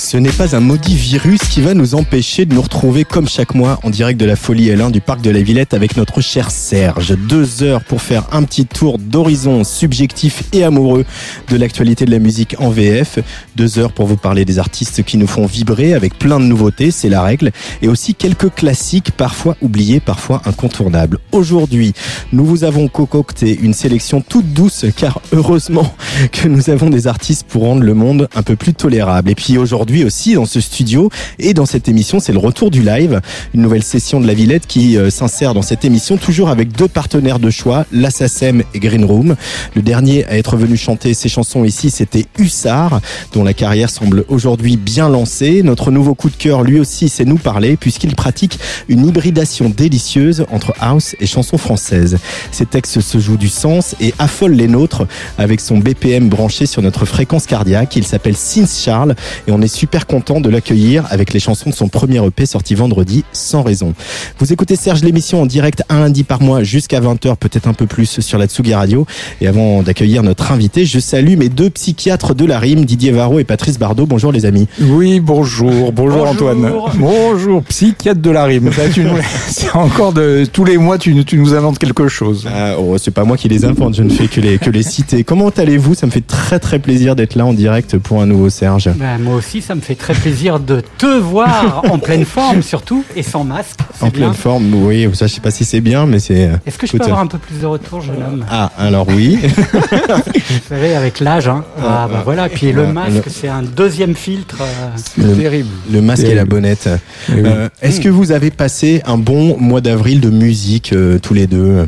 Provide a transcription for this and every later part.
Ce n'est pas un maudit virus qui va nous empêcher de nous retrouver comme chaque mois en direct de la Folie L1 du Parc de la Villette avec notre cher Serge. Deux heures pour faire un petit tour d'horizon subjectif et amoureux de l'actualité de la musique en VF. Deux heures pour vous parler des artistes qui nous font vibrer avec plein de nouveautés, c'est la règle. Et aussi quelques classiques parfois oubliés, parfois incontournables. Aujourd'hui, nous vous avons concocté une sélection toute douce car heureusement que nous avons des artistes pour rendre le monde un peu plus tolérable. Et puis aujourd'hui, aussi dans ce studio et dans cette émission, c'est le retour du live, une nouvelle session de la Villette qui euh, s'insère dans cette émission, toujours avec deux partenaires de choix, l'Assasem et Green Room. Le dernier à être venu chanter ses chansons ici, c'était Hussard, dont la carrière semble aujourd'hui bien lancée. Notre nouveau coup de cœur, lui aussi, c'est nous parler, puisqu'il pratique une hybridation délicieuse entre house et chansons françaises. Ses textes se jouent du sens et affolent les nôtres avec son BPM branché sur notre fréquence cardiaque. Il s'appelle Since Charles et on est super content de l'accueillir avec les chansons de son premier EP sorti vendredi, Sans raison. Vous écoutez Serge l'émission en direct un lundi par mois jusqu'à 20h, peut-être un peu plus sur la Tsugi Radio. Et avant d'accueillir notre invité, je salue mes deux psychiatres de la rime, Didier Varro et Patrice Bardot. Bonjour les amis. Oui, bonjour, bonjour, Antoine. Bonjour, psychiatre de la rime. Ça, tu nous- C'est encore de tous les mois, tu, tu nous inventes quelque chose. Ah, oh, c'est pas moi qui les invente, je ne fais que les, que les citer. Comment allez-vous? Ça me fait très très plaisir d'être là en direct pour un nouveau Serge. Ben, moi aussi, ça me fait très plaisir de te voir en pleine forme, surtout, et sans masque. En bien. pleine forme, oui, ça je sais pas si c'est bien, mais c'est... Est-ce que je peux avoir un peu plus de retour, jeune homme? Ah, alors oui. Vous savez, avec l'âge, hein. Ah, bah voilà. Et puis le masque, le- c'est un deuxième filtre. euh, Le- terrible. Le masque et la bonnette. Eh oui. Euh, Est-ce que vous avez passé un bon mois d'avril de musique euh, tous les deux?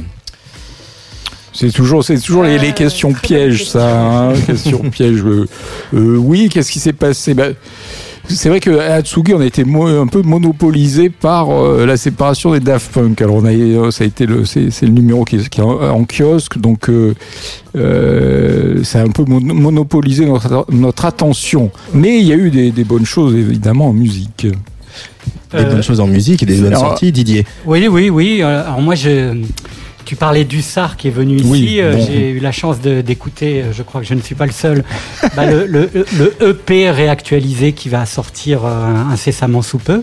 C'est toujours, c'est toujours les, les Euh, questions pièges, question. ça. Hein, questions pièges. Euh, euh, oui, qu'est-ce qui s'est passé? Ben, C'est vrai que à Atsugi, on a été un peu monopolisé par euh, la séparation des Daft Punk. Alors, on a, ça a été le, c'est, c'est le numéro qui est, qui est en, en kiosque, donc euh, euh, ça a un peu mon- monopolisé notre, notre attention. Mais il y a eu des, des bonnes choses, évidemment, en musique. Des Euh, bonnes choses en musique et des bonnes alors- sorties, Didier. Oui, oui, oui. Alors moi, je... tu parlais du SAR qui est venu ici. Oui, euh, bon. J'ai eu la chance d'écouter, euh, je crois que je ne suis pas le seul, bah, le, le- le EP réactualisé qui va sortir euh, incessamment sous peu.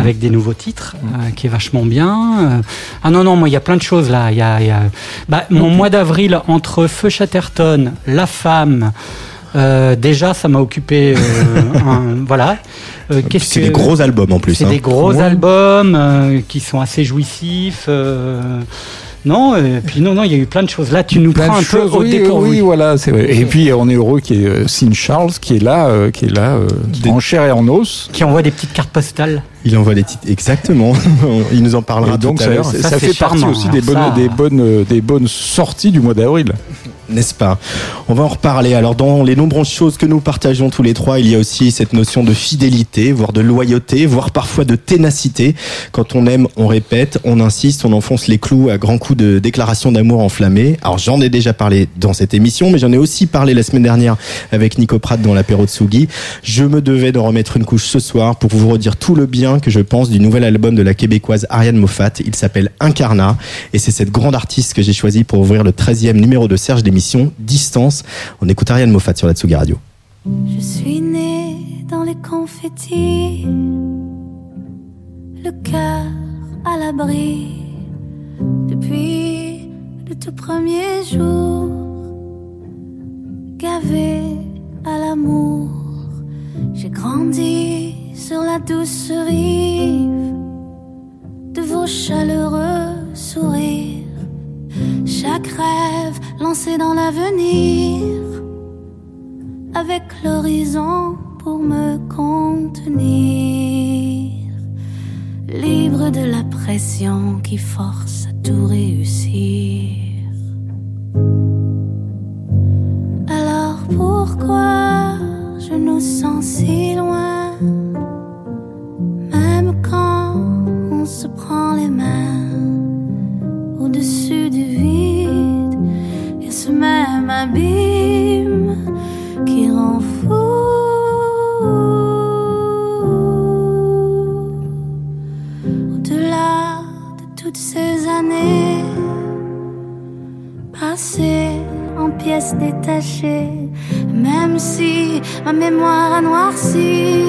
Avec des nouveaux titres, euh, qui est vachement bien. Euh, ah non, non, moi, il y a plein de choses là. Y a, il y a- bah, mon mois d'avril, entre Feu Chatterton, La Femme, euh, déjà, ça m'a occupé. un- voilà. C'est des gros albums en plus. c'est hein. des gros Ouais. albums qui sont assez jouissifs. Euh, non, et puis non, non, il y a eu plein de choses. Là, tu nous Plein prends un peu au oui, oui, voilà, c'est vrai. Et puis on est heureux qu'il y ait euh, Sin Charles qui est là, euh, qui est là, euh, en chair et en os. Qui envoie des petites cartes postales. Il envoie des titres. Exactement. Il nous en parlera Et donc tout à ça, l'heure. ça, Ça, ça c'est fait partie charmant. aussi des Alors bonnes, ça- des bonnes, des bonnes sorties du mois d'avril. n'est-ce pas? On va en reparler. Alors, dans les nombreuses choses que nous partageons tous les trois, il y a aussi cette notion de fidélité, voire de loyauté, voire parfois de ténacité. Quand on aime, on répète, on insiste, on enfonce les clous à grands coups de déclarations d'amour enflammées. Alors, j'en ai déjà parlé dans cette émission, mais j'en ai aussi parlé la semaine dernière avec Nico Pratt dans l'apéro de Sugi. Je me devais d'en remettre une couche ce soir pour vous redire tout le bien que je pense du nouvel album de la québécoise Ariane Moffat. Il s'appelle Incarnat et c'est cette grande artiste que j'ai choisi pour ouvrir le 13e numéro de Serge d'émission Distance. On écoute Ariane Moffat sur la Tsugi Radio. Je suis née dans les confettis, le cœur à l'abri depuis le tout premier jour, gavé à l'amour. J'ai grandi sur la douce rive de vos chaleureux sourires. Chaque rêve lancé dans l'avenir avec l'horizon pour me contenir, libre de la pression qui force à tout réussir. Alors pourquoi je nous sens si loin, même quand on se prend les mains au-dessus du vide, et ce même abîme qui rend fou. Au-delà de toutes ces années passées en pièces détachées, même si ma mémoire a noirci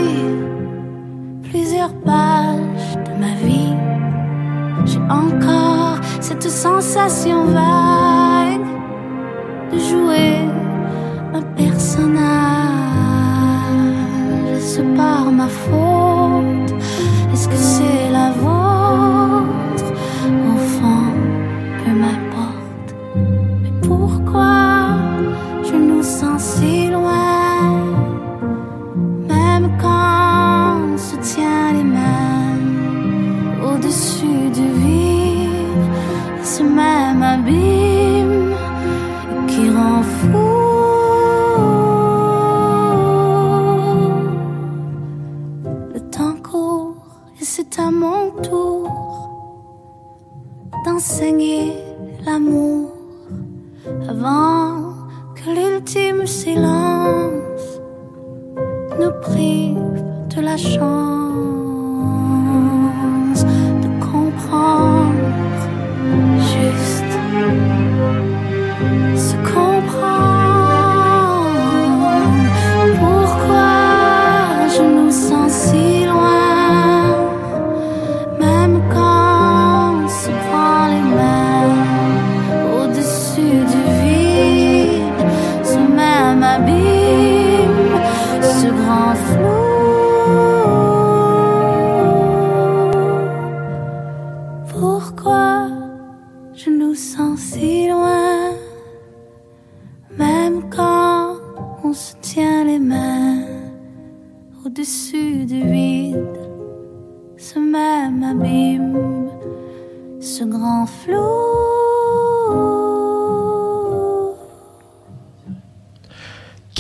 plusieurs pages de ma vie, j'ai encore cette sensation vague de jouer un personnage. Est-ce par ma faute mon tour d'enseigner l'amour avant que l'ultime silence nous prive de la chance de comprendre juste se comprendre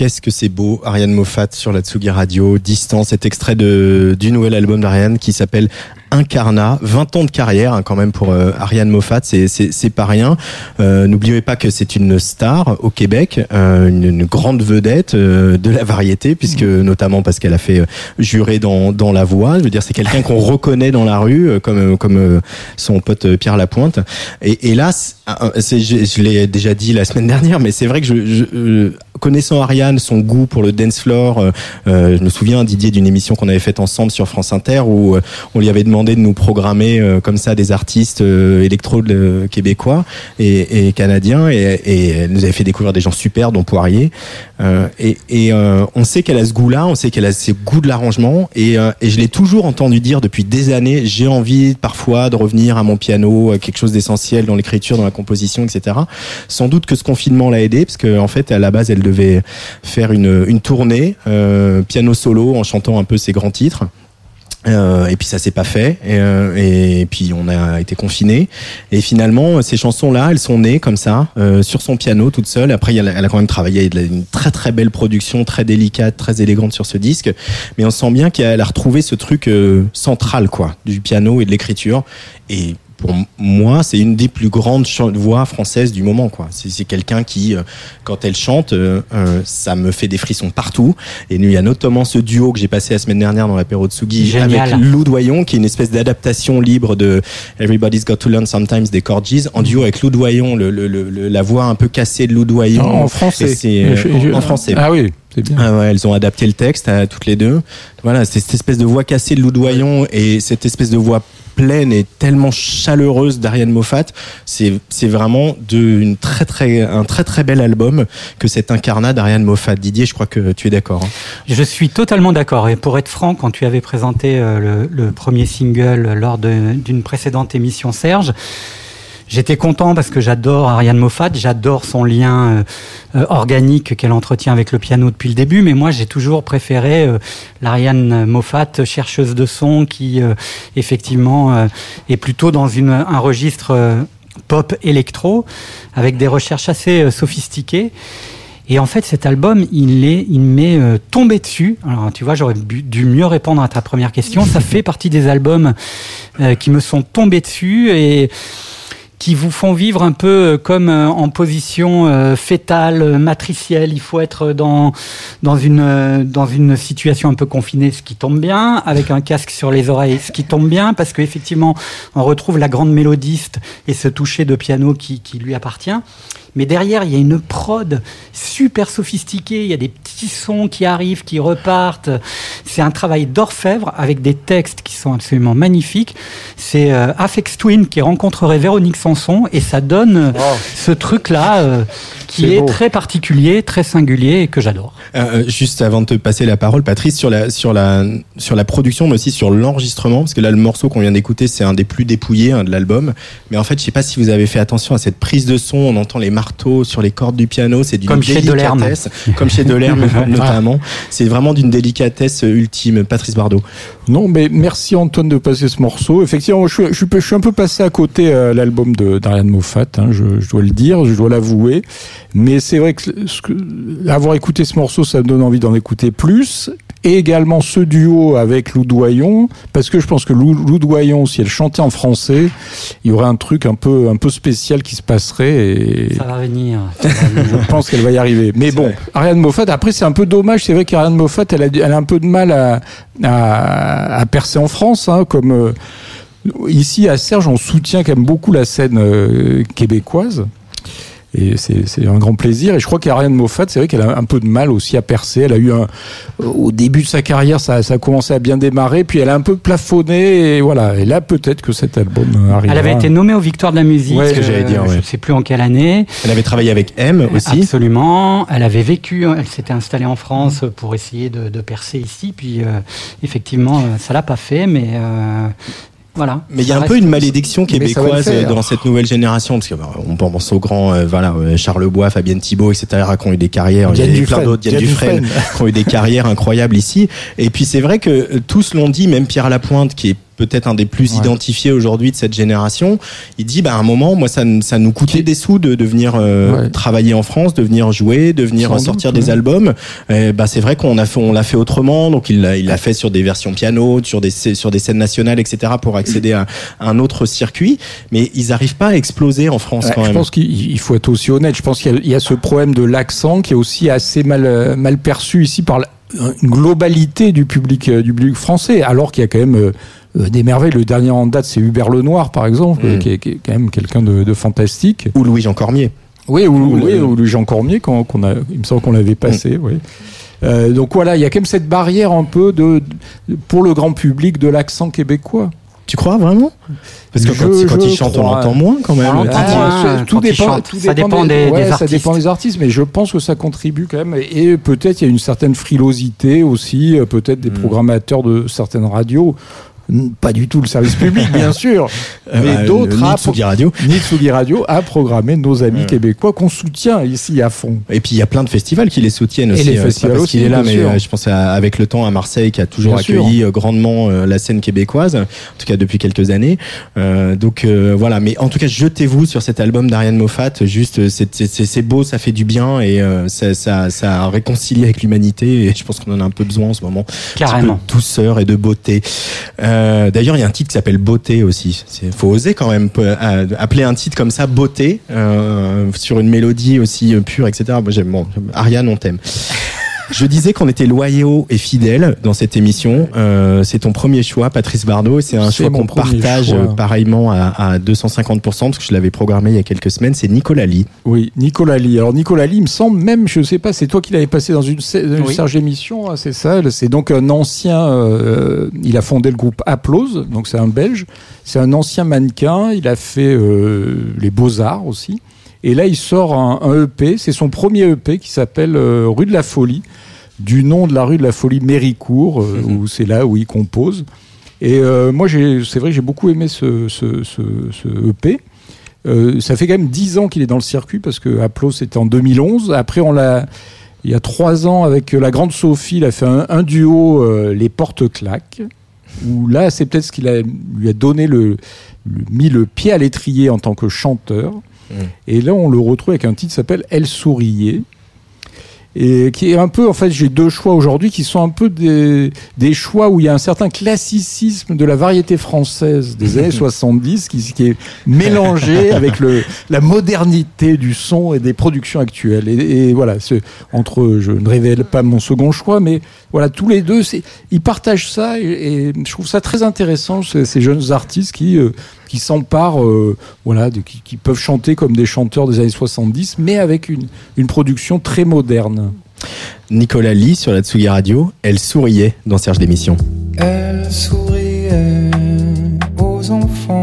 Qu'est-ce que c'est beau, Ariane Moffat sur la Tsugi Radio, Distance, cet extrait de, du nouvel album d'Ariane qui s'appelle Incarna, 20 ans de carrière hein, quand même pour euh, Ariane Moffat, c'est pas rien. Euh, N'oubliez pas que c'est une star au Québec, euh, une, une grande vedette euh, de la variété, puisque notamment parce qu'elle a fait euh, jurer dans dans la voix. Je veux dire, c'est quelqu'un qu'on reconnaît dans la rue, euh, comme comme euh, son pote Pierre Lapointe. Et, et là, c'est- je, je l'ai déjà dit la semaine dernière, mais c'est vrai que je, je connaissant Ariane, son goût pour le dance floor, je me souviens Didier d'une émission qu'on avait faite ensemble sur France Inter où on lui avait demandé de nous programmer euh, comme ça des artistes euh, électro euh, québécois et, canadiens et, elle nous avait fait découvrir des gens super dont Poirier Euh, et, et on sait qu'elle a ce goût-là, on sait qu'elle a ce goût de l'arrangement et, je l'ai toujours entendu dire depuis des années. J'ai envie parfois de revenir à mon piano, quelque chose d'essentiel dans l'écriture, dans la composition, etc. Sans doute que ce confinement l'a aidé parce qu'en en fait à la base elle devait faire une, une tournée piano solo en chantant un peu ses grands titres. Euh, et puis ça s'est pas fait. Et, euh, puis on a été confiné et finalement ces chansons là elles sont nées comme ça euh, sur son piano toute seule. Après elle a, quand même travaillé une très très belle production très délicate très élégante sur ce disque. Mais on sent bien qu'elle a retrouvé ce truc euh, central quoi du piano et de l'écriture. Et pour moi, c'est une des plus grandes voix françaises du moment. quoi. C'est c'est quelqu'un qui, euh, quand elle chante, euh, euh, ça me fait des frissons partout. Et il y a notamment ce duo que j'ai passé la semaine dernière dans l'apéro de Sugi avec Lou Doyon, qui est une espèce d'adaptation libre de Everybody's Got to Learn Sometimes des Corgis, en duo avec Lou Doyon, le, le- le- le- la voix un peu cassée de Lou Doyon. En français. Et c'est, euh, Je- en- je- en français. Ah oui, c'est bien. Ah ouais, elles ont adapté le texte à toutes les deux. Voilà, c'est cette espèce de voix cassée de Loudoyon et cette espèce de voix pleine et tellement chaleureuse d'Ariane Moffat. C'est vraiment de une très très un très très bel album que cet incarnat d'Ariane Moffat. Didier, je crois que tu es d'accord. hein. Je suis totalement d'accord. Et pour être franc, quand tu avais présenté euh, le, premier single lors d'une précédente émission, Serge, J'étais content parce que j'adore Ariane Moffat, j'adore son lien euh, euh, organique qu'elle entretient avec le piano depuis le début, mais moi j'ai toujours préféré euh, l'Ariane Moffat, chercheuse de son, qui effectivement est plutôt dans une, un registre pop électro, avec des recherches assez sophistiquées. Et en fait, cet album, il est, il m'est tombé dessus. Alors, tu vois, j'aurais dû mieux répondre à ta première question. Ça fait partie des albums qui me sont tombés dessus et qui vous font vivre un peu euh, comme euh, en position euh, fétale, matricielle. Il faut être dans dans une dans une situation un peu confinée, ce qui tombe bien, avec un casque sur les oreilles, ce qui tombe bien, parce qu'effectivement, on retrouve la grande mélodiste et ce toucher de piano qui, qui lui appartient. Mais derrière, il y a une prod super sophistiquée. Il y a des petits sons qui arrivent, qui repartent. C'est un travail d'orfèvre avec des textes qui sont absolument magnifiques. C'est euh, Afex Twin qui rencontrerait Véronique Sanson et ça donne euh, ce truc-là euh, qui est, très particulier, très singulier et que j'adore. Euh, juste avant de te passer la parole, Patrice, sur la, sur la, sur la production, mais aussi sur l'enregistrement, parce que là, le morceau qu'on vient d'écouter, c'est un des plus dépouillés hein, de l'album. Mais en fait, je sais pas si vous avez fait attention à cette prise de son. On entend les sur les cordes du piano. C'est d'une comme chez délicatesse, comme chez Delerme notamment. C'est vraiment d'une délicatesse ultime. Patrice Bardot. Non, mais merci Antoine de passer ce morceau. Effectivement, je, je, je suis un peu passé à côté euh, l'album d'Ariane Moffat, hein, je, je, dois le dire, je dois l'avouer. Mais c'est vrai que, ce que, avoir écouté ce morceau, ça me donne envie d'en écouter plus et également ce duo avec Lou Doyon, parce que je pense que Lou, Lou, Doyon, si elle chantait en français, il y aurait un truc un peu, un peu spécial qui se passerait. Et ça va venir. je pense qu'elle va y arriver. Mais bon, vrai. Ariane Moffat, après c'est un peu dommage, c'est vrai qu'Ariane Moffat, elle a, elle a un peu de mal à, à, à percer en France, hein, comme... Euh, Ici, à Serge, on soutient quand même beaucoup la scène euh, québécoise. Et c'est un grand plaisir. Et je crois qu'Ariane Moffat, c'est vrai qu'elle a un peu de mal aussi à percer. Elle a eu un, au début de sa carrière, ça, ça a commencé à bien démarrer, puis elle a un peu plafonné. Et voilà. Et là, peut-être que cet album arrive. Elle avait été nommée aux Victoires de la musique. Ouais, ce que j'allais dire. Euh, ouais. Je ne sais plus en quelle année. Elle avait travaillé avec M aussi. Absolument. Elle avait vécu. Elle s'était installée en France pour essayer de, de percer ici. Puis euh, effectivement, ça l'a pas fait, mais euh, voilà. Mais il y a un peu une malédiction québécoise dans cette nouvelle génération, parce qu'on pense aux grands, euh, voilà, Charles Bois, Fabienne Thibault, etc., qui ont eu des carrières, il y a Dufresne, plein d'autres, Diane Dufresne, qui ont eu des carrières incroyables ici. Et puis c'est vrai que tous l'ont dit, même Pierre Lapointe, qui est peut-être un des plus ouais. identifiés aujourd'hui de cette génération. Il dit, bah, à un moment, moi, ça, ça nous coûtait des sous de, de venir euh, ouais. travailler en France, de venir jouer, de venir Sans sortir doute, des ouais. albums. Et, bah, c'est vrai qu'on a fait, on l'a fait autrement. Donc, il l'a, il l'a fait sur des versions piano, sur des, sur des scènes nationales, etc., pour accéder à, à un autre circuit. Mais ils n'arrivent pas à exploser en France quand je même. Je pense qu'il faut être aussi honnête. Je pense qu'il y, y, a ce problème de l'accent qui est aussi assez mal, mal perçu ici par une globalité du public, du public français, alors qu'il y a quand même euh, des merveilles. Le dernier en date, c'est Hubert Lenoir, par exemple, mmh. qui, est, qui, est, quand même quelqu'un de, de, fantastique. Ou Louis-Jean Cormier. Oui, ou, ou, oui, ou Louis-Jean Cormier, qu'on, qu a, il me semble qu'on l'avait passé, mmh. oui. Euh, donc voilà, il y a quand même cette barrière un peu de, de pour le grand public de l'accent québécois. Tu crois vraiment? Parce que je, quand, quand il chante, on l'entend moins quand même. Ah, tout, dépend, chante, tout ça dépend, dépend des, des, ouais, des ça dépend des artistes, mais je pense que ça contribue quand même. Et peut-être il y a une certaine frilosité aussi, peut-être des mmh. programmateurs de certaines radios pas du tout le service public, bien sûr, mais euh, d'autres à Nitsugi Radio. Nitsugi Radio a programmé nos amis ouais. québécois qu'on soutient ici à fond. Et puis il y a plein de festivals qui les soutiennent Et aussi. les festivals parce aussi, qu'il est là, mais sûr. je pense à, avec le temps à Marseille qui a toujours bien accueilli sûr. grandement euh, la scène québécoise, en tout cas depuis quelques années. Euh, donc euh, voilà, mais en tout cas jetez-vous sur cet album d'Ariane Moffat. Juste, c'est beau, ça fait du bien et euh, ça, ça, ça réconcilie avec l'humanité. Et je pense qu'on en a un peu besoin en ce moment. Carrément. Un peu de douceur et de beauté. Euh, D'ailleurs, il y a un titre qui s'appelle Beauté aussi. Il faut oser quand même euh, appeler un titre comme ça Beauté euh, sur une mélodie aussi pure, etc. J'aime. Ariane, on t'aime. Je disais qu'on était loyaux et fidèles dans cette émission. Euh, c'est ton premier choix, Patrice Bardot. C'est un choix qu'on partage choix. pareillement à, à 250%, parce que je l'avais programmé il y a quelques semaines. C'est Nicolas Lee. Oui, Nicolas Lee. Alors, Nicolas Lee, il me semble même, je sais pas, c'est toi qui l'avais passé dans une, une oui. Serge émission, hein, c'est ça. C'est donc un ancien, euh, il a fondé le groupe Applause, donc c'est un Belge. C'est un ancien mannequin. Il a fait euh, les Beaux-Arts aussi. Et là, il sort un, un EP. C'est son premier EP qui s'appelle euh, Rue de la Folie, du nom de la rue de la Folie Méricourt, euh, mmh. où c'est là où il compose. Et euh, moi, c'est vrai j'ai beaucoup aimé ce, ce, ce, ce EP. Euh, ça fait quand même 10 ans qu'il est dans le circuit parce que Aplos c'était en 2011. Après, on l'a, il y a trois ans avec la grande Sophie, il a fait un, un duo Les Portes Claques. Où là, c'est peut-être ce qu'il a, lui a donné le, le- mis le pied à l'étrier en tant que chanteur. Et là, on le retrouve avec un titre qui s'appelle Elle souriait. Et qui est un peu, en fait, j'ai deux choix aujourd'hui qui sont un peu des, des choix où il y a un certain classicisme de la variété française des années 70 qui, qui est mélangé avec le, la modernité du son et des productions actuelles. Et, et voilà, entre, je ne révèle pas mon second choix, mais voilà, tous les deux, ils partagent ça et, et je trouve ça très intéressant, ces, ces jeunes artistes qui, euh, qui s'emparent, euh, voilà, de- qui, qui peuvent chanter comme des chanteurs des années 70, mais avec une, une production très moderne. Nicolas Lee sur la Tsugi Radio, elle souriait dans Serge d'émission. Elle souriait aux enfants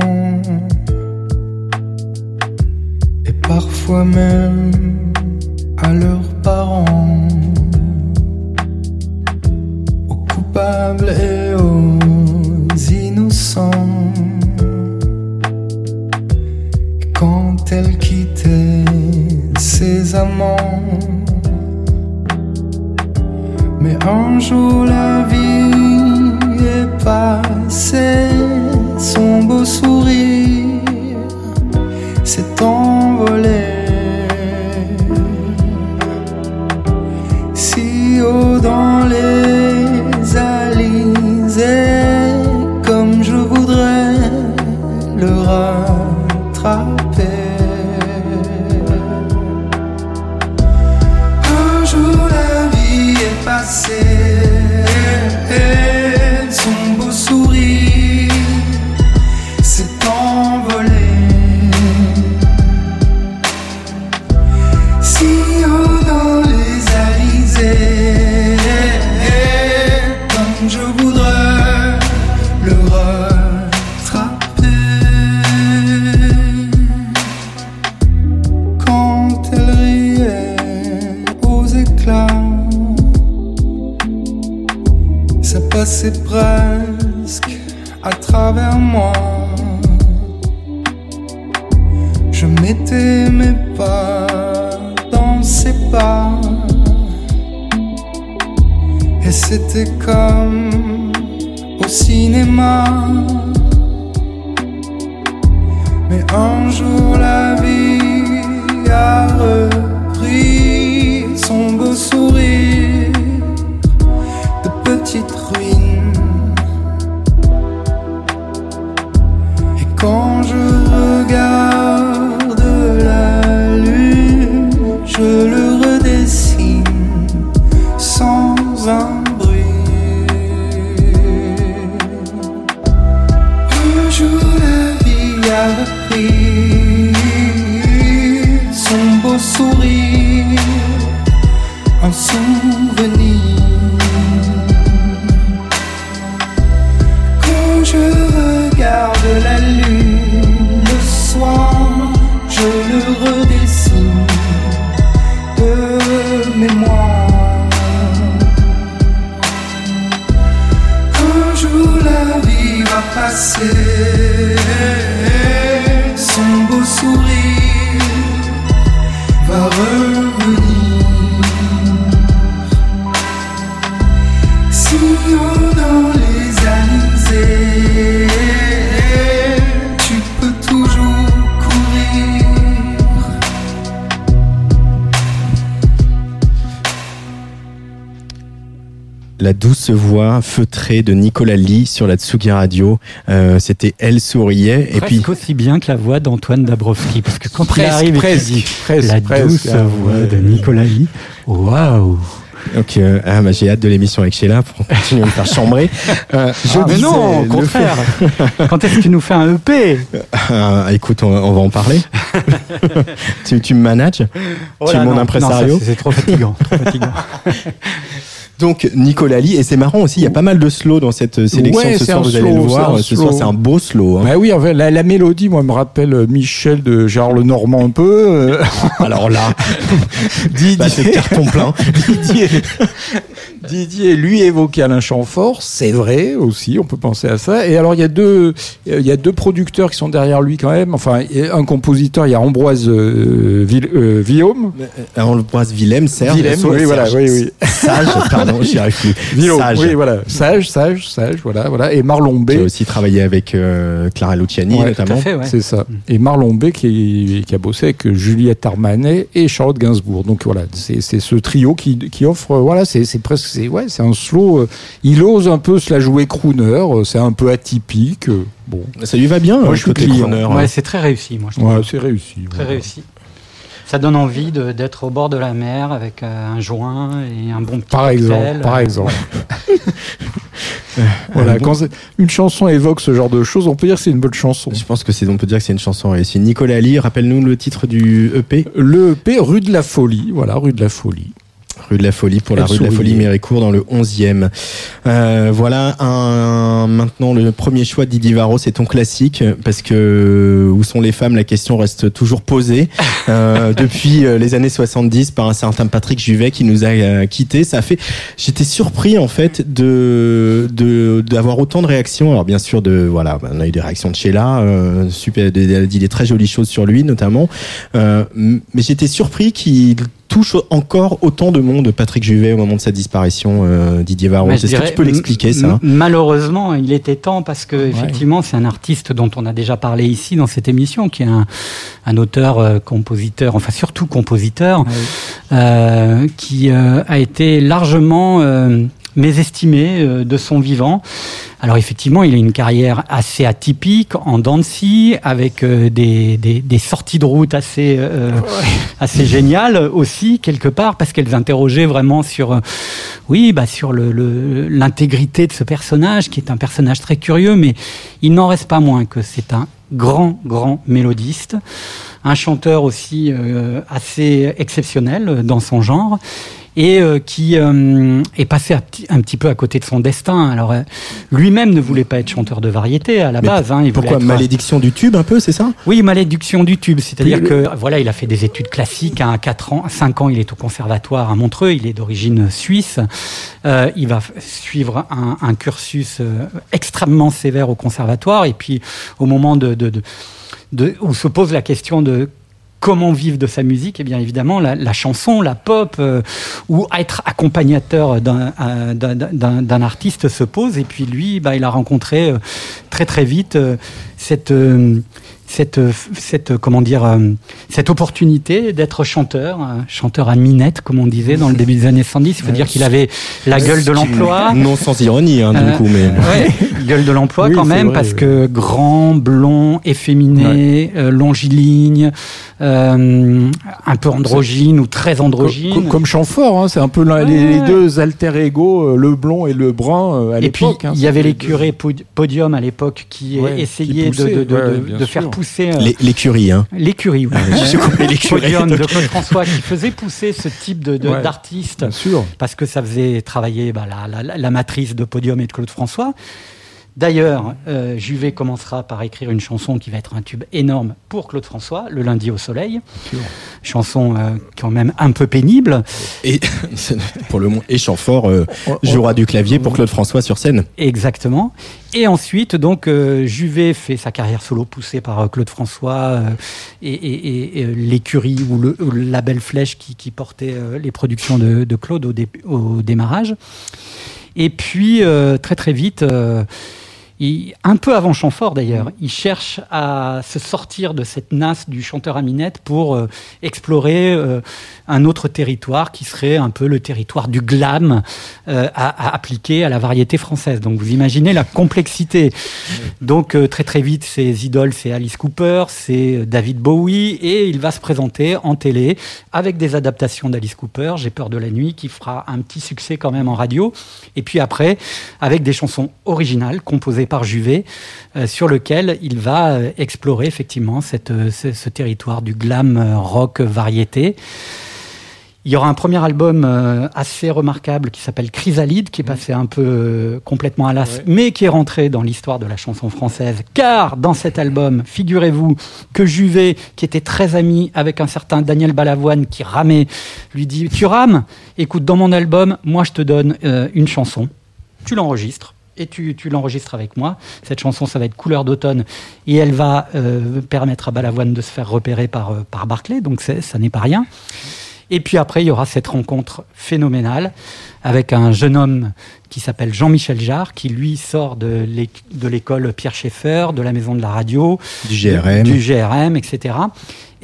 voix feutrée de Nicolas Lee sur la Tsugi Radio. Euh, C'était Elle souriait. Et puis, aussi bien que la voix d'Antoine Dabrowski. Parce que quand il Presque, arrive et qu'il presque, dit presque, la presque, douce voix ouais. de Nicolas Lee, waouh donc, euh, ah, bah, j'ai hâte de l'émission avec Sheila pour continuer à me faire chambrer. Euh, je Ah, Mais non, au contraire Quand est-ce que tu nous fais un EP Ah, écoute, on, on va en parler. tu, tu me manages? Tu es mon Oh impresario? C'est trop fatigant. trop fatigant. Donc Nicolas Lee, et c'est marrant aussi, il y a pas mal de slow dans cette sélection Ouais, ce c'est soir, vous allez le voir. Ce soir, c'est un beau slow. hein. Bah oui, en fait, la, la mélodie, moi, me rappelle euh, Michel de Gérard Lenormand un peu. euh, Alors là, Didier, bah, c'est carton plein. Didier, Didier, lui, évoquait Alain Chamfort, c'est vrai aussi, on peut penser à ça. Et alors, il y a deux, euh, il y a deux producteurs qui sont derrière lui quand même. Enfin, un compositeur, il y a Ambroise euh, Vill- euh, Villaume. Euh, Ambroise Willem, Serge. Serge, oui, voilà, oui, oui. Sage, pardon, j'y arrive plus. Villaume, Sage. oui, voilà. Sage, sage, sage, voilà, voilà. Et Marlon B. J'ai aussi travaillé avec euh, Clara Luciani, Ouais, notamment. Tout à fait, ouais. C'est ça. Et Marlon B qui, qui a bossé avec Juliette Armanet et Charlotte Gainsbourg. Donc voilà, c'est ce trio qui, qui offre, voilà, c'est presque, c'est ouais, c'est un slow. euh, il ose un peu se la jouer crooner. euh, C'est un peu atypique. euh, Bon, Ça lui va bien, Moi, hein, je suis crooner, Ouais, hein. c'est très réussi, moi je trouve. ouais, c'est réussi. Très voilà. réussi. Ça donne envie de- d'être au bord de la mer avec euh, un joint et un bon petit Par exemple, cocktail. par exemple. Voilà, quand une chanson évoque ce genre de choses, on peut dire que c'est une bonne chanson. Je pense que c'est, on peut dire que c'est une chanson réussie. Nicolas Lee, rappelle-nous le titre du EP. Le EP Rue de la Folie, voilà, Rue de la Folie. Rue de la Folie pour la rue de la. Folie Méricourt dans le 11e. Euh, voilà un, maintenant le premier choix de Didier Varro, c'est ton classique parce que où sont les femmes? La question reste toujours posée euh, depuis euh, les années 70 par un certain Patrick Juvet qui nous a euh, quittés. Ça a fait, j'étais surpris en fait de de d'avoir autant de réactions. Alors bien sûr de voilà, on a eu des réactions de Sheila, euh, super, elle a dit des très jolies choses sur lui notamment, euh, mais j'étais surpris qu'il touche encore autant de monde, Patrick Juvet, au moment de sa disparition, euh, Didier Varro. Est-ce que tu peux l'expliquer, ça Malheureusement, il était temps parce que effectivement, c'est un artiste dont on a déjà parlé ici dans cette émission, qui est un, un auteur, euh, compositeur, enfin surtout compositeur, euh, qui a été largement mésestimé euh, de son vivant. Alors effectivement, il a une carrière assez atypique en scie, avec euh, des, des, des sorties de route assez euh, assez géniales aussi quelque part parce qu'elles interrogeaient vraiment sur oui bah sur le le- l'intégrité de ce personnage qui est un personnage très curieux, mais il n'en reste pas moins que c'est un grand grand mélodiste, un chanteur aussi euh, assez exceptionnel dans son genre et euh, qui euh, est passé un petit, un petit peu à côté de son destin. Alors euh, lui-même ne voulait pas être chanteur de variété à la Mais base. Hein, il Pourquoi être- malédiction du tube un peu, c'est ça? Oui, malédiction du tube, c'est-à-dire que voilà, il a fait des études classiques. hein, À 4 ans, 5 ans, il est au conservatoire à Montreux. Il est d'origine suisse. Euh, il va suivre un, un cursus euh, extrêmement sévère au conservatoire. Et puis, au moment de, de, de, de- où se pose la question de comment vivre de sa musique, et bien évidemment la, chanson, la pop, euh, ou être accompagnateur d'un euh, d'un- artiste se pose. Et puis lui, bah, il a rencontré euh, très très vite cette cette, euh, cette euh, comment dire euh, cette opportunité d'être chanteur, chanteur à minette comme on disait dans le début des années 110. Il faut dire qu'il avait la gueule de l'emploi. Non sans ironie, hein, du Euh, coup, mais. Ouais, gueule de l'emploi Oui, quand même, vrai, parce oui. que grand, blond, efféminé, euh, longiligne, euh, un peu androgyne ou très androgyne. Comme, comme Chamfort, hein, c'est un peu les, deux alter ego, le blond et le brun à Et puis, l'époque. hein, il y avait les curés pod- podium à l'époque qui Ouais, essayaient qui de, de, poussaient, de, ouais, de- bien de faire. Pousser euh, L'écurie, hein. l'écurie. oui. L'écurie. Podium de Claude François qui faisait pousser ce type de- de- Ouais. d'artiste Bien sûr. parce que ça faisait travailler bah, la, la- la matrice de Podium et de Claude François. D'ailleurs, euh, Juvet commencera par écrire une chanson qui va être un tube énorme pour Claude François, Le lundi au soleil. Chanson euh, quand même un peu pénible. Et pour le Chamfort euh, Oh, jouera du clavier pour Claude François sur scène. Exactement. Et ensuite, donc, euh, Juvet fait sa carrière solo poussée par euh, Claude François euh, et, et- et- et, l'écurie ou le, ou le label Flèche qui, qui portait les productions de, de Claude au, dé- au démarrage. Et puis, euh, très très vite, un peu avant Chamfort d'ailleurs, il cherche à se sortir de cette nasse du chanteur à minette pour euh, explorer euh, un autre territoire qui serait un peu le territoire du glam euh, à, appliquer à la variété française. Donc vous imaginez la complexité. Donc très très vite, ses idoles, c'est Alice Cooper, c'est David Bowie, et il va se présenter en télé avec des adaptations d'Alice Cooper, J'ai peur de la nuit, qui fera un petit succès quand même en radio. Et puis après, avec des chansons originales composées par Juvet, euh, sur lequel il va euh, explorer effectivement cette, euh, ce, ce territoire du glam rock variété. Il y aura un premier album assez remarquable qui s'appelle Chrysalide, qui est passé un peu complètement à l'as, mais qui est rentré dans l'histoire de la chanson française. Car dans cet album, figurez-vous que Juvet, qui était très ami avec un certain Daniel Balavoine qui ramait, lui dit Tu rames? Écoute, dans mon album, moi je te donne une chanson, tu l'enregistres et tu, tu l'enregistres avec moi. Cette chanson, ça va être Couleur d'automne et elle va euh, permettre à Balavoine de se faire repérer par, euh, par Barclay, donc ça n'est pas rien. Et puis après, il y aura cette rencontre phénoménale avec un jeune homme qui s'appelle Jean-Michel Jarre, qui lui sort de l'école Pierre Schaeffer, de la maison de la radio, Du GRM. du GRM, etc.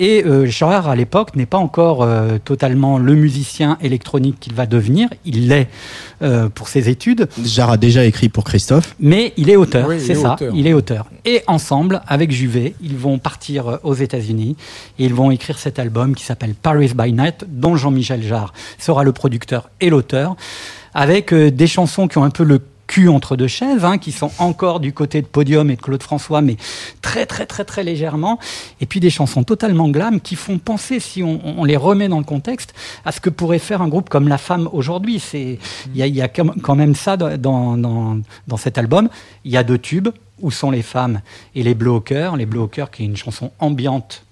Et euh, Jarre, à l'époque, n'est pas encore euh, totalement le musicien électronique qu'il va devenir. Il l'est euh, pour ses études, Jarre a déjà écrit pour Christophe. mais il est auteur, Oui, c'est est ça, auteur. il est auteur. Et ensemble, avec Juvet, ils vont partir euh, aux États-Unis et ils vont écrire cet album qui s'appelle Paris by Night, dont Jean-Michel Jarre sera le producteur et l'auteur, avec euh, des chansons qui ont un peu le cul entre deux chaises, hein, qui sont encore du côté de Podium et de Claude François, mais très très très très légèrement, et puis des chansons totalement glam qui font penser, si on, on les remet dans le contexte, à ce que pourrait faire un groupe comme La Femme aujourd'hui. C'est il y a, il y a quand même ça dans, dans, dans cet album. Il y a deux tubes, Où sont les femmes et Les Bleus au cœur? Les Bleus au cœur qui est une chanson ambiante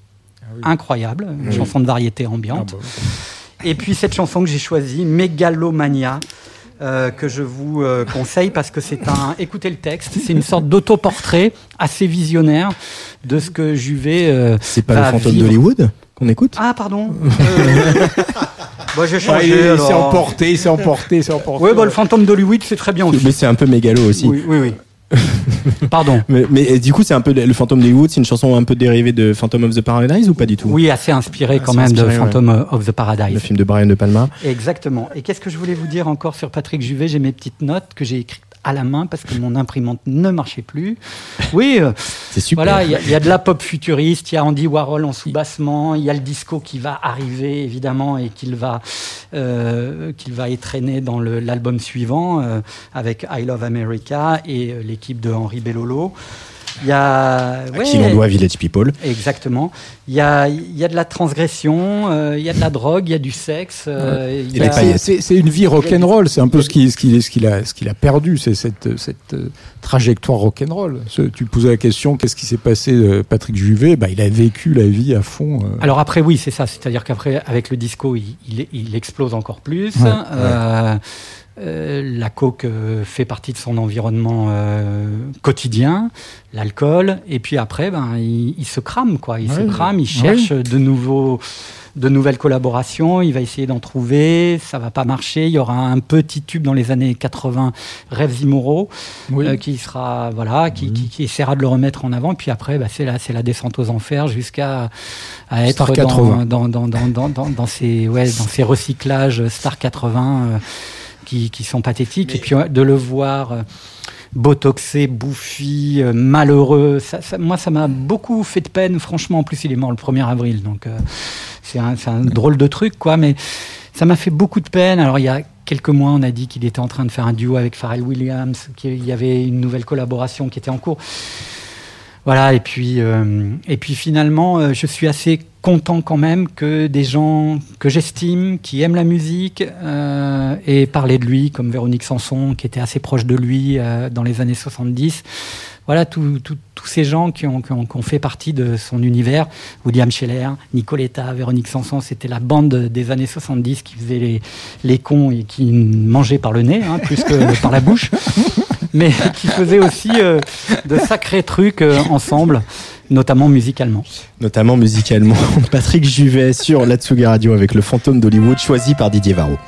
incroyable, une chanson de variété ambiante. Et puis cette chanson que j'ai choisie, Mégalomania, euh, que je vous euh, conseille parce que c'est un. Écoutez le texte, c'est une sorte d'autoportrait assez visionnaire de ce que Juvet. euh, C'est pas va le fantôme d'Hollywood qu'on écoute? Ah, pardon. Euh, bah, j'ai changé. il il s'est emporté, il s'est emporté, il s'est emporté. Oui, bah, le fantôme d'Hollywood, c'est très bien aussi. Mais c'est un peu mégalo aussi. Oui, oui, oui. Pardon. Mais, mais, du coup, c'est un peu le fantôme d'Hollywood, c'est une chanson un peu dérivée de Phantom of the Paradise ou pas du tout? Oui, assez inspiré quand Assez même de inspiré, ouais. Phantom of the Le Paradise. film de Brian De Palma. Exactement. Et qu'est-ce que je voulais vous dire encore sur Patrick Juvet? J'ai mes petites notes que j'ai écrites à la main parce que mon imprimante ne marchait plus. Oui, euh, C'est super. voilà, il y, a- il y a de la pop futuriste, il y a Andy Warhol en sous-bassement, il y a le disco qui va arriver évidemment et qu'il va, euh, qu'il va étraîner dans l'album suivant euh, avec I Love America et l'équipe de Henri Bellolo. Il y a, À qui l'on doit Village People. Exactement. Il y a, il y a de la transgression, euh, il y a de la drogue, il y a du sexe. euh. C'est c'est une vie rock'n'roll, c'est un peu ce qu'il ce qu'il- ce qu'il a, ce qu'il a perdu, c'est cette, cette euh, trajectoire rock'n'roll. Tu posais la question, qu'est-ce qui s'est passé, euh, Patrick Juvet? Bah, Il a vécu la vie à fond. Alors après, oui, c'est ça. C'est-à-dire qu'après, avec le disco, il, il- il explose encore plus. Ouais, Euh, euh, la coke euh, fait partie de son environnement euh, quotidien, l'alcool, et puis après, ben, il, il se crame, quoi. Il se crame, il cherche de nouveaux, de nouvelles collaborations. Il va essayer d'en trouver, ça va pas marcher. Il y aura un petit tube dans les années 80, Rêves immoraux, Oui. qui sera voilà, qui, qui- qui essaiera de le remettre en avant. Puis après, bah, c'est la c'est la descente aux enfers jusqu'à à être dans, 80. dans, dans, dans, dans, dans, dans ces ouais dans ces recyclages Star 80 euh, qui, qui sont pathétiques. Et puis de le voir. euh, botoxé, bouffi, euh, malheureux. Ça, ça- moi, ça m'a beaucoup fait de peine. Franchement, en plus, il est mort le 1er avril. Donc, euh, c'est un, drôle de truc, quoi. Mais ça m'a fait beaucoup de peine. Alors, il y a quelques mois, on a dit qu'il était en train de faire un duo avec Pharrell Williams, qu'il y avait une nouvelle collaboration qui était en cours. Voilà, et puis, euh, et puis finalement, euh, je suis assez content quand même que des gens que j'estime, qui aiment la musique, euh, aient parlé de lui, comme Véronique Sanson, qui était assez proche de lui euh, dans les années 70. Voilà, tous ces gens qui ont, qui, ont, qui ont fait partie de son univers. William Scheller, Nicoletta, Véronique Sanson, c'était la bande des années 70 qui faisait les, les cons et qui mangeait par le nez, hein, plus que par la bouche mais qui faisait aussi euh, de sacrés trucs euh, ensemble, notamment musicalement. Notamment musicalement. Patrick Juvet sur la Tsuga Radio avec le fantôme d'Hollywood choisi par Didier Varro.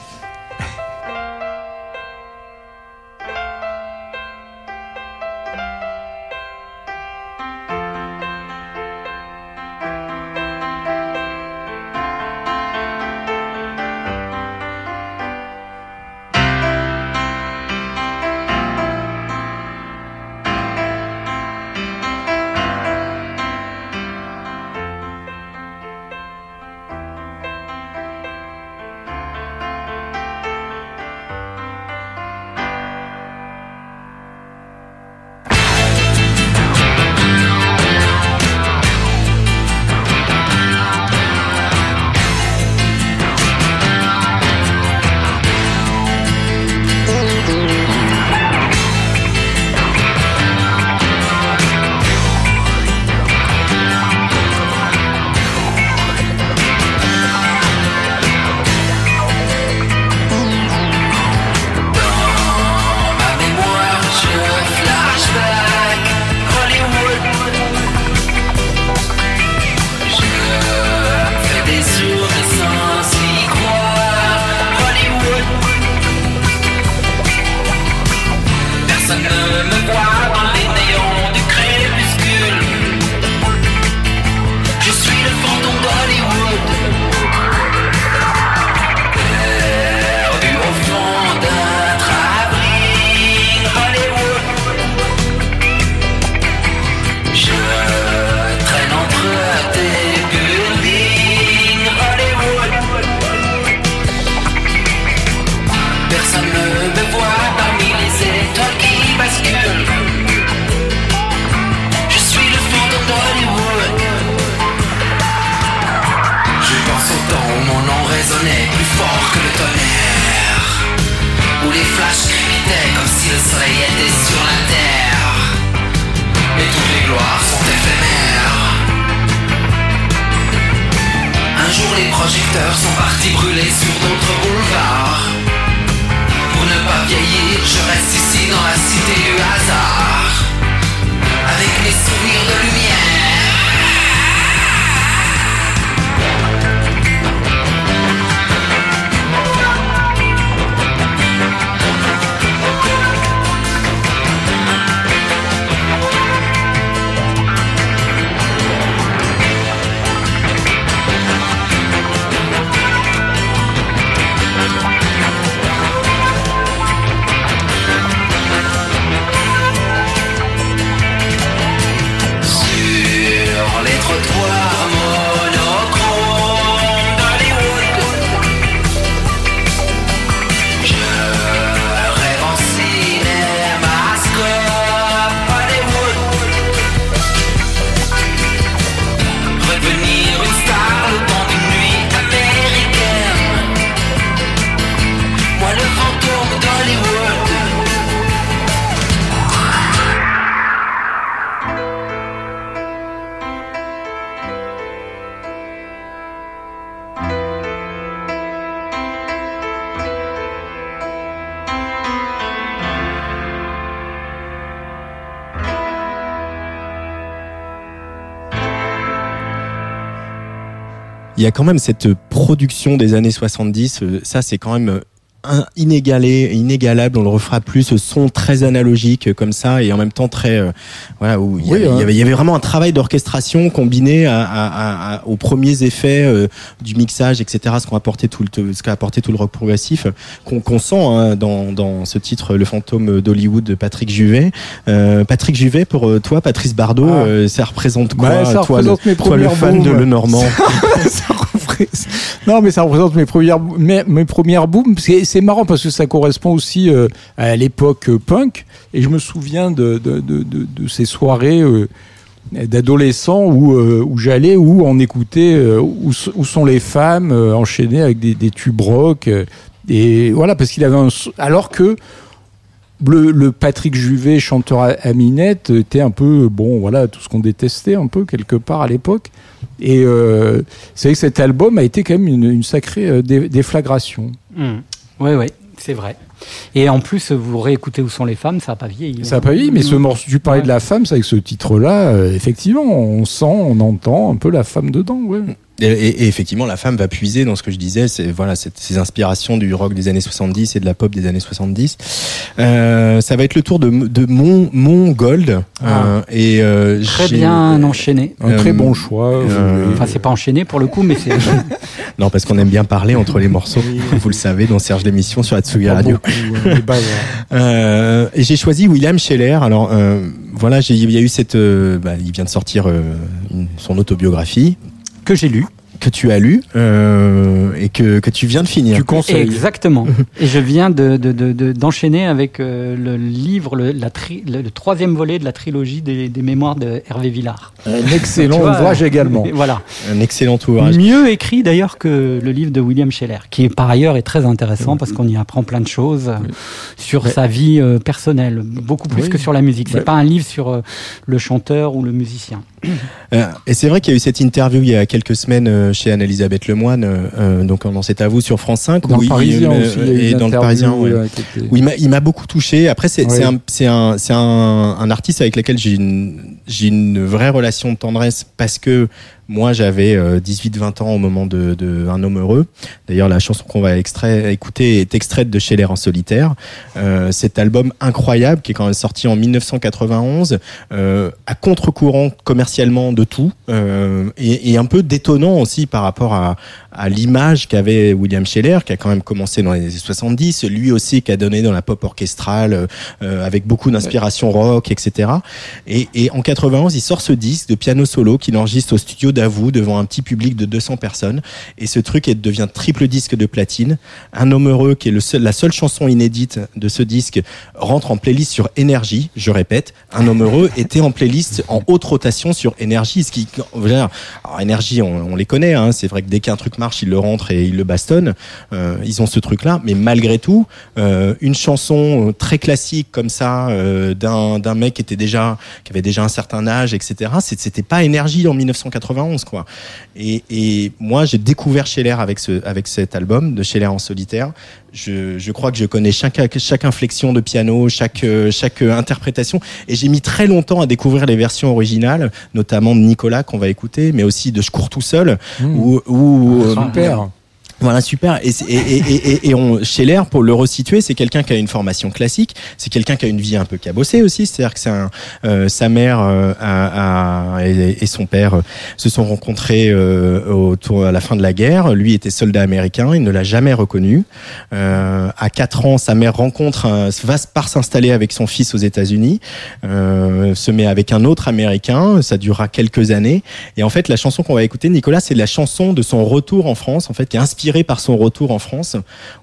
Il y a quand même cette production des années 70, euh, ça c'est quand même euh, inégalé, inégalable, on le refera plus, ce son très analogique euh, comme ça et en même temps très euh, voilà où il y, Oui, hein. avait- il y avait vraiment un travail d'orchestration combiné à, à- à- aux premiers effets euh, du mixage, etc. Ce qu'on apporté tout le ce qu'a apporté tout le rock progressif qu'on qu'on sent hein, dans, dans ce titre Le fantôme d'Hollywood de Patrick Juvet. Euh, Patrick Juvet pour euh, toi, Patrice Bardot, Ah. ça représente quoi Ouais, ça toi, représente le, toi, le fan de. Le Normand Ça non, mais ça représente mes premières, mes, premières booms. C'est marrant parce que ça correspond aussi euh, à l'époque euh, punk. Et je me souviens de, ces soirées euh, d'adolescents où, j'allais, où on écoutait où, sont les femmes enchaînées avec des, des tubes rock. et voilà, parce qu'il avait un. Alors que le, le Patrick Juvet, chanteur à, à minette, était un peu, bon, voilà, tout ce qu'on détestait un peu quelque part à l'époque. Et euh, c'est vrai que cet album a été quand même une, une sacrée euh, dé- déflagration. Oui, oui, c'est vrai. Et en plus, vous réécoutez Où sont les femmes, ça n'a pas vieilli. Ça n'a pas vieilli, mais ce morceau, tu parlais Ouais. de la femme, c'est avec ce titre-là, euh, effectivement, on sent, on entend un peu la femme dedans, ouais. Et, et- et effectivement, la femme va puiser dans ce que je disais, c'est voilà, ces inspirations du rock des années 70 et de la pop des années 70. Euh, ça va être le tour de, de Mon, Mon Gold. euh, et euh, Très bien enchaîné. Un très Euh, bon choix. euh. Enfin, c'est pas enchaîné pour le coup, mais c'est. Non, parce qu'on aime bien parler entre les morceaux. Vous le savez, dans Serge l'émission sur Atsugi Radio. beaucoup, hein. Euh, et j'ai choisi William Scheller. Alors euh, voilà, il y a eu cette, euh, bah, il vient de sortir euh, une- son autobiographie que j'ai lu. Que tu as lu euh, et que, que tu viens de finir. Tu conseilles. Exactement. Et je viens de, de- de- de- d'enchaîner avec euh, le livre, le, la tri- le, le troisième volet de la trilogie des, des mémoires de Hervé Villard. Un excellent vois, ouvrage également. Voilà. Un excellent ouvrage. Mieux écrit d'ailleurs que le livre de William Scheller, qui par ailleurs est très intéressant parce qu'on y apprend plein de choses euh, sur Ouais. sa vie euh, personnelle, beaucoup plus Oui. que sur la musique. C'est Ouais. pas un livre sur euh, le chanteur ou le musicien. Et c'est vrai qu'il y a eu cette interview il y a quelques semaines chez Anne-Elisabeth Lemoine, euh, euh, donc dans C'est à vous sur France 5. Dans où le il- Parisien aussi, il y a eu et dans le Parisien, ouais. euh, était- où il m'a- beaucoup touché. Après, c'est Ouais. un, c'est un, c'est un, un artiste avec lequel j'ai une, j'ai une vraie relation de tendresse parce que moi, j'avais 18-20 ans au moment de, de Un homme heureux. D'ailleurs, la chanson qu'on va extrait, écouter est extraite de Scheller en solitaire. Euh, cet album incroyable qui est quand même sorti en 1991, euh, à contre-courant commercialement de tout, euh, et, et un peu détonnant aussi par rapport à, à l'image qu'avait William Scheller, qui a quand même commencé dans les années 70, lui aussi qui a donné dans la pop orchestrale, euh, avec beaucoup d'inspiration rock, etc. Et, et en 91, il sort ce disque de piano solo qu'il enregistre au studio d'Avou devant un petit public de 200 personnes. Et ce truc devient triple disque de platine. Un homme heureux, qui est la seule chanson inédite de ce disque, rentre en playlist sur énergie. Je répète, un homme heureux était en playlist en haute rotation sur énergie. Ce qui, alors, énergie, on, on les connaît. Hein, c'est vrai que dès qu'un truc marche, ils le rentrent et ils le bastonnent. Euh, ils ont ce truc-là, mais malgré tout, euh, une chanson euh, très classique comme ça d'un d'un mec qui était déjà qui avait déjà un certain âge, etc. C'était pas énergie en 1991 91 quoi. Et, et moi j'ai découvert Scheller avec ce avec cet album de Scheller en solitaire. Je, je crois que je connais chaque chaque inflexion de piano, chaque chaque interprétation et j'ai mis très longtemps à découvrir les versions originales, notamment de Nicolas qu'on va écouter, mais aussi de Je cours tout seul Mmh. ou ou euh, Super. Voilà, super. Et, et, et, Scheller, pour le resituer, c'est quelqu'un qui a une formation classique. C'est quelqu'un qui a une vie un peu cabossée aussi. C'est-à-dire que un, euh, sa mère euh, et, son père euh, se sont rencontrés euh, autour à la fin de la guerre. Lui était soldat américain. Il ne l'a jamais reconnu. Euh, à 4 ans, sa mère rencontre, un, va part s'installer avec son fils aux États-Unis. Se met avec un autre américain. Ça durera quelques années. Et en fait, la chanson qu'on va écouter, Nicolas, c'est la chanson de son retour en France, en fait, qui est inspirée par son retour en France,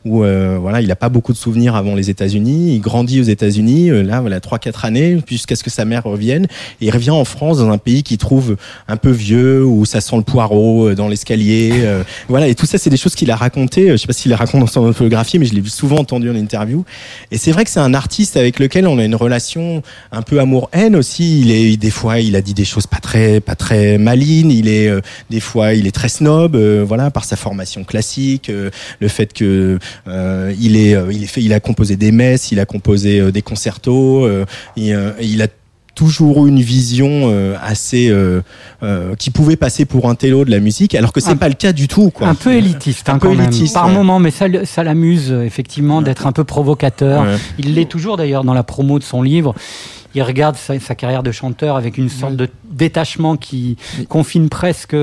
où euh, voilà, il n'a pas beaucoup de souvenirs avant les États-Unis. Il grandit aux États-Unis, euh, là, voilà, trois quatre années, jusqu'à ce que sa mère revienne. Et il revient en France dans un pays qu'il trouve un peu vieux, où ça sent le poireau euh, dans l'escalier. euh, voilà, et tout ça, c'est des choses qu'il a racontées. euh, Je sais pas s'il les raconte dans son autobiographie, mais je l'ai souvent entendu en interview. Et c'est vrai que c'est un artiste avec lequel on a une relation un peu amour-haine aussi. Il est des fois, il a dit des choses pas très, pas très malines. Il est euh, des fois, il est très snob, voilà, par sa formation classique, euh, le fait que euh, il est, euh, il est fait, il a composé des messes, il a composé des concertos, et, il a toujours eu une vision euh, assez euh, euh, qui pouvait passer pour un télo de la musique alors que c'est pas le cas du tout quoi. Un peu élitiste, Un hein, peu quand même. élitiste, Par ouais. moment, mais ça, ça l'amuse effectivement d'être un peu provocateur. Ouais. Il l'est toujours d'ailleurs dans la promo de son livre. Il regarde sa, sa carrière de chanteur avec une sorte de détachement qui confine presque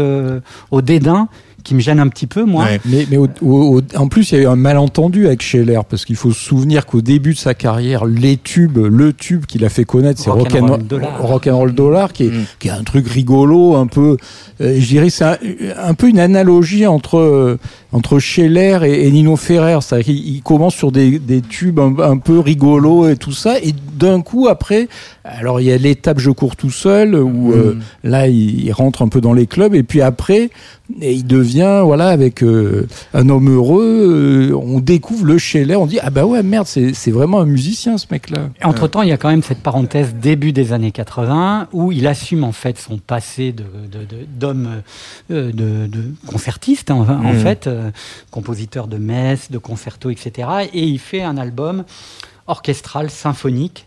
au dédain, qui me gêne un petit peu, moi. Ouais. Mais, mais au- au- au- en plus, il y a eu un malentendu avec Scheller, parce qu'il faut se souvenir qu'au début de sa carrière, les tubes, le tube qu'il a fait connaître, c'est Rock'n'Roll Rock'n'Roll Dollar. Rock'n'Roll Dollar, qui est, Mm. qui est un truc rigolo, un peu, euh, je dirais, c'est un, un peu une analogie entre, euh, entre Scheller et, et Nino Ferrer. C'est-à-dire qu'il il commence sur des, des tubes un, un peu rigolos et tout ça, et d'un coup, après, alors il y a l'étape Je cours tout seul, où euh, là, il, il rentre un peu dans les clubs, et puis après, et il devient, voilà, avec euh, un homme heureux, euh, on découvre le Scheller, on dit, ah bah ouais, merde, c'est vraiment un musicien, ce mec-là. Entre temps, il y a quand même cette parenthèse début des années 80 où il assume en fait son passé de de- de- d'homme de, de concertiste en, en Mhm. fait, euh, compositeur de messes, de concertos, etc. Et il fait un album orchestral symphonique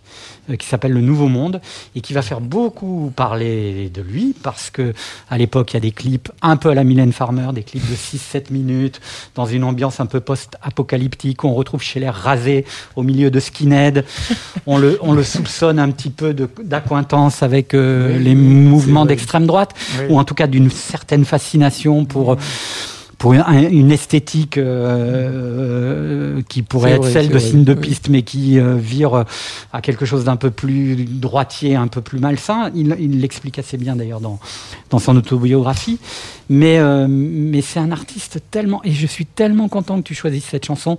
euh, qui s'appelle Le Nouveau Monde et qui va faire beaucoup parler de lui parce que à l'époque il y a des clips un peu à la Mylène Farmer, des clips de 6-7 minutes dans une ambiance un peu post-apocalyptique. On retrouve Scheller rasé au milieu de skinhead. On le, on le soupçonne un petit peu d'accointance avec euh, Oui, les oui, mouvements d'extrême droite Oui. ou en tout cas d'une certaine fascination pour pour une, une esthétique euh, qui pourrait être vrai, celle de vrai, signe de oui. piste, mais qui euh, vire à quelque chose d'un peu plus droitier, un peu plus malsain. Il il l'explique assez bien d'ailleurs dans, dans son autobiographie. Mais, euh, mais c'est un artiste tellement... Et je suis tellement content que tu choisisses cette chanson.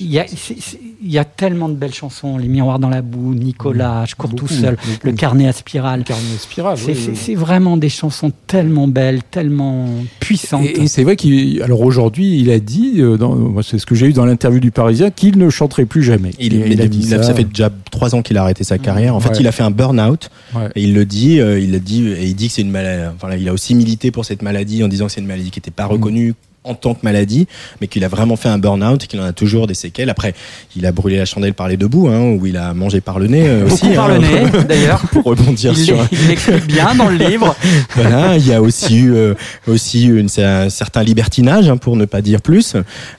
Il y, a, c'est- c'est- il y a tellement de belles chansons, Les Miroirs dans la boue, Nicolas, Je cours Beaucoup, tout seul, beaucoup. Le carnet à spirale. Carnet spirale. C'est oui, c'est- oui. c'est vraiment des chansons tellement belles, tellement puissantes. Et, et c'est vrai qu'il, alors aujourd'hui, il a dit, euh, dans, c'est ce que j'ai eu dans l'interview du Parisien, qu'il ne chanterait plus jamais. Il, a, dit ça. fait déjà trois ans qu'il a arrêté sa carrière. En fait, Ouais. il a fait un burn-out. Ouais. Et il le dit, euh, il a dit, et il dit que c'est une maladie. Voilà, il a aussi milité pour cette maladie en disant que c'est une maladie qui n'était pas reconnue en tant que maladie, mais qu'il a vraiment fait un burn-out et qu'il en a toujours des séquelles. Après, il a brûlé la chandelle par les deux bouts, hein, où il a mangé par le nez euh, aussi. Par hein, le nez, d'ailleurs. pour rebondir Il sur. il l'explique bien dans le livre. Voilà, il y a aussi eu euh, aussi une, un certain libertinage, hein, pour ne pas dire plus,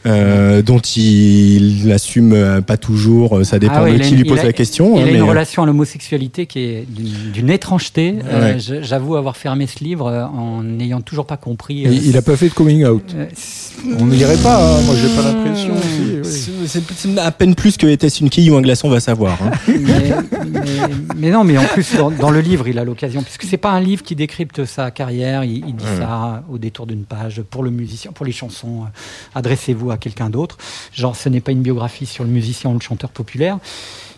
euh, dont il assume euh, pas toujours. Ça dépend Ah ouais, de qui une- lui pose a- la question. Il hein, a mais, une relation à l'homosexualité qui est d'une étrangeté. Ouais. J'avoue avoir fermé ce livre en n'ayant toujours pas compris. Euh, il a pas fait de coming out. On ne dirait pas, hein, moi j'ai pas l'impression. si, oui. C'est- à peine plus que était-ce une quille ou un glaçon va savoir. hein. mais, mais- mais non, mais en plus, dans, dans le livre, il a l'occasion, puisque c'est pas un livre qui décrypte sa carrière, il, il dit ça au détour d'une page pour le musicien, pour les chansons, euh, adressez-vous à quelqu'un d'autre. Genre, ce n'est pas une biographie sur le musicien ou le chanteur populaire.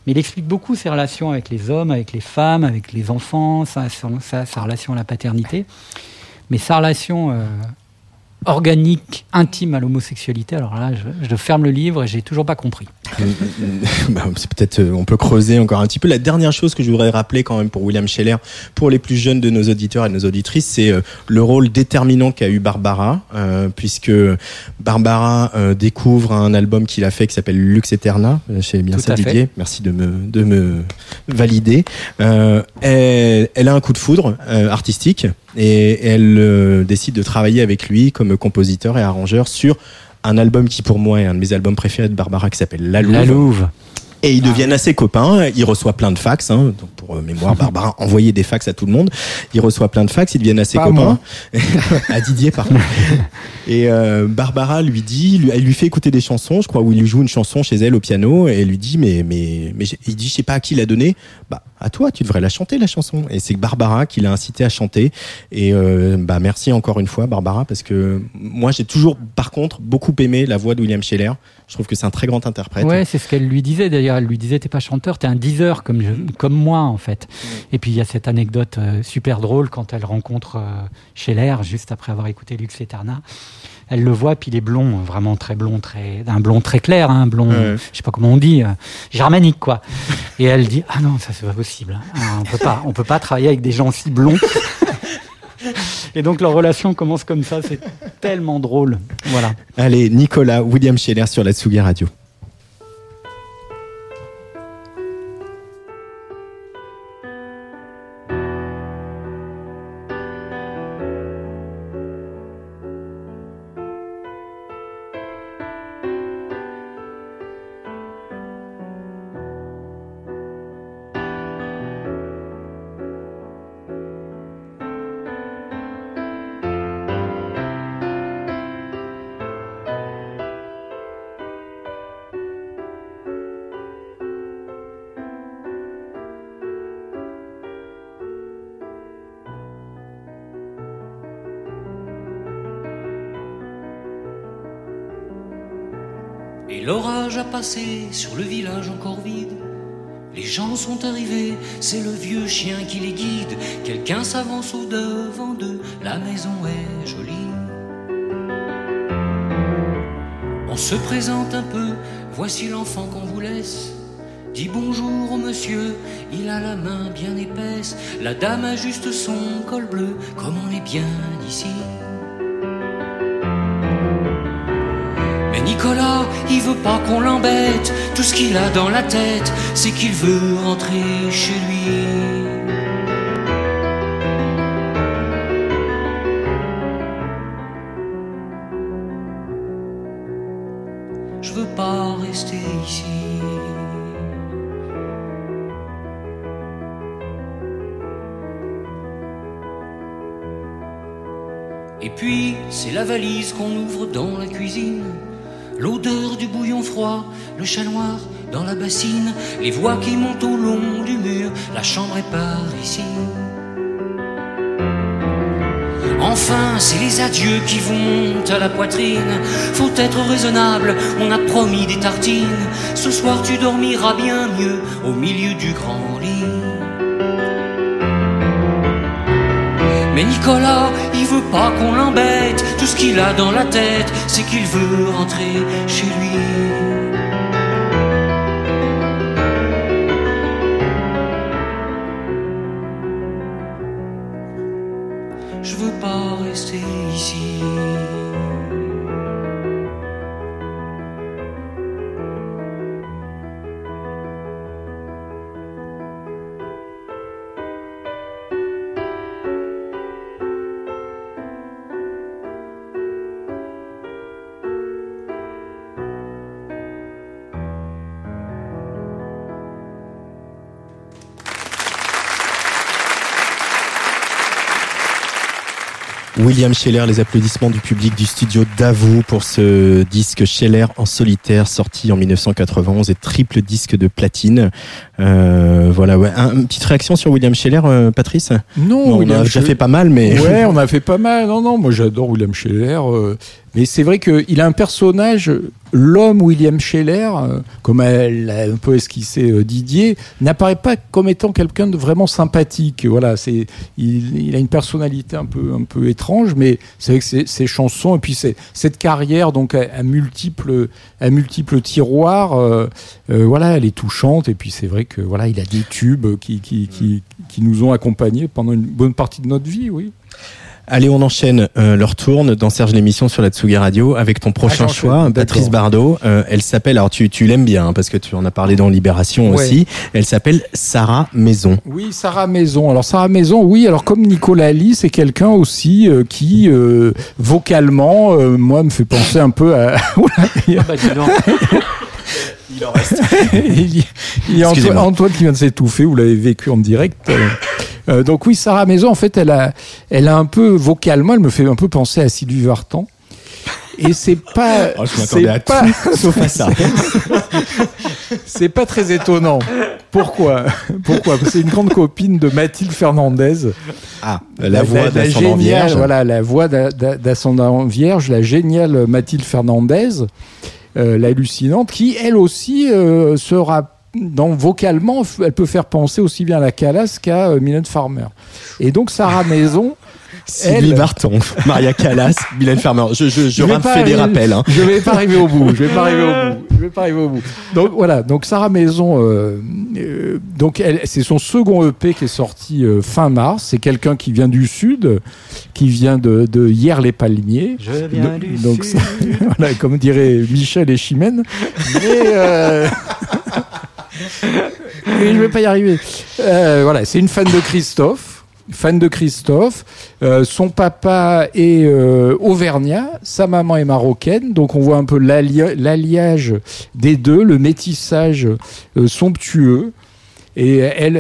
Mais il explique beaucoup ses relations avec les hommes, avec les femmes, avec les enfants, sa, son- sa- sa relation à la paternité. Mais sa relation euh, organique, intime à l'homosexualité, alors là, je, je ferme le livre et j'ai toujours pas compris. Bah, c'est peut-être, euh, on peut creuser encore un petit peu. La dernière chose que je voudrais rappeler quand même pour William Scheller, pour les plus jeunes de nos auditeurs et de nos auditrices, c'est euh, le rôle déterminant qu'a eu Barbara, euh, puisque Barbara euh, découvre un album qu'il a fait qui s'appelle Lux Eterna. Chez bien ça. Didier, merci de me de me valider. Euh, elle, elle a un coup de foudre artistique et elle euh, décide de travailler avec lui comme compositeur et arrangeur sur un album qui pour moi est un de mes albums préférés de Barbara qui s'appelle La Louve. La Louve. Et ils deviennent assez copains. Il reçoit plein de fax. Hein. Donc pour euh, mémoire, Barbara envoyait des fax à tout le monde. Il reçoit plein de fax. Ils deviennent assez Pas copains. à Didier, pardon. Et euh, Barbara lui dit, lui, elle lui fait écouter des chansons, je crois, où il lui joue une chanson chez elle au piano, et elle lui dit, mais, mais, mais il dit, je sais pas à qui l'a donné. Bah, à toi, tu devrais la chanter la chanson. Et c'est Barbara qui l'a incité à chanter. Et euh, bah merci encore une fois, Barbara, parce que moi j'ai toujours, par contre, beaucoup aimé la voix de William Scheller. Je trouve que c'est un très grand interprète. Ouais, c'est ce qu'elle lui disait d'ailleurs. Elle lui disait T'es pas chanteur, t'es un diseur comme, je- comme moi en fait. Et puis il y a cette anecdote euh, super drôle quand elle rencontre euh, Scheller, juste après avoir écouté Lux Eterna. Elle le voit, puis il est blond, vraiment très blond, très, un blond très clair, un blond, Ouais. je sais pas comment on dit, euh, germanique quoi. Et elle dit Ah non, ça c'est pas possible. hein. Ah, on peut pas, on peut pas travailler avec des gens aussi blonds. Et donc leur relation commence comme ça, c'est tellement drôle. Voilà. Allez, Nicolas, William Scheller sur la Tsugi Radio. Sur le village encore vide. Les gens sont arrivés, c'est le vieux chien qui les guide. Quelqu'un s'avance au devant d'eux, la maison est jolie. On se présente un peu, voici l'enfant qu'on vous laisse. Dis bonjour au monsieur, il a la main bien épaisse. La dame a juste son col bleu, comme on est bien ici. Nicolas, il veut pas qu'on l'embête. Tout ce qu'il a dans la tête, c'est qu'il veut rentrer chez lui. Je veux pas rester ici. Et puis, c'est la valise qu'on ouvre dans la cuisine. L'odeur du bouillon froid, le chat noir dans la bassine, les voix qui montent au long du mur, la chambre est par ici. Enfin, c'est les adieux qui montent à la poitrine. Faut être raisonnable, on a promis des tartines. Ce soir, tu dormiras bien mieux au milieu du grand lit. Mais Nicolas, il veut pas qu'on l'embête. Tout ce qu'il a dans la tête, c'est qu'il veut rentrer chez lui. William Scheller, les applaudissements du public du studio Davout pour ce disque Scheller en solitaire sorti en 1991 et triple disque de platine. Euh, voilà, ouais. Un- une petite réaction sur William Scheller, euh, Patrice? Non, Bon, On William a déjà fait pas mal, mais Ouais, on a fait pas mal. Non, non, moi j'adore William Scheller. Mais c'est vrai qu'il a un personnage l'homme William Scheller, euh, comme elle un peu esquissé euh, Didier, n'apparaît pas comme étant quelqu'un de vraiment sympathique. Voilà, c'est, il, a une personnalité un peu, un peu étrange, mais c'est vrai que ses, chansons et puis cette carrière donc à, multiples, à multiples tiroirs, euh, voilà, elle est touchante et puis c'est vrai que voilà, il a des tubes qui, qui, qui, qui nous ont accompagnés pendant une bonne partie de notre vie, oui. Allez, on enchaîne euh, leur tourne dans Serge l'émission sur la Tsugi Radio avec ton prochain choix. Patrice Bardot. Euh, elle s'appelle, alors tu, tu l'aimes bien hein, parce que tu en as parlé dans Libération Ouais. aussi. Elle s'appelle Sarah Maison. Oui, Sarah Maison. Alors Sarah Maison, oui, alors comme Nicolas Lee, c'est quelqu'un aussi euh, qui, euh, vocalement, euh, moi, me fait penser un peu à... Oula, il y a- Bah. Il en reste. il y a- Antoine, qui vient de s'étouffer, vous l'avez vécu en direct. Euh, donc oui, Sarah Maison, en fait, elle a, elle a un peu, vocalement, elle me fait un peu penser à Sylvie Vartan. Et c'est pas, Oh, je m'attendais c'est à pas, tout, sauf à ça. c'est pas très étonnant. Pourquoi? Pourquoi? Parce que c'est une grande copine de Mathilde Fernandez. Ah, la voix d'ascendant vierge. Voilà, la voix d'a- d'a- d'ascendant vierge, la géniale Mathilde Fernandez, euh, l'hallucinante, qui elle aussi euh, sera dans vocalement, elle peut faire penser aussi bien à la Calas qu'à euh, Mylène Farmer. Et donc Sarah Maison, Sylvie elle- Vartan, Maria Callas, Mylène Farmer. Je, je, je, vais rap- pas fais des rappels. Hein. Je vais pas arriver au bout. Je vais pas arriver au bout. Je vais pas arriver au bout. Donc voilà. Donc Sarah Maison. euh, euh, donc elle, c'est son second EP qui est sorti euh, fin mars. C'est quelqu'un qui vient du sud, qui vient de, de hier les Palmiers. Je viens Donc- du donc sud. ça- voilà, comme dirait Michel et Chimène. Mais, mais je vais pas y arriver. Euh, voilà, c'est une fan de Christophe. Fan de Christophe. Euh, son papa est euh, auvergnat, sa maman est marocaine. Donc on voit un peu l'allia- l'alliage des deux, le métissage somptueux. Et elle,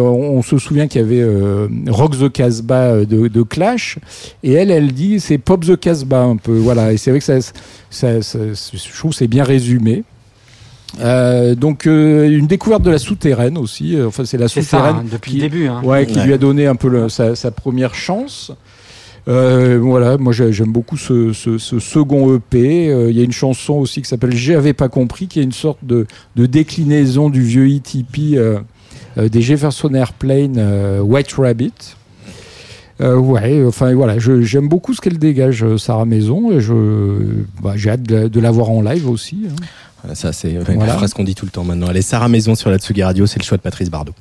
on se souvient qu'il y avait euh, Rock the Casbah de, Clash, et elle, elle dit c'est Pop the Casbah un peu, voilà. Et c'est vrai que je trouve c'est bien résumé. Euh, donc euh, une découverte de la souterraine aussi. Euh, Enfin c'est la C'est ça, souterraine hein, depuis qui- le début. hein. ouais, qui Ouais. lui a donné un peu le- sa, sa première chance. Euh, voilà, moi j'ai- j'aime beaucoup ce, ce- ce second EP. Euh, Il y a une chanson aussi qui s'appelle J'avais pas compris, qui est une sorte de, de déclinaison du vieux ETP euh, euh, des Jefferson Airplane euh, White Rabbit. Euh, ouais, enfin voilà, je- j'aime beaucoup ce qu'elle dégage, euh, Sarah Maison, et je, bah, j'ai hâte de, de la voir en live aussi. hein. Voilà, ça, c'est ouais, Voilà. la phrase qu'on dit tout le temps maintenant. Allez, Sarah Maison sur la Tsugi Radio, c'est le choix de Patrice Bardot.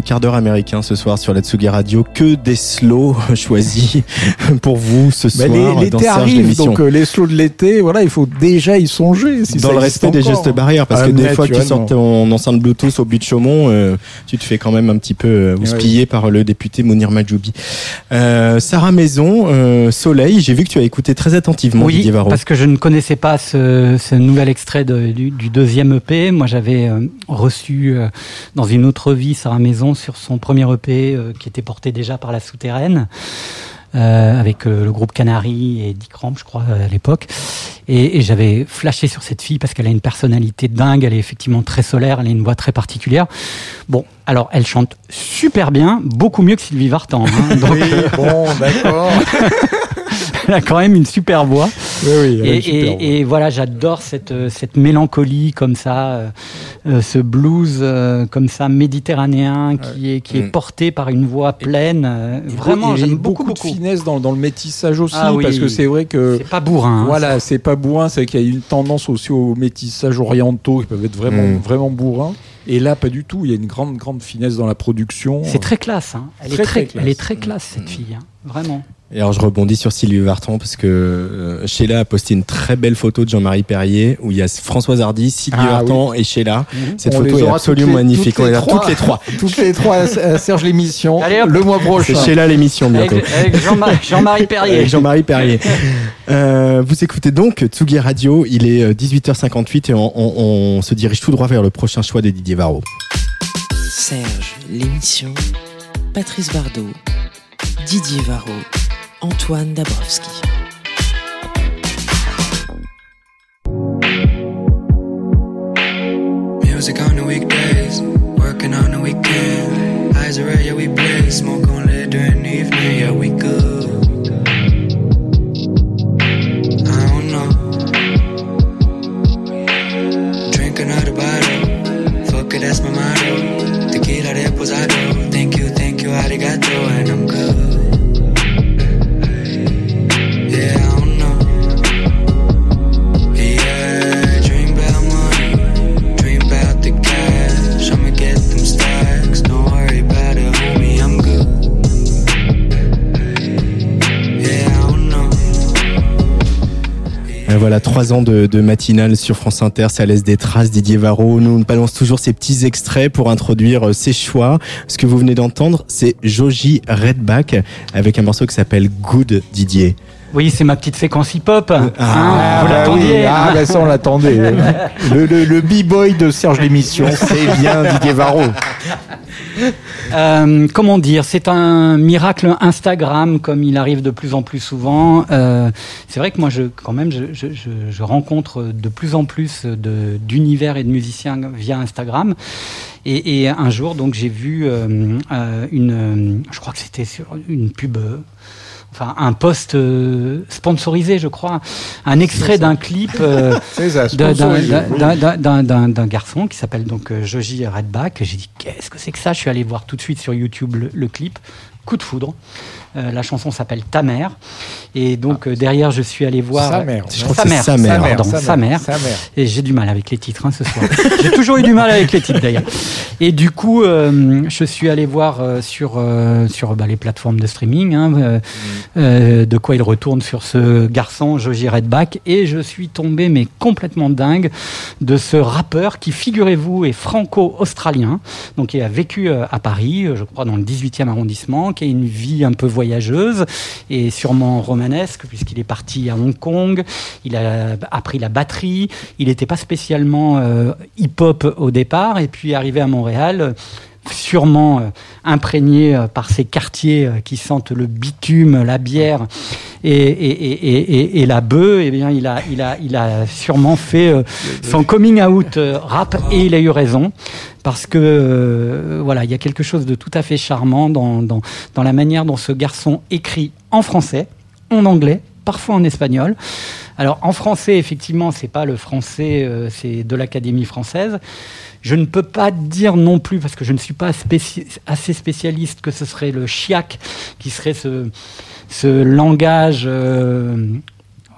Le quart d'heure américain ce soir sur la Tsugi Radio. Que des slows choisis pour vous ce Bah, soir les- dans L'été Serge arrive, donc euh, les slows de l'été, voilà, il faut déjà y songer. Si dans ça le respect des gestes barrières, parce Ah, que des fois que tu sors ton enceinte Bluetooth au but de Chaumont, euh, tu te fais quand même un petit peu euh, Ouais. houspiller par le député Mounir Majoubi. Euh, Sarah Maison, euh, Soleil, j'ai vu que tu as écouté très attentivement Oui, Didier Varro. parce que je ne connaissais pas ce, ce nouvel extrait de- du, du deuxième EP. Moi, j'avais euh, reçu euh, dans une autre vie Sarah Maison sur son premier EP euh, qui était porté déjà par la souterraine. euh, avec euh, le groupe Canary et Dick Ramp, je crois, à l'époque. Et, et j'avais flashé sur cette fille parce qu'elle a une personnalité dingue, elle est effectivement très solaire, elle a une voix très particulière. Bon, alors elle chante super bien, beaucoup mieux que Sylvie Vartan. hein. Donc, Oui, bon, d'accord. elle a quand même une super voix. Oui, oui, elle a Et, une super voix. et- et voilà, j'adore cette, euh, cette mélancolie comme ça, euh, euh, ce blues euh, comme ça méditerranéen qui est qui est Mm. porté par une voix pleine. vraiment, j'aime beaucoup beaucoup de finesse dans, dans le métissage aussi, Ah oui. parce que c'est vrai que C'est pas bourrin. hein. Voilà, c'est pas bourrin, c'est qu'il y a une tendance aussi au métissage orientaux qui peuvent être vraiment, Mm. vraiment bourrins. Et là, pas du tout. Il y a une grande, grande finesse dans la production. C'est très classe. hein. Elle, Très, est très, très classe. elle est très classe cette fille, hein. vraiment. Et alors je rebondis sur Sylvie Vartan parce que euh, Sheila a posté une très belle photo de Jean-Marie Perrier où il y a Françoise Hardy, Sylvie Ah, Vartan et Sheila. Cette On photo est absolument magnifique. toutes On les a toutes les trois. Toutes les trois Serge l'émission le mois C'est prochain. Sheila l'émission bientôt. Avec, avec Jean-Marie Perrier. Avec Jean-Marie Perrier. Euh, vous écoutez donc Tsugi Radio, il est euh, 18h58 et on, on- on se dirige tout droit vers le prochain choix de Didier Varro. Serge, l'émission. Patrice Bardot. Didier Varro. Antoine Dabrowski. Music on the weekdays, working on the weekend. Eyes are red, yeah, we blaze. Smoke on lit during the evening, yeah, we good. I don't know. Drink another bottle, fuck it, that's my motto. Tequila reposado, thank you, thank you, arigato, and I'm voilà, trois ans de, de matinale sur France Inter, ça laisse des traces. Didier Varro nous balance toujours ces petits extraits pour introduire euh, ses choix. Ce que vous venez d'entendre, c'est Joji Redback avec un morceau qui s'appelle Good Didier. Oui, c'est ma petite séquence hip-hop. hein. Ah, vous bah l'attendiez. oui. Ah, hein. bah ça, on l'attendait. le le, le b-boy de Serge l'émission, c'est bien Didier Varro. Euh, comment dire C'est un miracle Instagram, comme il arrive de plus en plus souvent. Euh, c'est vrai que moi, je, quand même, je, je- rencontre de plus en plus de- d'univers et de musiciens via Instagram. Et, et un jour, donc, j'ai vu euh, une, je crois que c'était sur une pub. Enfin, un post euh, sponsorisé, je crois, un extrait d'un clip euh, d'un- garçon qui s'appelle donc euh, Joji Redback. J'ai dit qu'est-ce que c'est que ça? Je suis allé voir tout de suite sur YouTube le, le clip. Coup de foudre. Euh, la chanson s'appelle Ta mère. Et donc euh, derrière, je suis allé voir. Sa mère. Je Sa mère, sa mère. pardon, sa mère. Sa mère. Et j'ai du mal avec les titres hein, ce soir. j'ai toujours eu du mal avec les titres d'ailleurs. Et du coup, euh, je suis allé voir euh, sur, euh, sur bah, les plateformes de streaming hein, euh, euh, de quoi il retourne sur ce garçon, Joji Redback. Et je suis tombé, mais complètement dingue, de ce rappeur qui, figurez-vous, est franco-australien. Donc, il a vécu euh, à Paris, je crois dans le 18e arrondissement, qui a une vie un peu voyageuse et sûrement romanesque, puisqu'il est parti à Hong Kong. Il a appris la batterie. Il n'était pas spécialement euh, hip-hop au départ. Et puis, arrivé à Montréal, sûrement euh, imprégné euh, par ces quartiers euh, qui sentent le bitume, la bière et, la bœuf, eh bien, il a, sûrement fait son coming out rap et il a eu raison parce que voilà, il y a quelque chose de tout à fait charmant dans, la manière dont ce garçon écrit en français, en anglais, parfois en espagnol. Alors en français, effectivement, c'est pas le français, c'est de l'Académie française. Je ne peux pas dire non plus, parce que je ne suis pas assez spécialiste, que ce serait le chiac, qui serait ce, ce langage euh,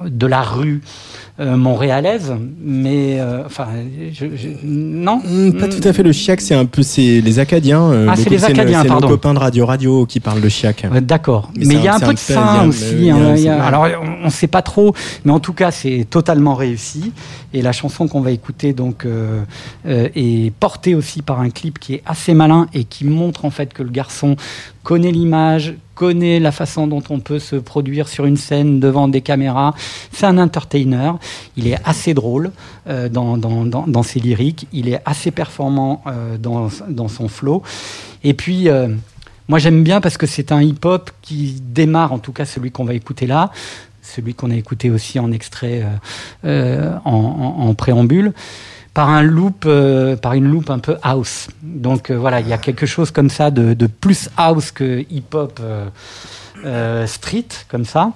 de la rue, euh, montréalaise, mais euh, enfin, je, je- non, Hmm, Pas tout à fait le chiac, c'est un peu c'est les Acadiens. euh, Ah, c'est les Acadiens, C'est nos pardon. copains de Radio Radio qui parlent de chiac. Euh, D'accord, Mais mais c'est il y a un- c'est peu de ça aussi. hein, il y a- c'est- alors on ne sait pas trop, mais en tout cas c'est totalement réussi. Et la chanson qu'on va écouter donc est portée aussi par un clip qui est assez malin et qui montre en fait que le garçon connaît l'image, connaît la façon dont on peut se produire sur une scène devant des caméras. C'est un entertainer. Il est assez drôle euh, dans, ses lyriques. Il est assez performant euh, dans, son flow. Et puis, euh, moi j'aime bien parce que c'est un hip-hop qui démarre, en tout cas celui qu'on va écouter là, celui qu'on a écouté aussi en extrait en, préambule par un loop, par une loupe un peu house. Donc voilà, il y a quelque chose comme ça de, plus house que hip-hop euh, euh, street, comme ça,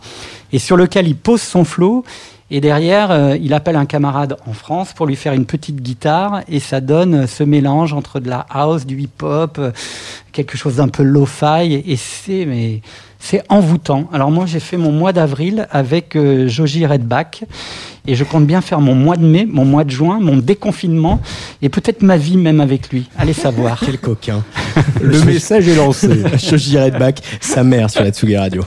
et sur lequel il pose son flow. Et derrière, euh, il appelle un camarade en France pour lui faire une petite guitare, et ça donne euh, ce mélange entre de la house, du hip-hop, euh, quelque chose d'un peu lo-fi, et c'est mais c'est envoûtant. Alors moi, j'ai fait mon mois d'avril avec euh, Joji Redback, et je compte bien faire mon mois de mai, mon mois de juin, mon déconfinement, et peut-être ma vie même avec lui. Allez savoir. Quel coquin. Le message est lancé. De bac, sa mère sur la Tsugi Radio.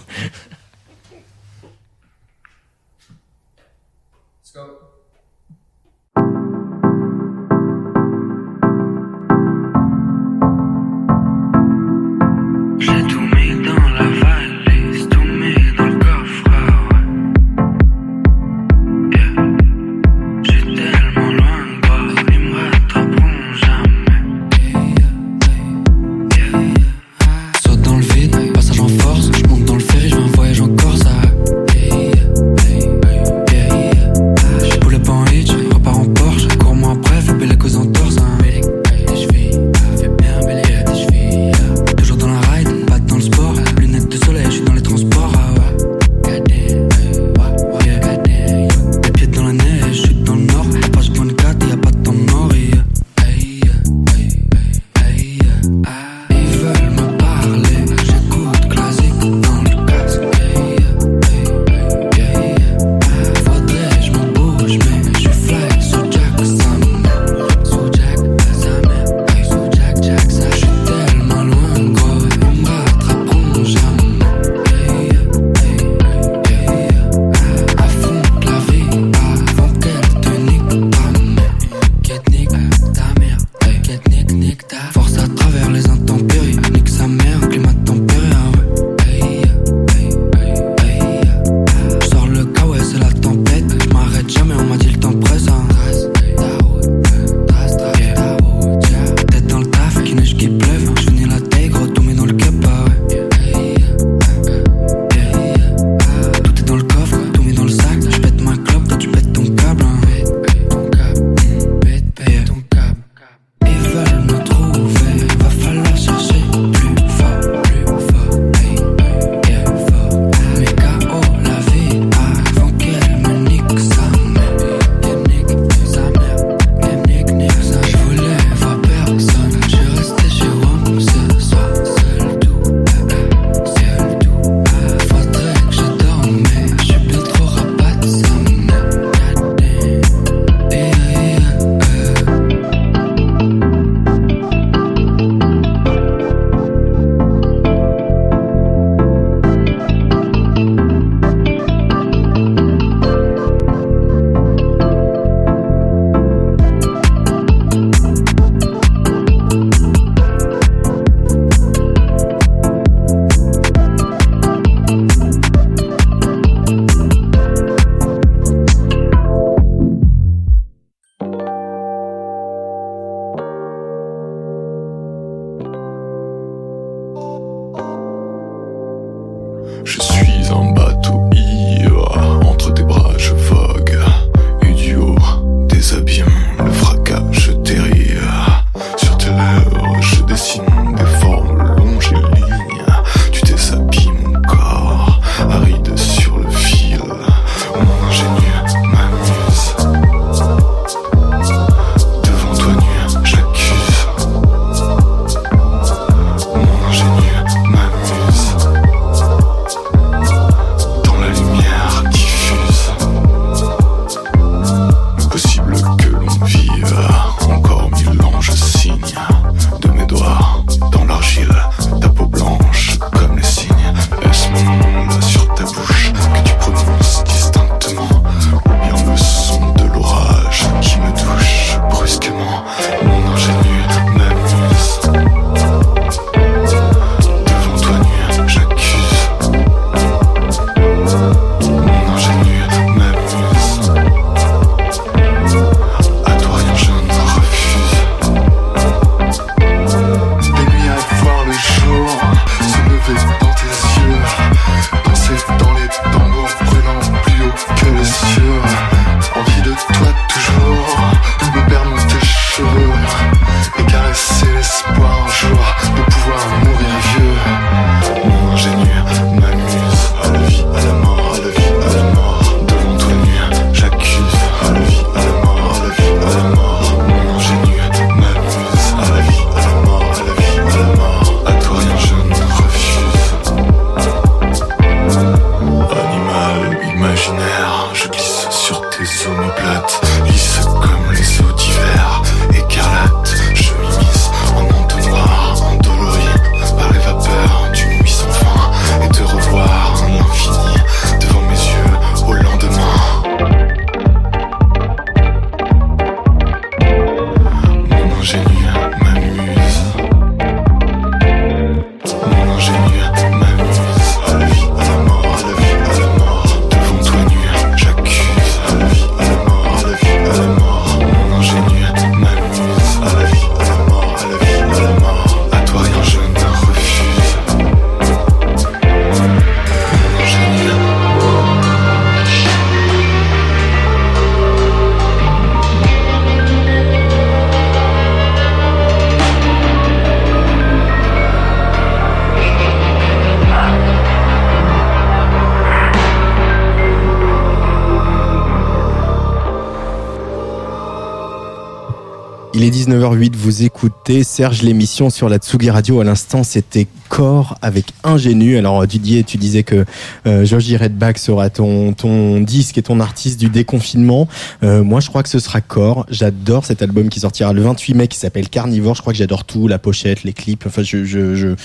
Vous écoutez Serge l'émission sur la Tsugi Radio. À l'instant, c'était Corps avec Ingénu. Alors Didier, tu disais que euh, Redback sera ton, ton disque et ton artiste du déconfinement. Euh, moi, je crois que ce sera Corps. J'adore cet album qui sortira le 28 mai qui s'appelle Carnivore. Je crois que j'adore tout, la pochette, les clips. Enfin, je, je,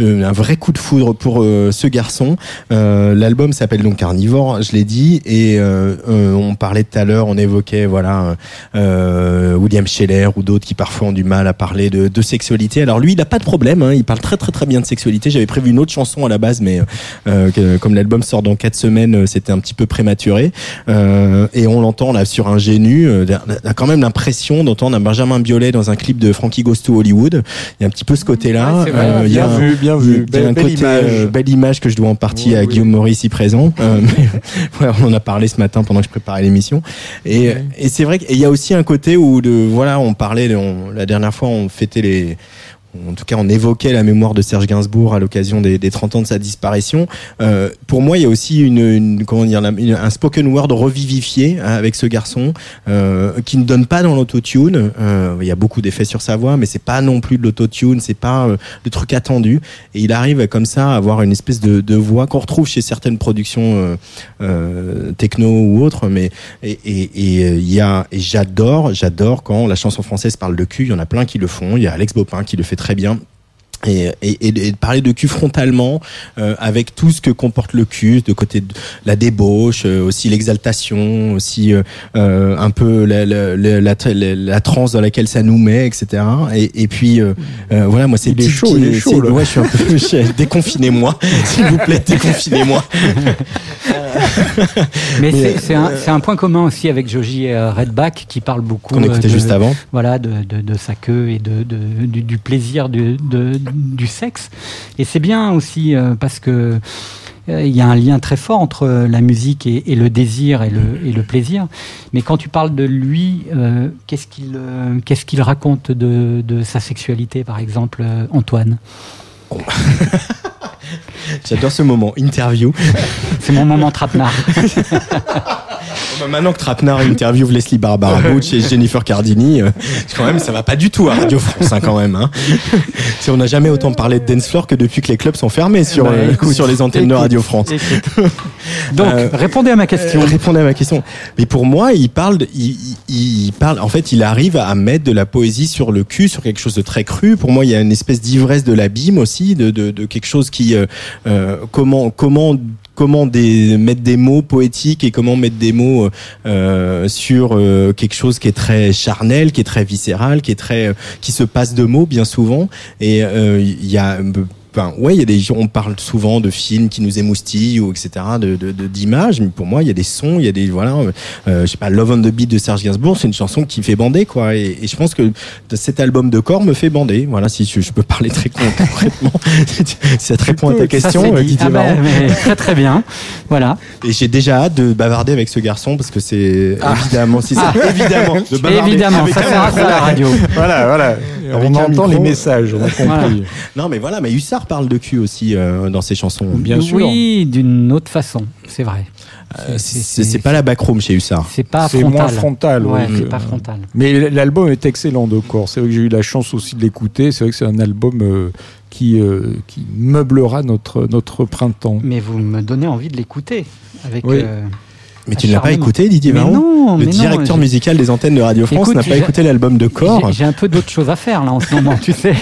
un vrai coup de foudre pour euh, ce garçon. Euh, L'album s'appelle donc Carnivore, je l'ai dit, et euh, euh, on parlait tout à l'heure, on évoquait voilà euh, William Scheller ou d'autres qui parfois ont du mal à parler de, de sexualité. Alors lui, il n'a pas de problème, hein, il parle très très très bien de sexualité. J'avais prévu une autre chanson à la base, mais euh, que- comme l'album sort dans quatre semaines, euh, c'était un petit peu prématuré. Euh, et on l'entend là sur un génu. euh, On a quand même l'impression d'entendre un Benjamin Biolay dans un clip de Frankie Goes to Hollywood. Il y a un petit peu ce côté-là. Ouais, c'est vrai, Euh, il y a bien un- vu, bien vu. Belle- un belle côté, image. euh, belle image que je dois en partie Oui, à oui. Guillaume Maurice ici présent. Euh, mais, ouais, on en a parlé ce matin pendant que je préparais l'émission. Et, et c'est vrai qu'il y a aussi un côté où de, voilà, on parlait, on- la dernière fois, on fêtait les, en tout cas, on évoquait la mémoire de Serge Gainsbourg à l'occasion des, des 30 ans de sa disparition. Euh, pour moi, il y a aussi une, une- comment dire, une- un spoken word revivifié avec ce garçon euh, qui ne donne pas dans l'autotune. Euh, il y a beaucoup d'effets sur sa voix, mais c'est pas non plus de l'autotune, c'est pas euh, le truc attendu. Et il arrive comme ça à avoir une espèce de, de voix qu'on retrouve chez certaines productions euh, euh, techno ou autres. Mais et, et, et, il y a et j'adore, j'adore quand la chanson française parle de cul. Il y en a plein qui le font. Il y a Alex Bopin qui le fait très bien. Et, et, et de- et de parler de cul frontalement euh, avec tout ce que comporte le cul, de côté de la débauche, euh, aussi l'exaltation, aussi euh, euh, un peu la, la, la, la, la- la transe dans laquelle ça nous met, etc. Et, et puis euh, euh, voilà, moi c'est Il est chaud, il est chaud, là. Ouais, je suis un peu déconfinez-moi, s'il vous plaît, déconfinez-moi. Mais, Mais, c'est- c'est un, c'est un point commun aussi avec Joji Redback qui parle beaucoup. Qu'on écoutait de- juste avant. Voilà, de, de, de sa queue et de, de- du, du plaisir du, de- du sexe. Et c'est bien aussi euh, parce que euh, il y a un lien très fort entre euh, la musique et, et le désir et le, et le plaisir. Mais quand tu parles de lui, euh, qu'est-ce qu'il euh, raconte de, de sa sexualité, par exemple, Antoine? J'adore ce moment, interview. C'est mon moment trapenard. Bah, maintenant que Trapnar interviewe Leslie Barbara Butch et Jennifer Cardini, euh, quand même, ça va pas du tout à Radio France, hein, quand même. Hein. Si on n'a jamais autant parlé de dance floor que depuis que les clubs sont fermés sur, Bah, euh, écoute, sur les antennes de Radio France. écoute. Donc, Euh, répondez à ma question. Répondez à ma question. Mais pour moi, il parle, il, il, il parle. En fait, il arrive à mettre de la poésie sur le cul, sur quelque chose de très cru. Pour moi, il y a une espèce d'ivresse de l'abîme aussi, de, de, de quelque chose qui, euh, comment, comment comment des, mettre des mots poétiques et comment mettre des mots euh, sur euh, quelque chose qui est très charnel, qui est très viscéral, qui est très euh, qui se passe de mots bien souvent. Et euh, il y a Enfin, ouais, il y a des gens, on parle souvent de films qui nous émoustillent ou etc. de de- de- d'images, mais pour moi, il y a des sons, il y a des voilà, euh, je sais pas, Love on the Beat de Serge Gainsbourg, c'est une chanson qui fait bander quoi. Et, et je pense que cet album de corps me fait bander. Voilà, si je, je peux parler très concrètement, si ça te répond à ta question, euh, dit. Didier Ah bah, mais très très bien. Voilà. Et j'ai déjà hâte de bavarder avec ce garçon parce que c'est évidemment, si ça, Ah. évidemment, de bavarder Évidemment, avec ça sert à ça, la radio. Voilà, voilà. On entend micro. les messages, on a compris. Voilà. Non, mais voilà, mais Hussard parle de cul aussi euh, dans ses chansons. Bien sûr. Oui, d'une autre façon, c'est vrai. Euh, c'est pas la backroom chez Hussard. C'est pas C'est frontal. moins frontal. Ouais, oui. c'est pas frontal. Mais l'album est excellent de corps. C'est vrai que j'ai eu la chance aussi de l'écouter. C'est vrai que c'est un album euh, qui, euh, qui meublera notre, notre printemps. Mais vous me donnez envie de l'écouter. Avec, Oui. euh, Mais tu ne l'as pas écouté, Didier Varro non, Le non, directeur musical des antennes de Radio France n'a pas écouté l'album de corps. J'ai- un peu d'autres choses à faire là en ce moment, tu sais.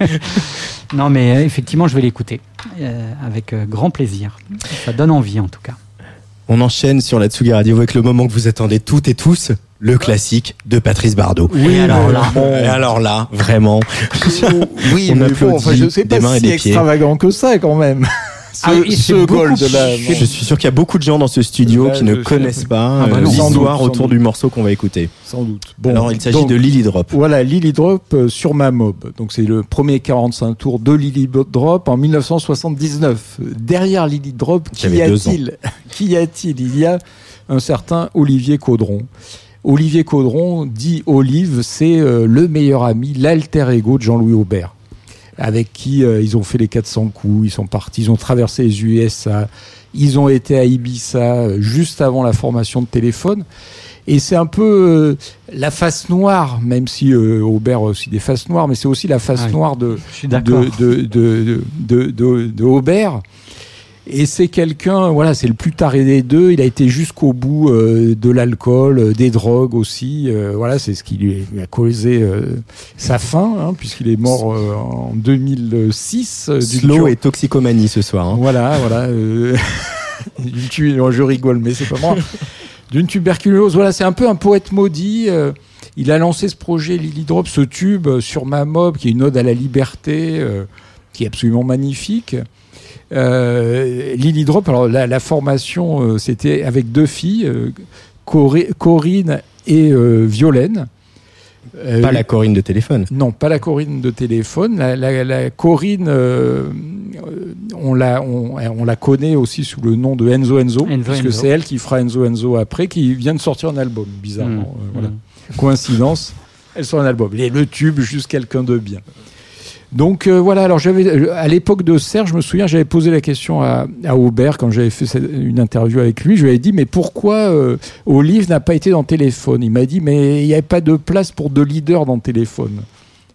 non, mais euh, effectivement, je vais l'écouter euh, avec euh, grand plaisir. Ça donne envie en tout cas. On enchaîne sur la Tsugi Radio avec le moment que vous attendez toutes et tous, le classique de Patrice Bardot. Oui, alors là. Et alors là, vraiment. Oui, On mais applaudit bon, enfin, je sais des pas mains et si des pieds. extravagant que ça quand même. Ce, Ah ce Je suis sûr qu'il y a beaucoup de gens dans ce studio Ouais, qui ne connaissent pas Ah bah euh, l'histoire autour doute. du morceau qu'on va écouter. Sans doute. Alors, il s'agit donc, de Lily Drop. Voilà, Lily Drop euh, sur ma mob. Donc c'est le premier 45 tours de Lily Drop en 1979. Derrière Lily Drop, qui a-t-il Qui y a-t-il? Il y a un certain Olivier Caudron. Olivier Caudron, dit Olive, c'est euh, le meilleur ami, l'alter ego de Jean-Louis Aubert, avec qui euh, ils ont fait les 400 coups, ils sont partis, ils ont traversé les USA, ils ont été à Ibiza euh, juste avant la formation de téléphone. Et c'est un peu euh, la face noire, même si euh, Aubert a aussi des faces noires, mais c'est aussi la face Ah noire de, de, de, de, de- de Aubert. Et c'est quelqu'un, voilà, c'est le plus taré des deux. Il a été jusqu'au bout euh, de l'alcool, euh, des drogues aussi. Euh, voilà, c'est ce qui lui a causé euh, sa fin, hein, puisqu'il est mort euh, en 2006. euh, Slow cure- et toxicomanie ce soir. hein. voilà, voilà. euh, je rigole, mais c'est pas moi. D'une tuberculose. Voilà, c'est un peu un poète maudit. euh, il a lancé ce projet Lily Drop, ce tube sur ma mob, qui est une ode à la liberté, euh, qui est absolument magnifique. Euh, Lily Drop, alors la, la formation, euh, c'était avec deux filles, euh, Corinne et euh, Violaine. Euh, Pas la Corinne de téléphone. non, pas la Corinne de téléphone. La, la- la Corinne, on, la, on, on la connaît aussi sous le nom de Enzo Enzo, Enzo puisque c'est elle qui fera Enzo Enzo après, qui vient de sortir un album, bizarrement. Mm, Euh, voilà. mm. Coïncidence, elle sort un album. Et le tube, juste quelqu'un de bien. Donc euh, voilà, alors j'avais euh, à l'époque de Serge, je me souviens, j'avais posé la question à, à Aubert quand j'avais fait une interview avec lui. Je lui avais dit mais pourquoi euh, Olive n'a pas été dans Téléphone? Il m'a dit mais il n'y avait pas de place pour deux leaders dans Téléphone.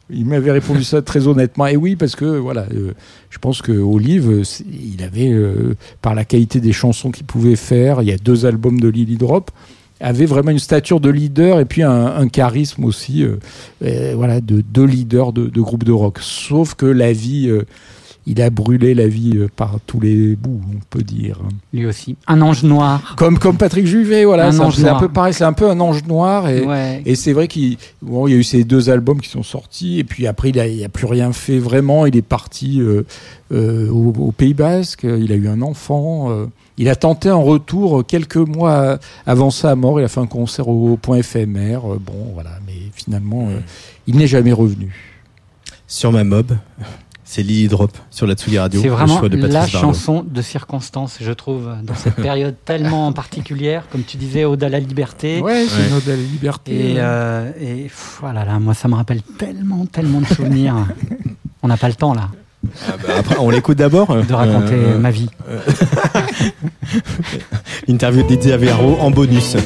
Il m'avait répondu ça très honnêtement. Et oui, parce que voilà, je pense que Olive, il avait par la qualité des chansons qu'il pouvait faire. Il y a deux albums de Lily Drop avait vraiment une stature de leader et puis un, charisme aussi, euh, voilà, de deux leaders de, de groupes de rock. Sauf que la vie, euh, il a brûlé la vie euh, par tous les bouts, on peut dire. Lui aussi. Un ange noir. Comme, comme Patrick Juvet, voilà, Un c'est un- peu pareil, c'est un peu un ange noir et, Ouais. et c'est vrai qu'il bon, y a eu ces deux albums qui sont sortis et puis après il a, il a plus rien fait vraiment. Il est parti euh, euh, au, au Pays Basque, il a eu un enfant. euh, il a tenté un retour quelques mois avant sa mort. Il a fait un concert au, point éphémère. euh, bon, voilà, mais finalement euh, il n'est jamais revenu. Sur ma mob, c'est Lily Drop sur la Tsugi Radio. C'est le vraiment choix de la chanson de circonstance, je trouve, dans cette période tellement particulière, comme tu disais, Ode à la liberté. Ouais, c'est Ouais. une ode à la liberté. Et, euh, et pff, voilà, là, moi, ça me rappelle tellement, tellement de souvenirs. On n'a pas le temps, là, Ah bah, après, on l'écoute d'abord. de raconter Euh, ma vie. Interview de Didier Avero en bonus.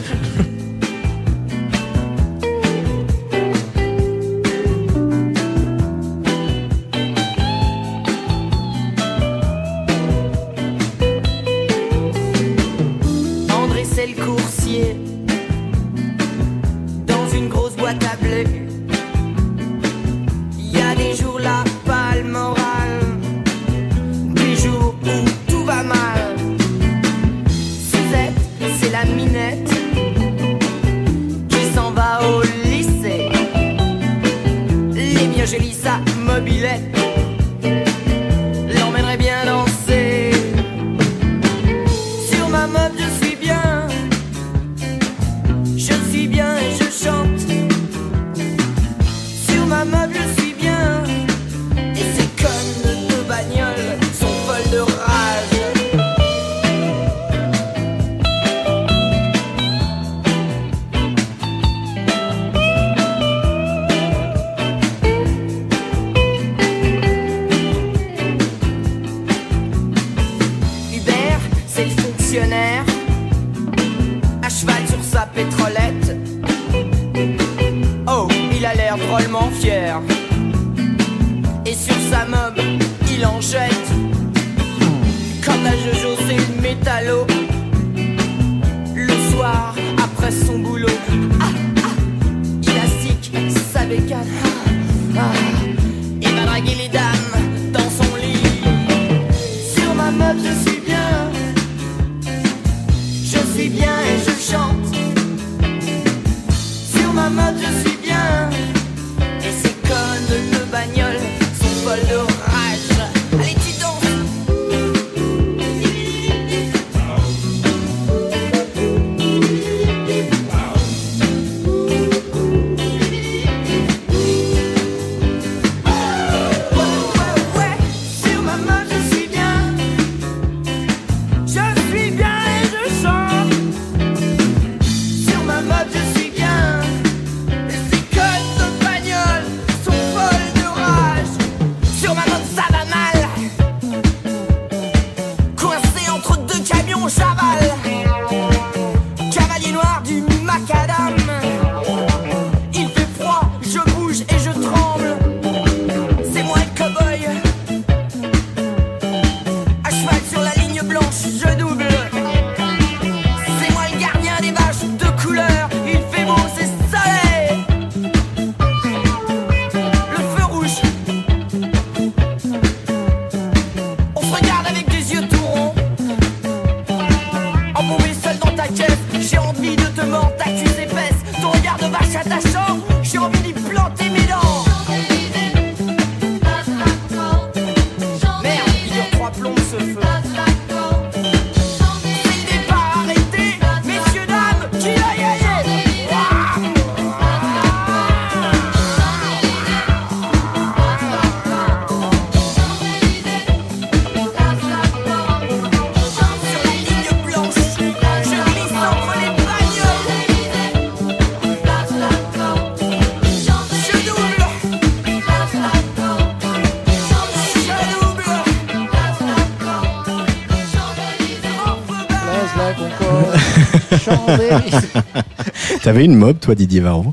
T'avais une mob, toi, Didier Varro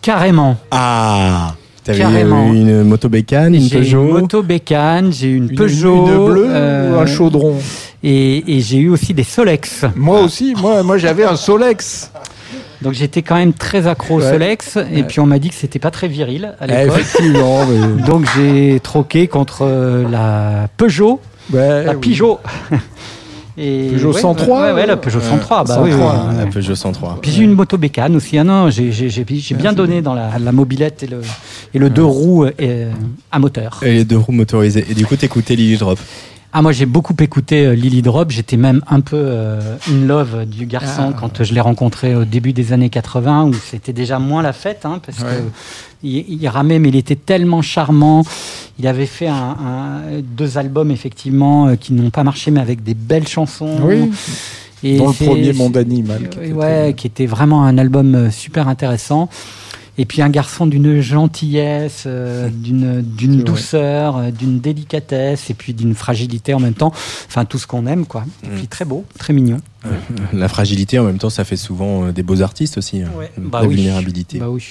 Carrément. Ah T'avais Carrément. une moto bécane, une J'ai Peugeot une moto bécane, j'ai une, Une- Peugeot. une bleue euh, ou un chaudron Et, et j'ai eu aussi des Solex. Moi aussi, moi, moi j'avais un Solex. Donc j'étais quand même très accro au Ouais. Solex. Et puis on m'a dit que c'était pas très viril à Eh, l'époque. effectivement, mais- Donc j'ai troqué contre euh, la Peugeot, Ouais, la oui. Peugeot. Et Peugeot ouais, 103, ouais, ouais, la Peugeot 103. bah 103, oui, oui. Ah, La Peugeot 103. Puis j'ai une moto bécane aussi. Ah non, j'ai j'ai- j'ai- j'ai bien donné dans la, la mobilette et le, et le deux roues euh, à moteur. Et les deux roues motorisées. Et du coup, t'écoutais Lily Drop. Ah moi j'ai beaucoup écouté euh, Lily Drop, j'étais même un peu euh, in love du garçon Ah. quand je l'ai rencontré au début des années 80 où c'était déjà moins la fête hein, parce Ouais. que il, il ramait mais il était tellement charmant. Il avait fait un, un- deux albums effectivement euh, qui n'ont pas marché mais avec des belles chansons. Oui. Et Dans le premier Monde Animal. qui euh, était ouais, qui était vraiment un album euh, super intéressant. Et puis un garçon d'une gentillesse, euh, d'une douceur, euh, d'une délicatesse et puis d'une fragilité en même temps. Enfin tout ce qu'on aime quoi. Et puis très beau, très mignon. La fragilité, en même temps, ça fait souvent euh, des beaux artistes aussi. hein. Bah la oui. vulnérabilité. Bah oui.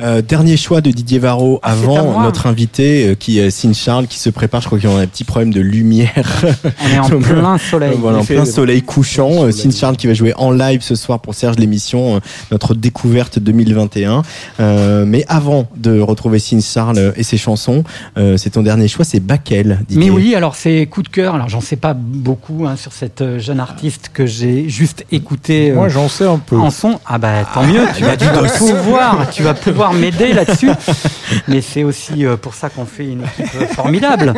Euh, dernier choix de Didier Varro Ah, avant notre invité euh, qui est Cine Charles qui se prépare. Je crois qu'il y a un petit problème de lumière. On est en plein soleil. voilà, en plein soleil couchant. Euh, soleil. Cine Charles qui va jouer en live ce soir pour Serge l'émission, euh, notre découverte 2021. Euh, mais avant de retrouver Cine Charles euh, et ses chansons, euh, c'est ton dernier choix, c'est Bakel. Didier. Mais oui, alors c'est coup de cœur. Alors j'en sais pas beaucoup hein, sur cette euh, jeune artiste que j'ai juste écouté euh, Moi j'en sais un peu. en son. Ah bah tant mieux, tu vas, tu vas pouvoir, tu vas pouvoir m'aider là-dessus. Mais c'est aussi euh, pour ça qu'on fait une équipe euh, formidable.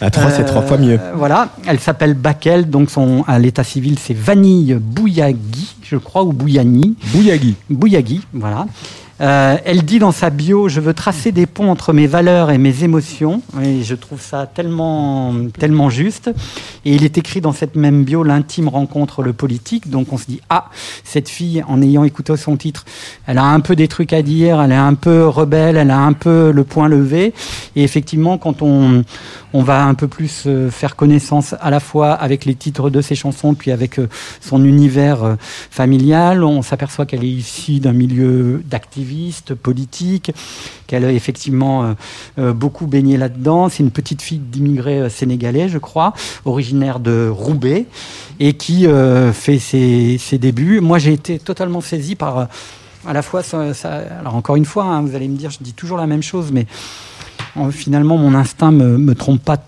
À trois, c'est Euh, trois fois mieux. Voilà, elle s'appelle Bakel, donc son à l'état civil c'est Vanille Bouyagui, je crois, ou Bouyani. Bouyagui. Bouyagui, voilà. Euh, elle dit dans sa bio Je veux tracer des ponts entre mes valeurs et mes émotions. Et je trouve ça tellement, tellement juste. Et il est écrit dans cette même bio L'intime rencontre le politique. Donc on se dit Ah, cette fille, en ayant écouté son titre, elle a un peu des trucs à dire, elle est un peu rebelle, elle a un peu le point levé. Et effectivement, quand on, on va un peu plus euh, faire connaissance à la fois avec les titres de ses chansons, puis avec euh, son univers euh, familial, on s'aperçoit qu'elle est issue d'un milieu d'activisme politique, qu'elle a effectivement euh, euh, beaucoup baigné là-dedans. C'est une petite fille d'immigrés euh, sénégalais, je crois, originaire de Roubaix, et qui fait ses, débuts. Moi, j'ai été totalement saisi par, à la fois, alors encore une fois, hein, vous allez me dire, je dis toujours la même chose, mais finalement, mon instinct me, me trompe pas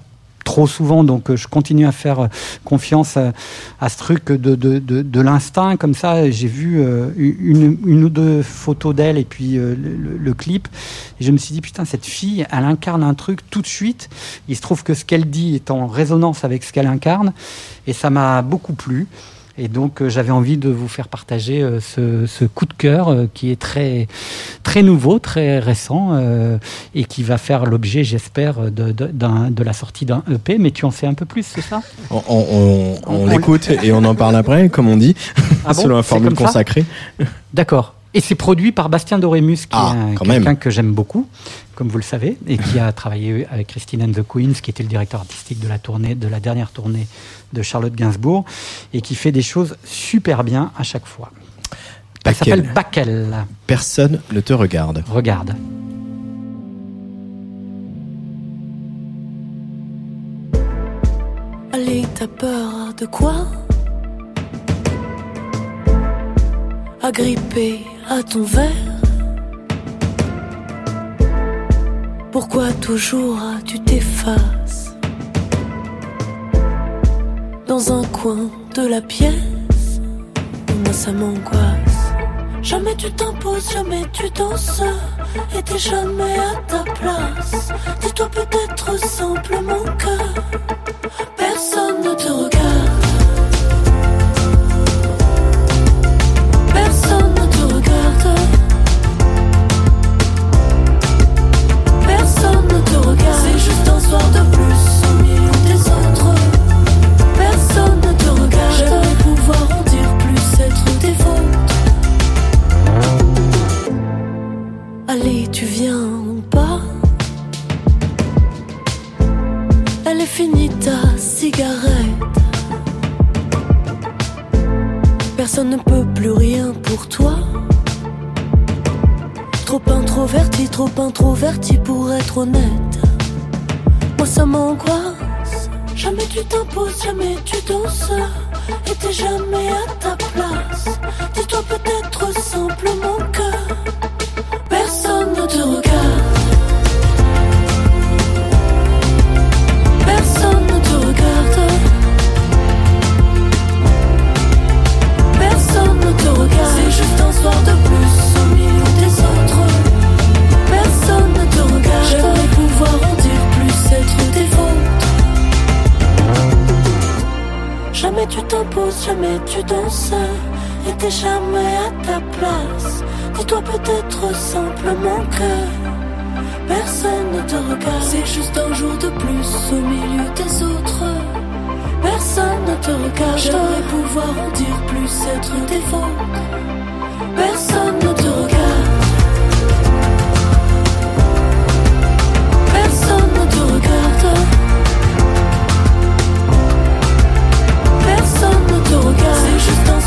trop souvent, donc euh, je continue à faire euh, confiance à, ce truc de, de, de, l'instinct. Comme ça, j'ai vu euh, une, ou deux photos d'elle et puis le- le clip. Et je me suis dit, putain, cette fille, elle incarne un truc tout de suite. Il se trouve que ce qu'elle dit est en résonance avec ce qu'elle incarne. Et ça m'a beaucoup plu. Et donc, euh, j'avais envie de vous faire partager euh, ce, ce coup de cœur euh, qui est très, très nouveau, très récent et qui va faire l'objet, j'espère, de, de, d'un- de la sortie d'un EP. Mais tu en sais un peu plus, c'est ça? On, on- on- on On- l'écoute et on en parle après, comme on dit, Ah bon? selon la formule consacrée. D'accord. Et c'est produit par Bastien Dorémus, qui Ah, est quelqu'un que j'aime beaucoup, comme vous le savez, et qui a travaillé avec Christine and the Queens, qui était le directeur artistique de la tournée, de la dernière tournée de Charlotte Gainsbourg, et qui fait des choses super bien à chaque fois. Elle s'appelle Backel. Personne ne te regarde. Regarde. Allez, t'as peur de quoi? Agrippé à ton verre. Pourquoi toujours tu t'effaces Dans un coin de la pièce Moi ça m'angoisse. Jamais tu t'imposes, jamais tu danses Et t'es jamais à ta place. Dis-toi peut-être simplement que Personne ne te regarde. Trop introverti, trop introverti pour être honnête. Moi ça m'angoisse. Jamais tu t'imposes, jamais tu danses. Et t'es jamais à ta place. Dis-toi peut-être simplement que personne ne te regarde. Personne ne te regarde. Personne ne te regarde. C'est juste un soir de plus au milieu des autres. Personne ne te regarde. J'aimerais pouvoir en dire des. Jamais tu t'imposes, jamais tu danses. Et t'es jamais à ta place. Dis-toi peut-être simplement que. Personne ne te regarde, c'est juste un jour de plus au milieu des autres. Personne ne te regarde, j'aimerais pouvoir en dire plus, être des vôtres. Personne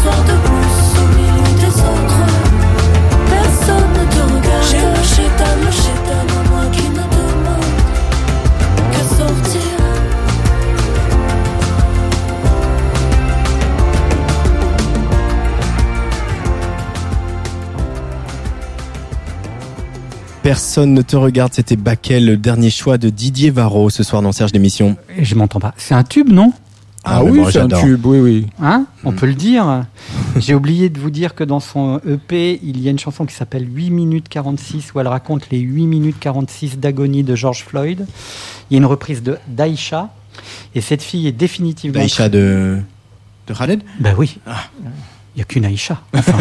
soir de plus au milieu des autres. Personne ne te regarde. J'ai le chétan, le chétan en moi qui ne demande qu'à sortir. Personne ne te regarde. C'était Baquel, le dernier choix de Didier Varro ce soir dans Serge d'émission. Et je m'entends pas. C'est un tube, non? Ah, mais oui, c'est un tube, oui, oui. Hein On peut le dire. J'ai oublié de vous dire que dans son EP, il y a une chanson qui s'appelle 8 minutes 46 où elle raconte les 8 minutes 46 d'agonie de George Floyd. Il y a une reprise de d'Aïcha. Et cette fille est définitivement. Aïcha de, de Khaled? Ben oui. Il n'y a qu'une Aïcha. Enfin.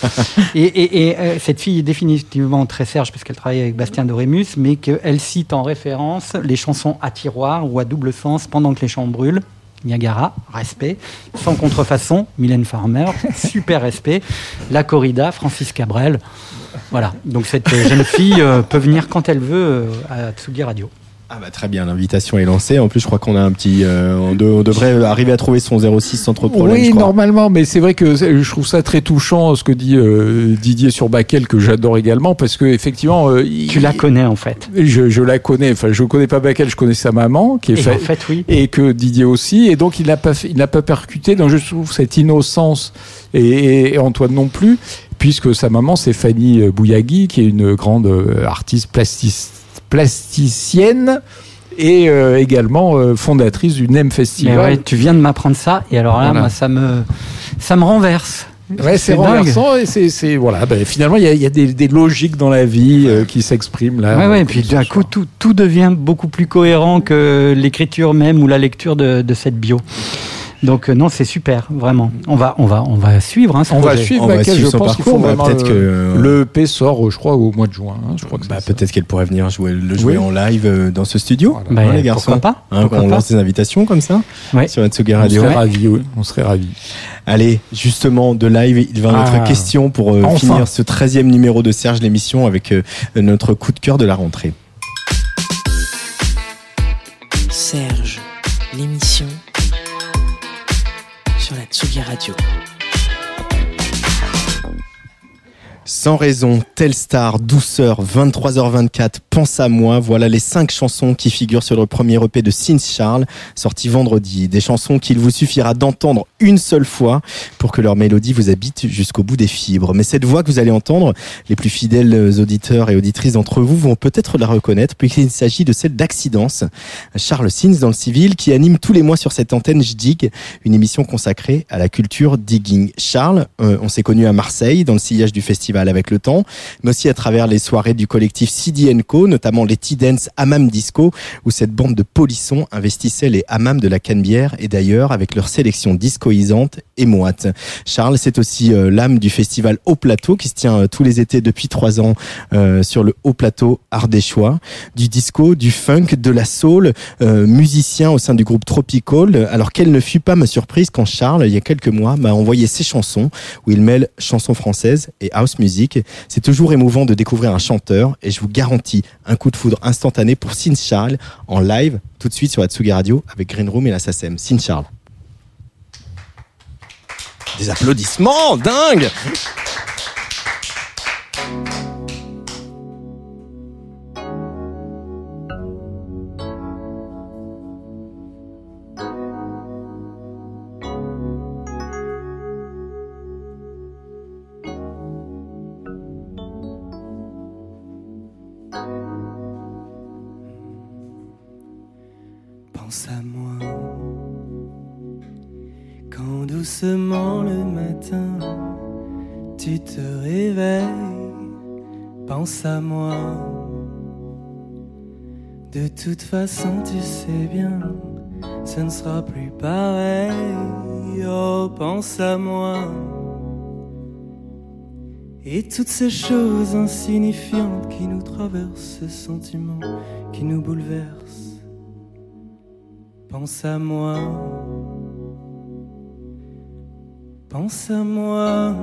et et- et, euh, cette fille est définitivement très serge parce qu'elle travaille avec Bastien Dorémus, mais qu'elle cite en référence les chansons à tiroir ou à double sens pendant que les champs brûlent. Niagara, respect. Sans contrefaçon, Mylène Farmer, super respect. La corrida, Francis Cabrel. Voilà. Donc cette jeune fille euh, peut venir quand elle veut euh, à Tsugi Radio. Ah bah très bien, l'invitation est lancée. En plus, je crois qu'on a un petit, euh, on, de- on devrait arriver à trouver son 06 sans trop de problème. oui, je crois. normalement, mais c'est vrai que je trouve ça très touchant ce que dit euh, Didier sur Bakel, que j'adore également, parce que effectivement, euh, il- Tu la connais en fait. je, je la connais. Enfin, je connais pas Bakel, je connais sa maman, qui est Et en fait, oui. et que Didier aussi, et donc il n'a pas, il n'a pas percuté. Donc je trouve cette innocence et, et Antoine non plus, puisque sa maman c'est Fanny euh, Bouyagui, qui est une grande euh, artiste plastis- plasticienne et euh, également euh, fondatrice du NEM Mais Festival. ouais, tu viens de m'apprendre ça, et alors là, Voilà. moi, ça me, ça me renverse. Ouais, c'est renversant et c'est, voilà. ben, finalement, il y a, il y a des, des logiques dans la vie euh, qui s'expriment là. Ouais, ouais, et puis d'un coup, tout, tout devient beaucoup plus cohérent que l'écriture même ou la lecture de, de cette bio. Donc euh, non, c'est super, vraiment. On va, on va, on va suivre. Hein, ce On va suivre On va Bakel, suivre je pense qu'il faut bah, vraiment peut-être le, que- le EP sort, euh, je crois, au mois de juin. hein, je crois que Bah, peut-être qu'elle pourrait venir jouer, le jouer Oui. en live euh, dans ce studio. Bah, Hein, les garçons. pourquoi pas Hein, Pourquoi on pas lance des invitations comme ça Ouais. sur Atsugi On Radio. serait ravis, oui, on serait ravis. Allez, justement, de live, il va Ah. notre question pour euh, Enfin. finir ce 13e numéro de Serge l'émission avec euh, notre coup de cœur de la rentrée. Serge, l'émission Tsugi Radio. Sans raison, Telstar, Douceur, 23h24, Pense à moi, voilà les cinq chansons qui figurent sur le premier EP de Sins Charles, sorti vendredi. Des chansons qu'il vous suffira d'entendre une seule fois pour que leur mélodie vous habite jusqu'au bout des fibres. Mais cette voix que vous allez entendre, les plus fidèles auditeurs et auditrices d'entre vous vont peut-être la reconnaître puisqu'il s'agit de celle d'Accidence. Charles Sins dans le civil qui anime tous les mois sur cette antenne JDIG, une émission consacrée à la culture digging. Charles, euh, on s'est connu à Marseille dans le sillage du festival avec le temps, mais aussi à travers les soirées du collectif CD Co, notamment les T-Dance Hammam Disco, où cette bande de polissons investissait les hammams de la Canebière et d'ailleurs avec leur sélection discoïsante et moite. Charles, c'est aussi euh, l'âme du festival Haut Plateau qui se tient euh, tous les étés depuis trois ans euh, sur le Haut Plateau ardéchois. Du disco, du funk, de la soul, euh, musicien au sein du groupe Tropical. Alors quelle ne fut pas ma surprise quand Charles, il y a quelques mois, m'a envoyé ses chansons où il mêle chansons françaises et house music. C'est toujours émouvant de découvrir un chanteur et je vous garantis un coup de foudre instantané pour Sin Charles en live tout de suite sur Atsugi Radio avec Green Room et la SACEM. Sin Charles. Des applaudissements dingue le matin tu te réveilles. Pense à moi. De toute façon, tu sais bien, ce ne sera plus pareil. Oh, pense à moi. Et toutes ces choses insignifiantes qui nous traversent, ce sentiment qui nous bouleverse. Pense à moi. Pense à moi.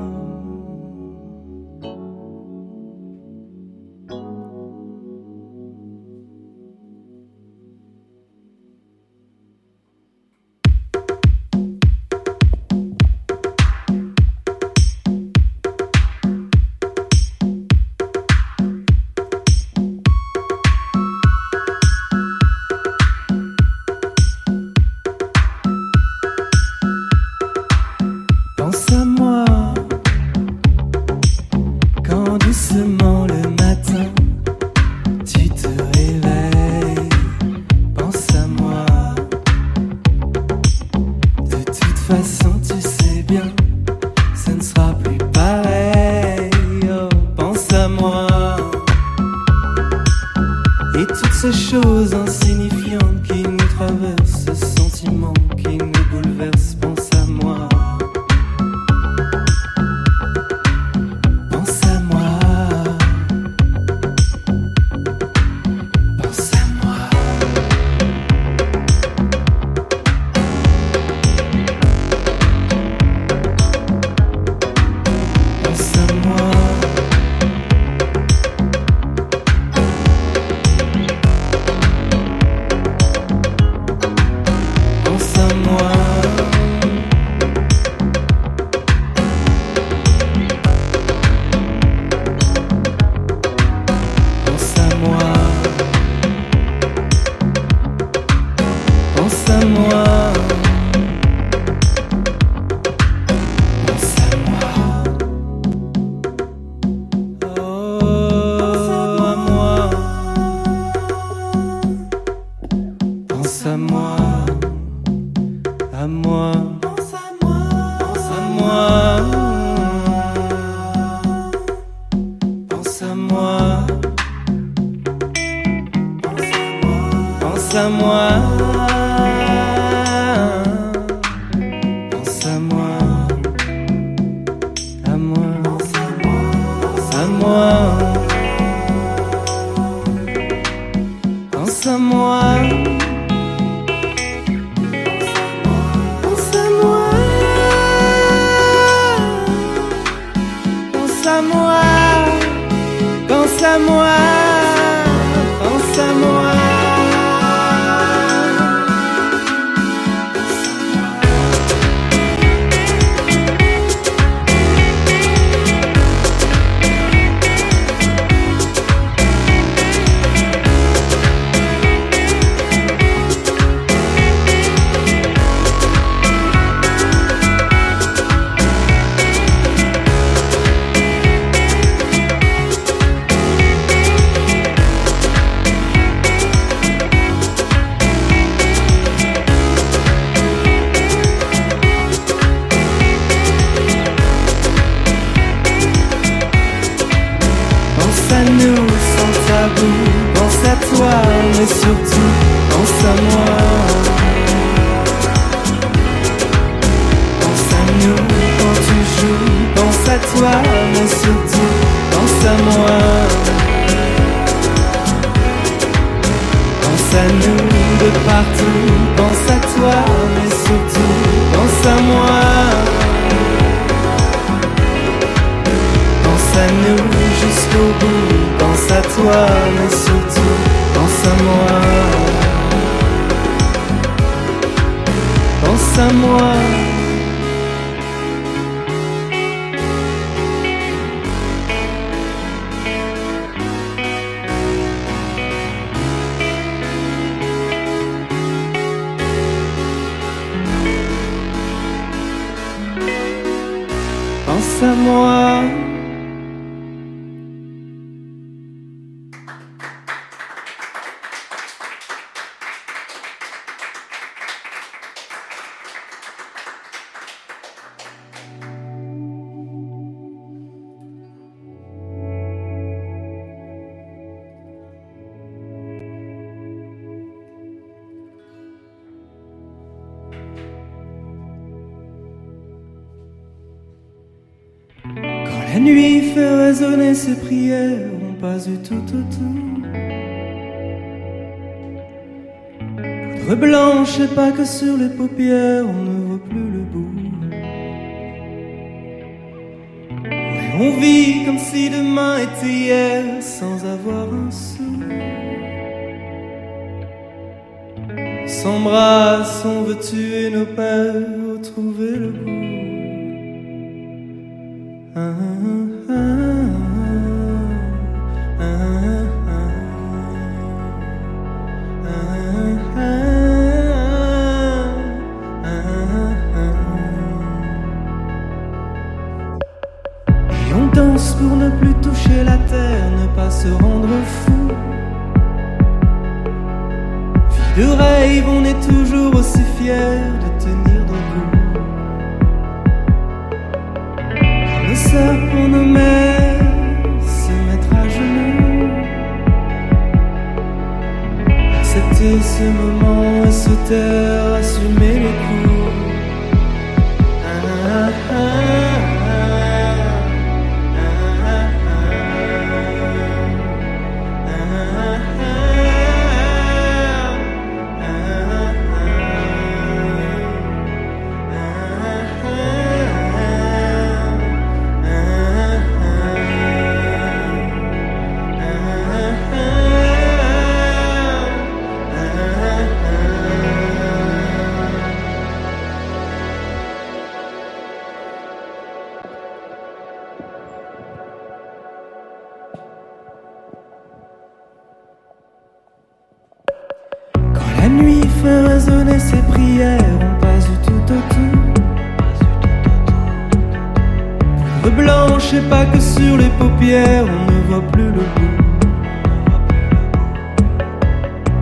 Surtout pense à moi. Pense à moi. Pense à moi. Du tout au tout. Poudre blanche et pas que sur les paupières, on ne voit plus le bout. Ouais, on vit comme si demain était hier, sans avoir un sou. On s'embrasse, on veut tuer nos peurs, retrouver le goût. Ah, ah, ah, la terre, ne pas se rendre fou. Vie de rêve, on est toujours aussi fiers de tenir debout. Le sœurs pour nos mères se mettre à genoux. Accepter ce moment et se taire, assumer on ne voit plus le bout.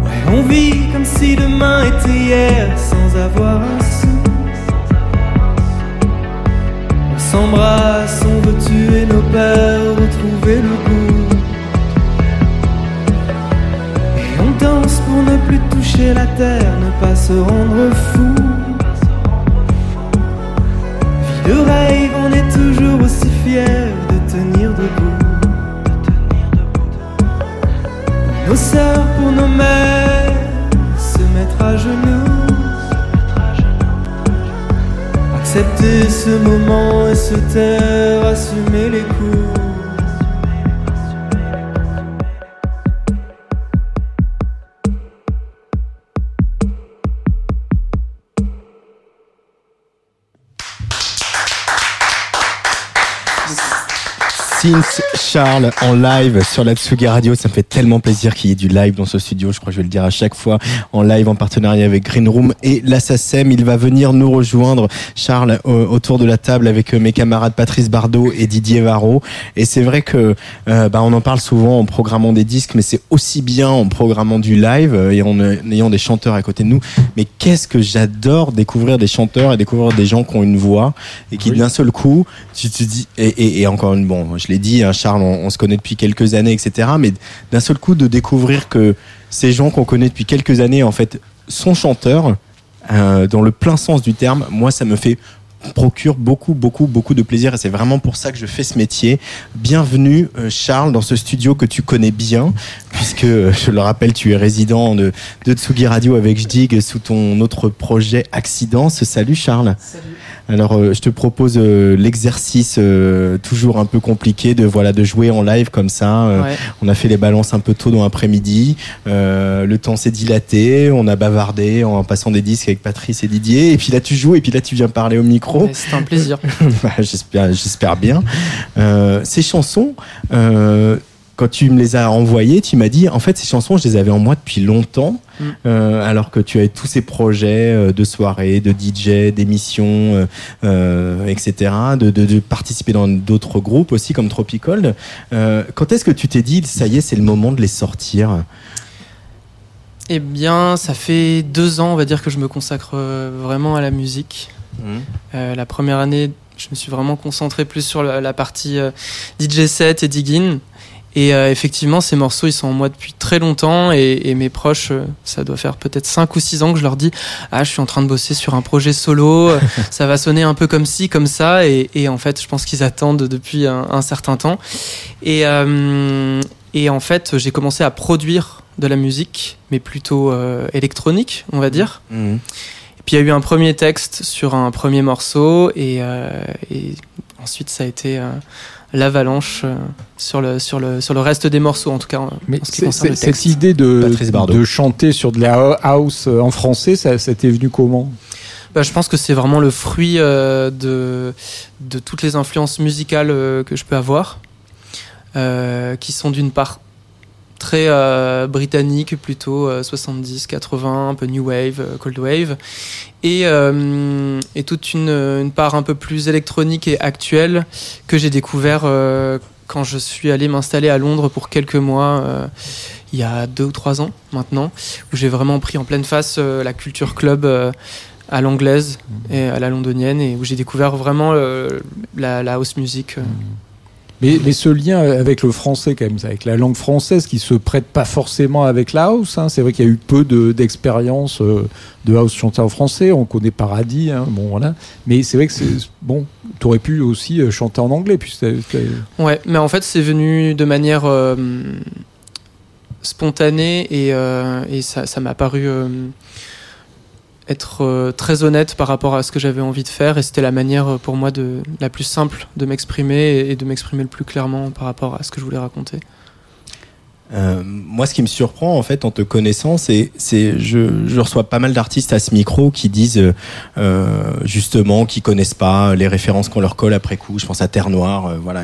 Ouais, On vit comme si demain était hier sans avoir un sou. On s'embrasse, on veut tuer nos peurs, retrouver le goût. Et on danse pour ne plus toucher la terre, ne pas se rendre fou. Vie de rêve, on est toujours aussi fiers pour nos mères, se mettre à genoux. Accepter ce moment et se taire, assumer les coups. Since Charles en live sur la Tsugi Radio. Ça me fait tellement plaisir qu'il y ait du live dans ce studio. Je crois que je vais le dire à chaque fois. En live, en partenariat avec Green Room et l'Assasem. Il va venir nous rejoindre, Charles, au- autour de la table avec euh, mes camarades Patrice Bardot et Didier Varro. Et c'est vrai que, euh, bah, on en parle souvent en programmant des disques, mais c'est aussi bien en programmant du live euh, et en euh, ayant des chanteurs à côté de nous. Mais qu'est-ce que j'adore découvrir des chanteurs et découvrir des gens qui ont une voix et qui d'un seul coup, tu te dis, et, et, et encore une, bon, je l'ai dit, hein, Charles, on, se connaît depuis quelques années, etc. Mais d'un seul coup, de découvrir que ces gens qu'on connaît depuis quelques années, en fait, sont chanteurs, euh, dans le plein sens du terme, moi, ça me fait procure beaucoup, beaucoup, beaucoup de plaisir et c'est vraiment pour ça que je fais ce métier. Bienvenue euh, Charles dans ce studio que tu connais bien puisque euh, je le rappelle tu es résident de, de Tsugi Radio avec Jdig sous ton autre projet Accidence. Salut Charles. Alors euh, je te propose euh, l'exercice euh, toujours un peu compliqué de voilà de jouer en live comme ça. Euh, Ouais. On a fait les balances un peu tôt dans l'après-midi. Euh, le temps s'est dilaté. On a bavardé en passant des disques avec Patrice et Didier. Et puis là tu joues et puis là tu viens parler au micro. Ouais, C'était un plaisir. Bah, j'espère, j'espère bien. Euh, ces chansons, euh, quand tu me les as envoyées, tu m'as dit, en fait, ces chansons, je les avais en moi depuis longtemps, Mm. euh, alors que tu avais tous ces projets euh, de soirée, de DJ, d'émissions, euh, euh, etc., de, de, de participer dans d'autres groupes aussi, comme Tropicold. Euh, quand est-ce que tu t'es dit, ça y est, c'est le moment de les sortir? Eh bien, ça fait deux ans, on va dire, que je me consacre vraiment à la musique. Euh, la première année, je me suis vraiment concentré plus sur la, partie DJ set et digging. Et euh, effectivement, ces morceaux, ils sont en moi depuis très longtemps. Et, et mes proches, euh, ça doit faire peut-être 5 ou 6 ans que je leur dis Ah, je suis en train de bosser sur un projet solo. euh, ça va sonner un peu comme ci, comme ça. Et, et en fait, je pense qu'ils attendent depuis un, un certain temps. Et, euh, et en fait, j'ai commencé à produire de la musique, mais plutôt électronique, on va dire. Mhm. Et puis il y a eu un premier texte sur un premier morceau et, et ensuite ça a été l'avalanche euh, sur, le, sur, le, sur le reste des morceaux, en tout cas en ce qui concerne cette idée de, de chanter sur de la house euh, en français, ça, ça t'est venu comment? Bah, je pense que c'est vraiment le fruit euh, de, de toutes les influences musicales euh, que je peux avoir, euh, qui sont d'une part très euh, britanniques, plutôt euh, 70, 80, un peu new wave, euh, cold wave, et, euh, et toute une, une part un peu plus électronique et actuelle que j'ai découvert euh, quand je suis allé m'installer à Londres pour quelques mois. euh, il y a deux ou trois ans maintenant, où j'ai vraiment pris en pleine face euh, la culture club euh, à l'anglaise et à la londonienne, et où j'ai découvert vraiment euh, la, house music. euh. Mais, mais ce lien avec le français, quand même, avec la langue française qui se prête pas forcément avec la house. hein. C'est vrai qu'il y a eu peu de- d'expérience euh, de house chantée en français. On connaît Paradis, hein, bon voilà. Mais c'est vrai que bon. Tu aurais pu aussi euh, chanter en anglais, puis Ouais, mais en fait, c'est venu de manière euh, spontanée et, et ça m'a paru être euh, très honnête par rapport à ce que j'avais envie de faire et c'était la manière euh, pour moi de la plus simple de m'exprimer et, de m'exprimer le plus clairement par rapport à ce que je voulais raconter. Euh, moi, ce qui me surprend en fait en te connaissant, c'est, c'est je, reçois pas mal d'artistes à ce micro qui disent justement qu'ils connaissent pas les références qu'on leur colle après coup. Je pense à Terre Noire, voilà,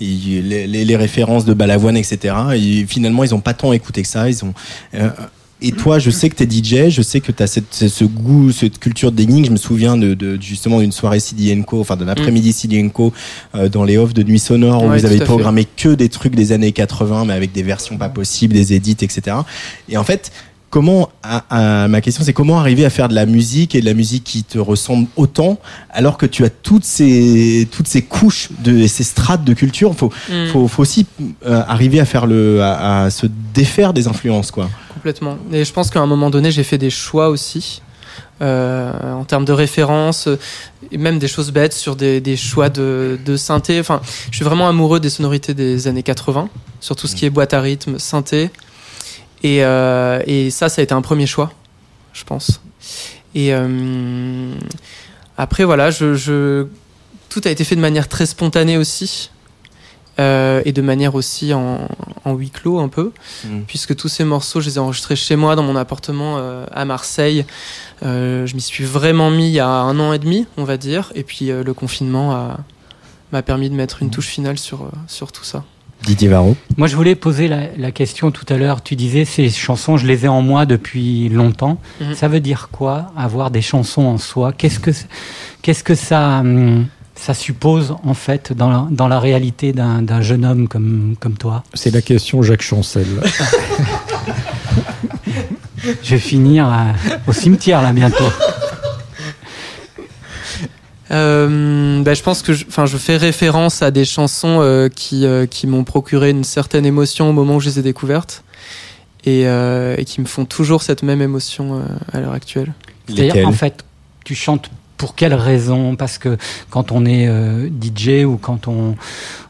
les, références de Balavoine, etc. Et finalement, ils ont pas tant écouté que ça. Ils ont et toi, je sais que tu es DJ, je sais que tu as cette, ce goût, cette culture d'énigme. Je me souviens de, de- justement d'une soirée CDNco, enfin d'un après-midi CDNco euh, dans les offs de Nuit Sonore où Ouais, vous avez fait. programmé que des trucs des années 80, mais avec des versions pas possibles, des edits, etc. Et en fait, comment à- à- ma question c'est comment arriver à faire de la musique et de la musique qui te ressemble autant alors que tu as toutes ces toutes ces couches de et ces strates de culture. Faut Mm. faut, faut aussi euh, arriver à faire le à, à se défaire des influences quoi. Complètement. Et je pense qu'à un moment donné, j'ai fait des choix aussi. euh, en termes de références, euh, et même des choses bêtes sur des, des choix de, de synthé. Enfin, je suis vraiment amoureux des sonorités des années 80, sur tout ce qui est boîte à rythme, synthé. Et, euh, et ça, ça a été un premier choix, je pense. Et euh, après, voilà, je, je- tout a été fait de manière très spontanée aussi. euh, et de manière aussi en, en huis clos un peu, Mm. puisque tous ces morceaux, je les ai enregistrés chez moi, dans mon appartement euh, à Marseille. Euh, je m'y suis vraiment mis il y a un an et demi, on va dire, et puis le confinement a- m'a permis de mettre une touche finale sur, sur tout ça. Didier Varro. Moi, je voulais poser la, la question tout à l'heure. Tu disais, ces chansons, je les ai en moi depuis longtemps. Mhm. Ça veut dire quoi, avoir des chansons en soi? Qu'est-ce que, qu'est-ce que ça, hum, ça suppose, en fait, dans la, dans la réalité d'un, d'un jeune homme comme, comme toi? C'est la question Jacques Chancel. Je vais finir euh, au cimetière, là, bientôt. Euh, bah, je pense que je, enfin, je fais référence à des chansons euh, qui, euh, qui m'ont procuré une certaine émotion au moment où je les ai découvertes et, euh, et qui me font toujours cette même émotion euh, à l'heure actuelle. C'est-à-dire, en fait, tu chantes pour quelle raison? Parce que quand on est euh, DJ ou quand on,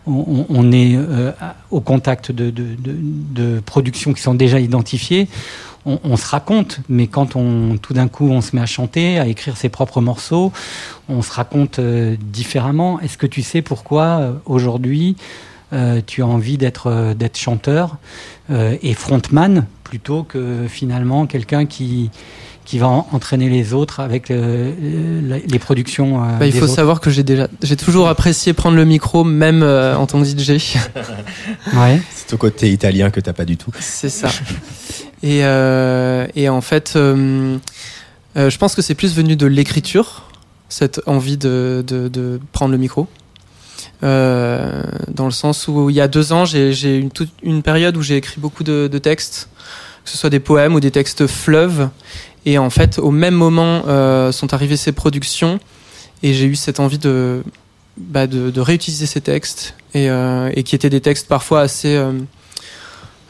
on, on est euh, au contact de, de, de, de productions qui sont déjà identifiées, on, on se raconte. Mais quand on, tout d'un coup, on se met à chanter, à écrire ses propres morceaux, on se raconte euh, différemment. Est-ce que tu sais pourquoi euh, aujourd'hui euh, tu as envie d'être euh, d'être chanteur euh, et frontman plutôt que finalement quelqu'un qui qui va en- entraîner les autres avec euh, les productions. euh, Bah, il des faut autres? savoir que j'ai déjà, j'ai toujours apprécié prendre le micro, même euh, en tant que DJ. Ouais. C'est au côté italien que t'as pas du tout. C'est ça. Et, euh, et en fait, euh, euh, je pense que c'est plus venu de l'écriture, cette envie de, prendre le micro. Dans le sens où il y a deux ans, j'ai une, toute une période où j'ai écrit beaucoup de, textes, que ce soit des poèmes ou des textes fleuves. Et en fait, au même moment sont arrivées ces productions et j'ai eu cette envie de, bah, réutiliser ces textes et, qui étaient des textes parfois assez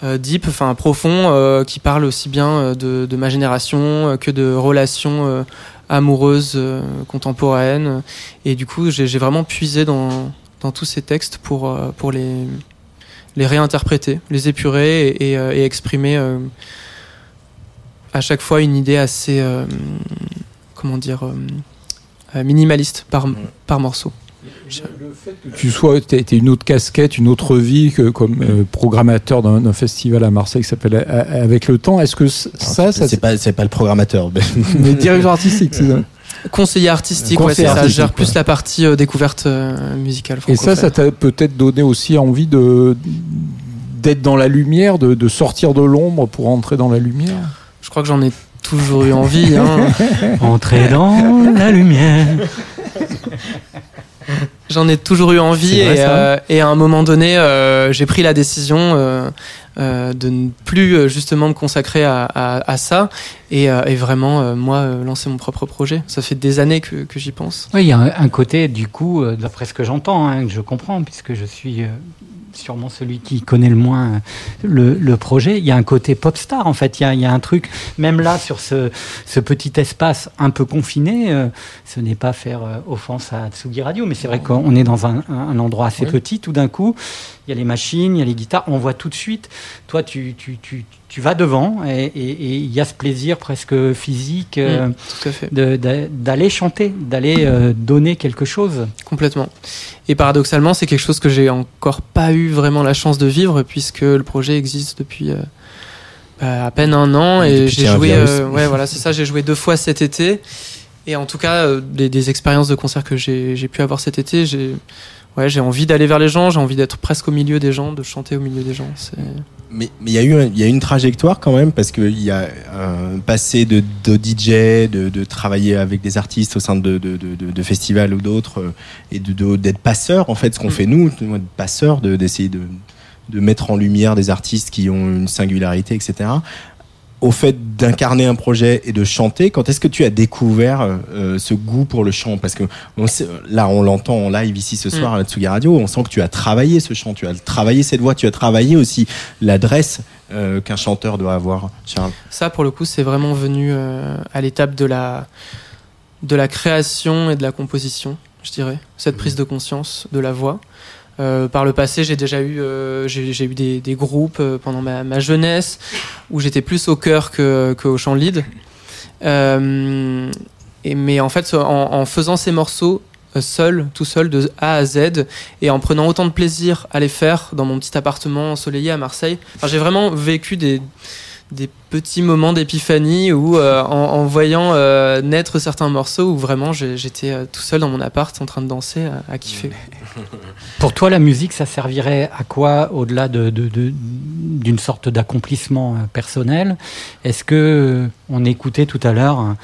deep, enfin profonds, euh, qui parlent aussi bien euh, de, de ma génération euh, que de relations euh, amoureuses euh, contemporaines. Et du coup, j'ai vraiment puisé dans, dans tous ces textes pour, euh, pour les, les réinterpréter, les épurer et, et, euh, et exprimer euh, à chaque fois une idée assez, euh, comment dire, euh, euh, minimaliste par, par morceau. Tu sois, t'as été une autre casquette, une autre vie que comme euh, programmateur d'un d'un festival à Marseille qui s'appelle A- Avec le temps. Est-ce que ça, ça c'est pas c'est pas le programmateur. mais directeur artistique, c'est ça Conseiller artistique, ouais, Conseiller c'est ça. Je artistique, gère plus ouais. la partie euh, découverte euh, musicale. Et ça, ça t'a peut-être donné aussi envie de d'être dans la lumière, de, de sortir de l'ombre pour entrer dans la lumière? Je crois que j'en ai toujours eu envie. Hein. Entrer dans la lumière. J'en ai toujours eu envie vrai, et, euh, et à un moment donné, euh, j'ai pris la décision euh, de ne plus justement me consacrer à, à- à ça et, et vraiment moi lancer mon propre projet. Ça fait des années que, que j'y pense. Oui, il y a un, un côté, du coup, d'après ce que j'entends, hein, que je comprends, puisque je suis sûrement celui qui connaît le moins euh, le, le projet, il y a un côté pop star, en fait. Il y a, il y a un truc, même là, sur ce, ce petit espace un peu confiné, euh, ce n'est pas faire euh, offense à Tsugi Radio, mais c'est vrai qu'on est dans un, un- un endroit assez Oui. petit, tout d'un coup, il y a les machines, il y a les guitares, on voit tout de suite. Toi, tu, tu, tu, tu vas devant et et- et il y a ce plaisir presque physique euh, Mm, de- d'a- d'aller chanter, d'aller euh, donner quelque chose. Complètement. Et paradoxalement, c'est quelque chose que j'ai encore pas eu vraiment la chance de vivre puisque le projet existe depuis euh, bah, à peine un an et j'ai joué. euh, ouais, voilà, c'est ça. J'ai joué deux fois cet été. Et en tout cas, euh, des, des expériences de concert que j'ai j'ai pu avoir cet été, j'ai ouais, j'ai envie d'aller vers les gens, j'ai envie d'être presque au milieu des gens, de chanter au milieu des gens. C'est Mais mais il y a eu il y a une trajectoire quand même parce qu'il y a un passé de, de DJ, de, de travailler avec des artistes au sein de, de, de, de- de festivals ou d'autres euh, et d'être passeur en fait ce qu'on Mm. fait nous, de- de passeur, de- d'essayer de, de mettre en lumière des artistes qui ont une singularité, etc. au fait d'incarner un projet et de chanter, quand est-ce que tu as découvert euh, ce goût pour le chant? Parce que on sait- là, on l'entend en live ici ce soir Mm. à la Tsugi Radio, on sent que tu as travaillé ce chant, tu as travaillé cette voix, tu as travaillé aussi l'adresse euh, qu'un chanteur doit avoir, Charles. Ça, pour le coup, c'est vraiment venu euh, à l'étape de la, de la création et de la composition, je dirais. Cette prise de conscience de la voix. Euh, par le passé, j'ai déjà eu, euh, j'ai eu des, groupes euh, pendant ma, ma jeunesse où j'étais plus au chœur que, au chant lead. Mais en fait, en, faisant ces morceaux seul, tout seul, de A à Z, et en prenant autant de plaisir à les faire dans mon petit appartement ensoleillé à Marseille, j'ai vraiment vécu des, des petits moments d'épiphanie où, euh, en, voyant euh, naître certains morceaux, où vraiment j'étais euh, tout seul dans mon appart en train de danser, à, kiffer. Pour toi, la musique, ça servirait à quoi au-delà de, de- d'une sorte d'accomplissement personnel? Est-ce que on écoutait tout à l'heure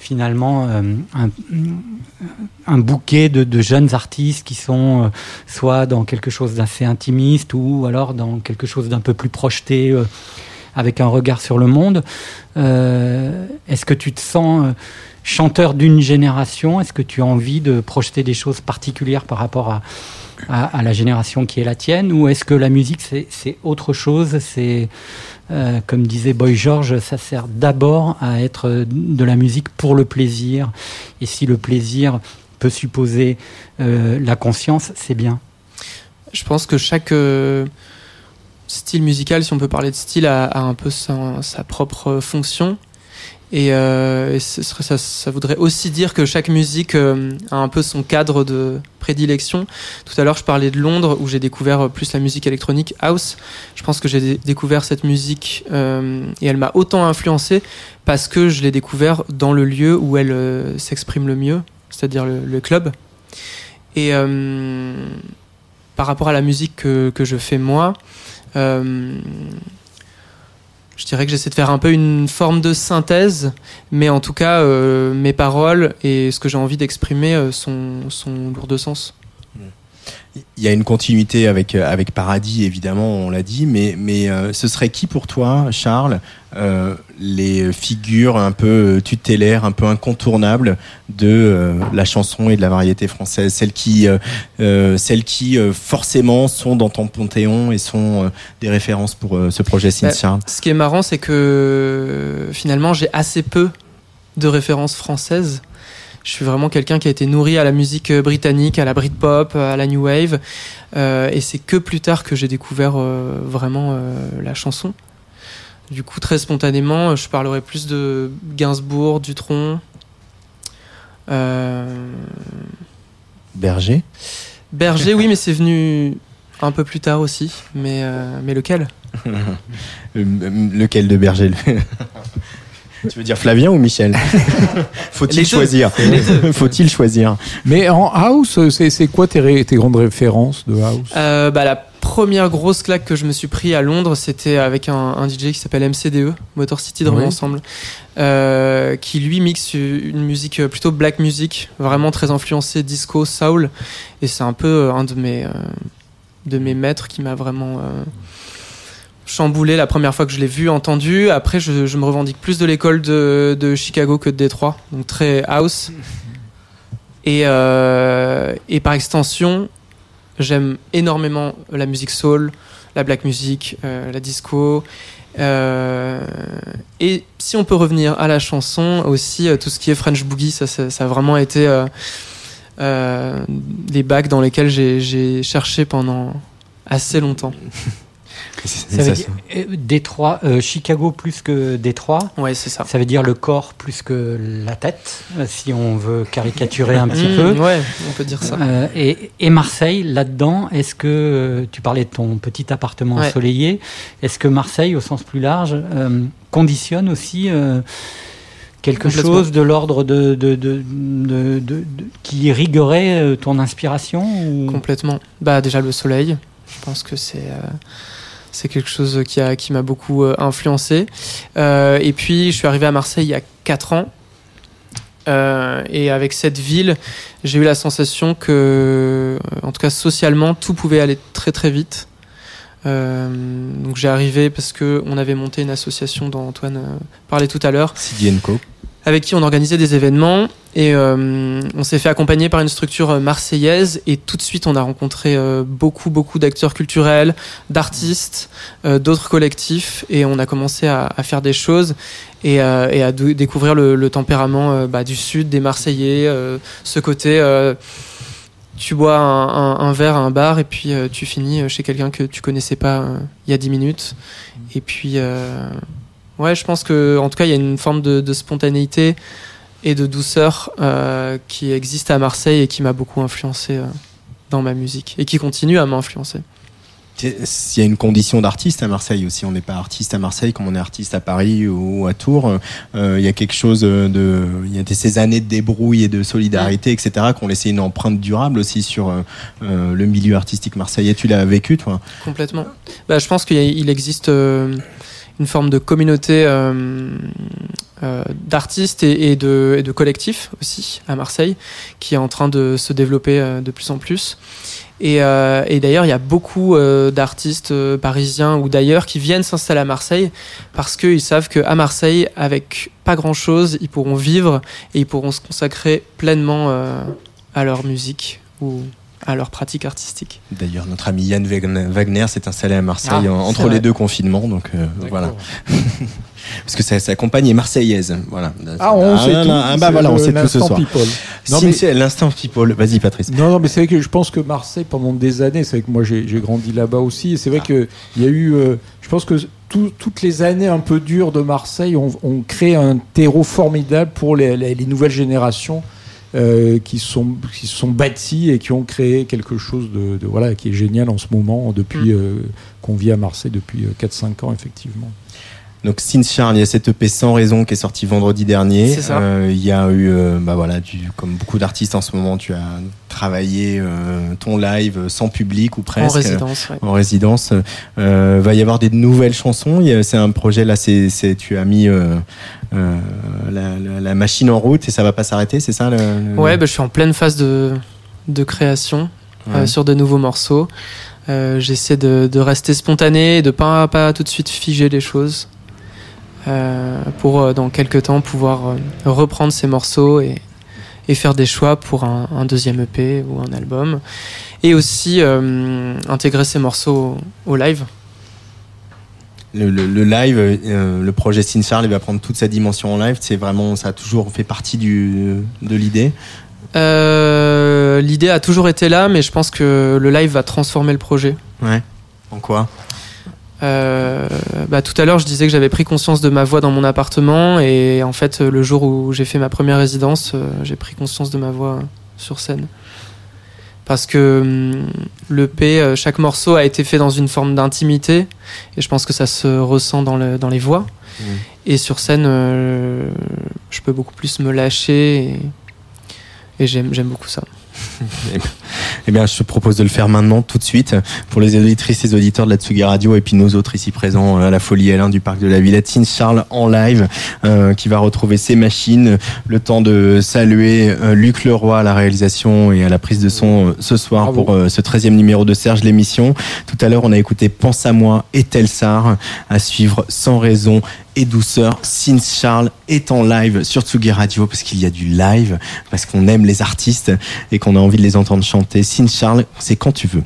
finalement un, bouquet de, jeunes artistes qui sont soit dans quelque chose d'assez intimiste ou alors dans quelque chose d'un peu plus projeté avec un regard sur le monde. Euh, Est-ce que tu te sens euh, chanteur d'une génération? Est-ce que tu as envie de projeter des choses particulières par rapport à, la génération qui est la tienne? Ou est-ce que la musique, c'est autre chose? C'est, euh, comme disait Boy George, ça sert d'abord à être de la musique pour le plaisir. Et si le plaisir peut supposer la conscience, c'est bien. Je pense que chaque style musical, si on peut parler de style, a, un peu sa, propre fonction. Et, euh, ça, voudrait aussi dire que chaque musique euh, a un peu son cadre de prédilection. Tout à l'heure, je parlais de Londres, où j'ai découvert euh, plus la musique électronique house. Je pense que j'ai dé- découvert cette musique et elle m'a autant influencé parce que je l'ai découvert dans le lieu où elle s'exprime le mieux, c'est-à-dire le, club. Et par rapport à la musique que, je fais moi, je dirais que j'essaie de faire un peu une forme de synthèse, mais en tout cas, euh, mes paroles et ce que j'ai envie d'exprimer euh, sont, sont lourds de sens. Il y a une continuité avec, euh, avec Paradis, évidemment, on l'a dit, mais, mais euh, ce serait qui pour toi, Charles, euh, les figures un peu tutélaires, un peu incontournables de la chanson et de la variété française? Celles qui, celles qui forcément sont dans ton panthéon et sont des références pour ce projet Synth, Bah, Ce qui est marrant, c'est que finalement, j'ai assez peu de références françaises. Je suis vraiment quelqu'un qui a été nourri à la musique euh, britannique, à la Britpop, à la New Wave. Euh, et c'est que plus tard que j'ai découvert euh, vraiment euh, la chanson. Du coup, très spontanément, je parlerai plus de Gainsbourg, Dutronc. Euh, Berger Berger, oui, mais c'est venu un peu plus tard aussi. Mais, euh, mais lequel? Euh, Lequel de Berger Tu veux dire Flavien ou Michel Faut-il choisir. Faut-il choisir Mais en house, c'est c'est quoi tes, grandes références de house? Euh, bah, la première grosse claque que je me suis pris à Londres, c'était avec un, un DJ qui s'appelle MCDE, Motor City Drum Oui. Ensemble, euh, qui lui mixe une musique plutôt black music, vraiment très influencée disco, soul, et c'est un peu un de mes, euh, de mes maîtres qui m'a vraiment euh, chamboulé la première fois que je l'ai vu, entendu. Après, je, me revendique plus de l'école de, Chicago que de Détroit, donc très house. Et, euh, et par extension, j'aime énormément la musique soul, la black music, euh, la disco. Euh, et si on peut revenir à la chanson, aussi tout ce qui est French Boogie, ça, a vraiment été des bacs dans lesquels j'ai cherché pendant assez longtemps. Ça veut dire euh, Détroit, euh, Chicago plus que Détroit. Ouais, c'est ça. Ça veut dire le corps plus que la tête, euh, si on veut caricaturer un petit Mmh, peu. ouais, on peut dire ça. Euh, et, et Marseille, là-dedans, est-ce que tu parlais de ton petit appartement Ouais. ensoleillé Est-ce que Marseille, au sens plus large, euh, conditionne aussi euh, quelque chose de l'ordre de, de, de, de- de- de- qui irriguerait ton inspiration ou... Complètement. Bah déjà le soleil, je pense que c'est euh, c'est quelque chose qui m'a beaucoup euh, influencé. Euh, et puis je suis arrivé à Marseille il y a 4 ans. Euh, et avec cette ville, j'ai eu la sensation que, en tout cas socialement, tout pouvait aller très très vite. Donc j'ai arrivé parce que on avait monté une association dont Antoine parlait tout à l'heure. Sidienko. Avec qui on organisait des événements. Et euh, on s'est fait accompagner par une structure euh, marseillaise. Et tout de suite on a rencontré euh, beaucoup beaucoup d'acteurs culturels, d'artistes, d'autres collectifs. Et on a commencé à, faire des choses et, à découvrir le, tempérament bah, du sud des Marseillais, ce côté tu bois un, verre à un bar et puis tu finis chez quelqu'un que tu connaissais pas il y a 10 minutes. Et puis, ouais, je pense que en tout cas, il y a une forme de, de spontanéité et de douceur euh, qui existe à Marseille et qui m'a beaucoup influencé euh, dans ma musique et qui continue à m'influencer. Il y a une condition d'artiste à Marseille aussi. On n'est pas artiste à Marseille comme on est artiste à Paris ou à Tours. Euh, il y a quelque chose de, il y a ces années de débrouille et de solidarité, etc., qui ont laissé une empreinte durable aussi sur euh, le milieu artistique marseillais. Tu l'as vécu, toi? Complètement. Bah, je pense qu'il existe euh, une forme de communauté euh, euh, d'artistes et, de, et collectifs aussi à Marseille qui est en train de se développer euh, de plus en plus. Et, d'ailleurs, il y a beaucoup d'artistes parisiens ou d'ailleurs qui viennent s'installer à Marseille parce qu'ils savent qu'à Marseille, avec pas grand-chose, ils pourront vivre et ils pourront se consacrer pleinement à leur musique à leur pratique artistique. D'ailleurs, notre ami Yann Wagner s'est installé à Marseille Ah, entre les deux confinements, donc euh, voilà. Parce que sa, sa compagne est marseillaise, voilà. Ah, on sait là, tout. là, Ah bah voilà, on sait tout ce soir. people. Si, Non, mais- c'est l'instant people. Vas-y, Patrice. Non, non, mais c'est vrai que je pense que Marseille, pendant des années, c'est vrai que moi j'ai j'ai grandi là-bas aussi, et c'est Ah. vrai qu'il y a eu, euh, je pense que tout- toutes les années un peu dures de Marseille ont, ont créé un terreau formidable pour les, les- les nouvelles générations euh, qui, sont, qui se sont bâties et qui ont créé quelque chose de, de- voilà, qui est génial en ce moment, depuis euh, qu'on vit à Marseille depuis euh, 4-5 ans, effectivement. Donc Sin Charles, il y a cette EP sans raison qui est sortie vendredi dernier. Euh, il y a eu, euh, bah voilà, tu, comme beaucoup d'artistes en ce moment, tu as travaillé euh, ton live sans public ou presque. résidence, ouais. En résidence. Va y avoir des nouvelles chansons. C'est un projet là, c'est, tu as mis la, la- la machine en route et ça va pas s'arrêter, c'est ça le, le- Ouais, bah, je suis en pleine phase de, de création Ouais. sur de nouveaux morceaux. J'essaie de, de rester spontané et de pas, pas tout de suite figer les choses. Euh, pour euh, dans quelques temps pouvoir euh, reprendre ces morceaux et, et faire des choix pour un, un deuxième EP ou un album. Et aussi euh, intégrer ces morceaux au, au live. le, le- le live, euh, le projet Sin Charles, il va prendre toute sa dimension en live. C'est vraiment, ça a toujours fait partie du, de l'idée. Euh, L'idée a toujours été là, mais je pense que le live va transformer le projet. Ouais. En quoi? Euh, bah, tout à l'heure, je disais que j'avais pris conscience de ma voix dans mon appartement et en fait, euh, le jour où j'ai fait ma première résidence, euh, j'ai pris conscience de ma voix euh, sur scène. Parce que hum, le P, chaque morceau a été fait dans une forme d'intimité et je pense que ça se ressent dans, le, dans les voix. Mmh. Et sur scène, euh, je peux beaucoup plus me lâcher et, j'aime beaucoup ça. Eh bien, je te propose de le faire maintenant, tout de suite, pour les auditrices et auditeurs de la Tsugi Radio et puis nos autres ici présents euh, à la Folie L1 du Parc de la Villette. Sin Charles en live, euh, qui va retrouver ses machines. Le temps de saluer euh, Luc Leroy à la réalisation et à la prise de son euh, ce soir Bravo. pour ce 13e numéro de Serge l'émission. Tout à l'heure, on a écouté Pense à moi et Telsar, à suivre sans raison et douceur. Sin Charles est en live sur Tsugi Radio parce qu'il y a du live, parce qu'on aime les artistes et qu'on a envie de les entendre c'est quand tu veux.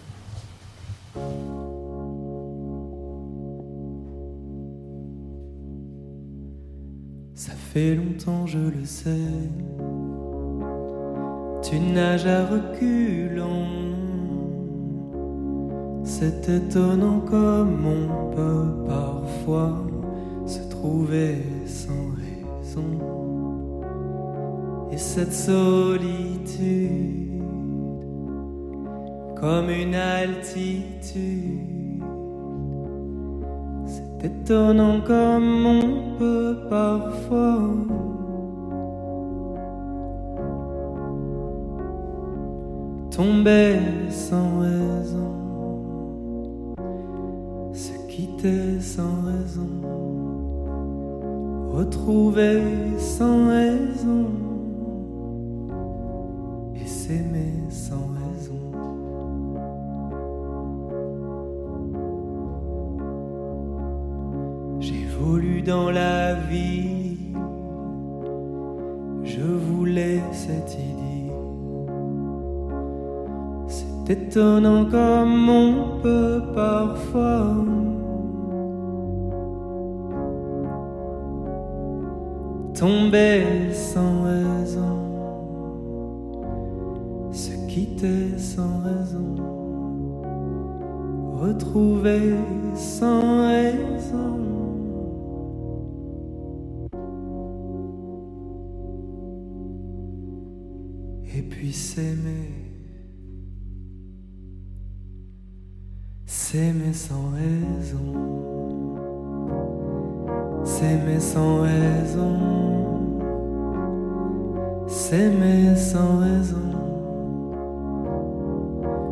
Ça fait longtemps, je le sais. Tu nages à reculons. C'est étonnant comme on peut parfois se trouver sans raison. Et cette solitude, comme une altitude. C'est étonnant comme on peut parfois tomber sans raison, se quitter sans raison, retrouver sans raison et s'aimer sans raison. Dans la vie. Je voulais cette idée. C'est étonnant comme on peut parfois tomber sans raison, se quitter sans raison, retrouver sans raison. Et puis s'aimer, s'aimer sans raison, s'aimer sans raison, s'aimer sans raison,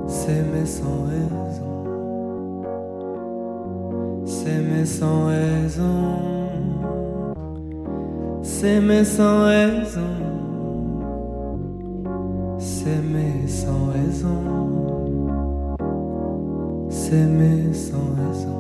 s'aimer sans raison, s'aimer sans raison, s'aimer sans raison s'aimer sans raison, s'aimer sans raison.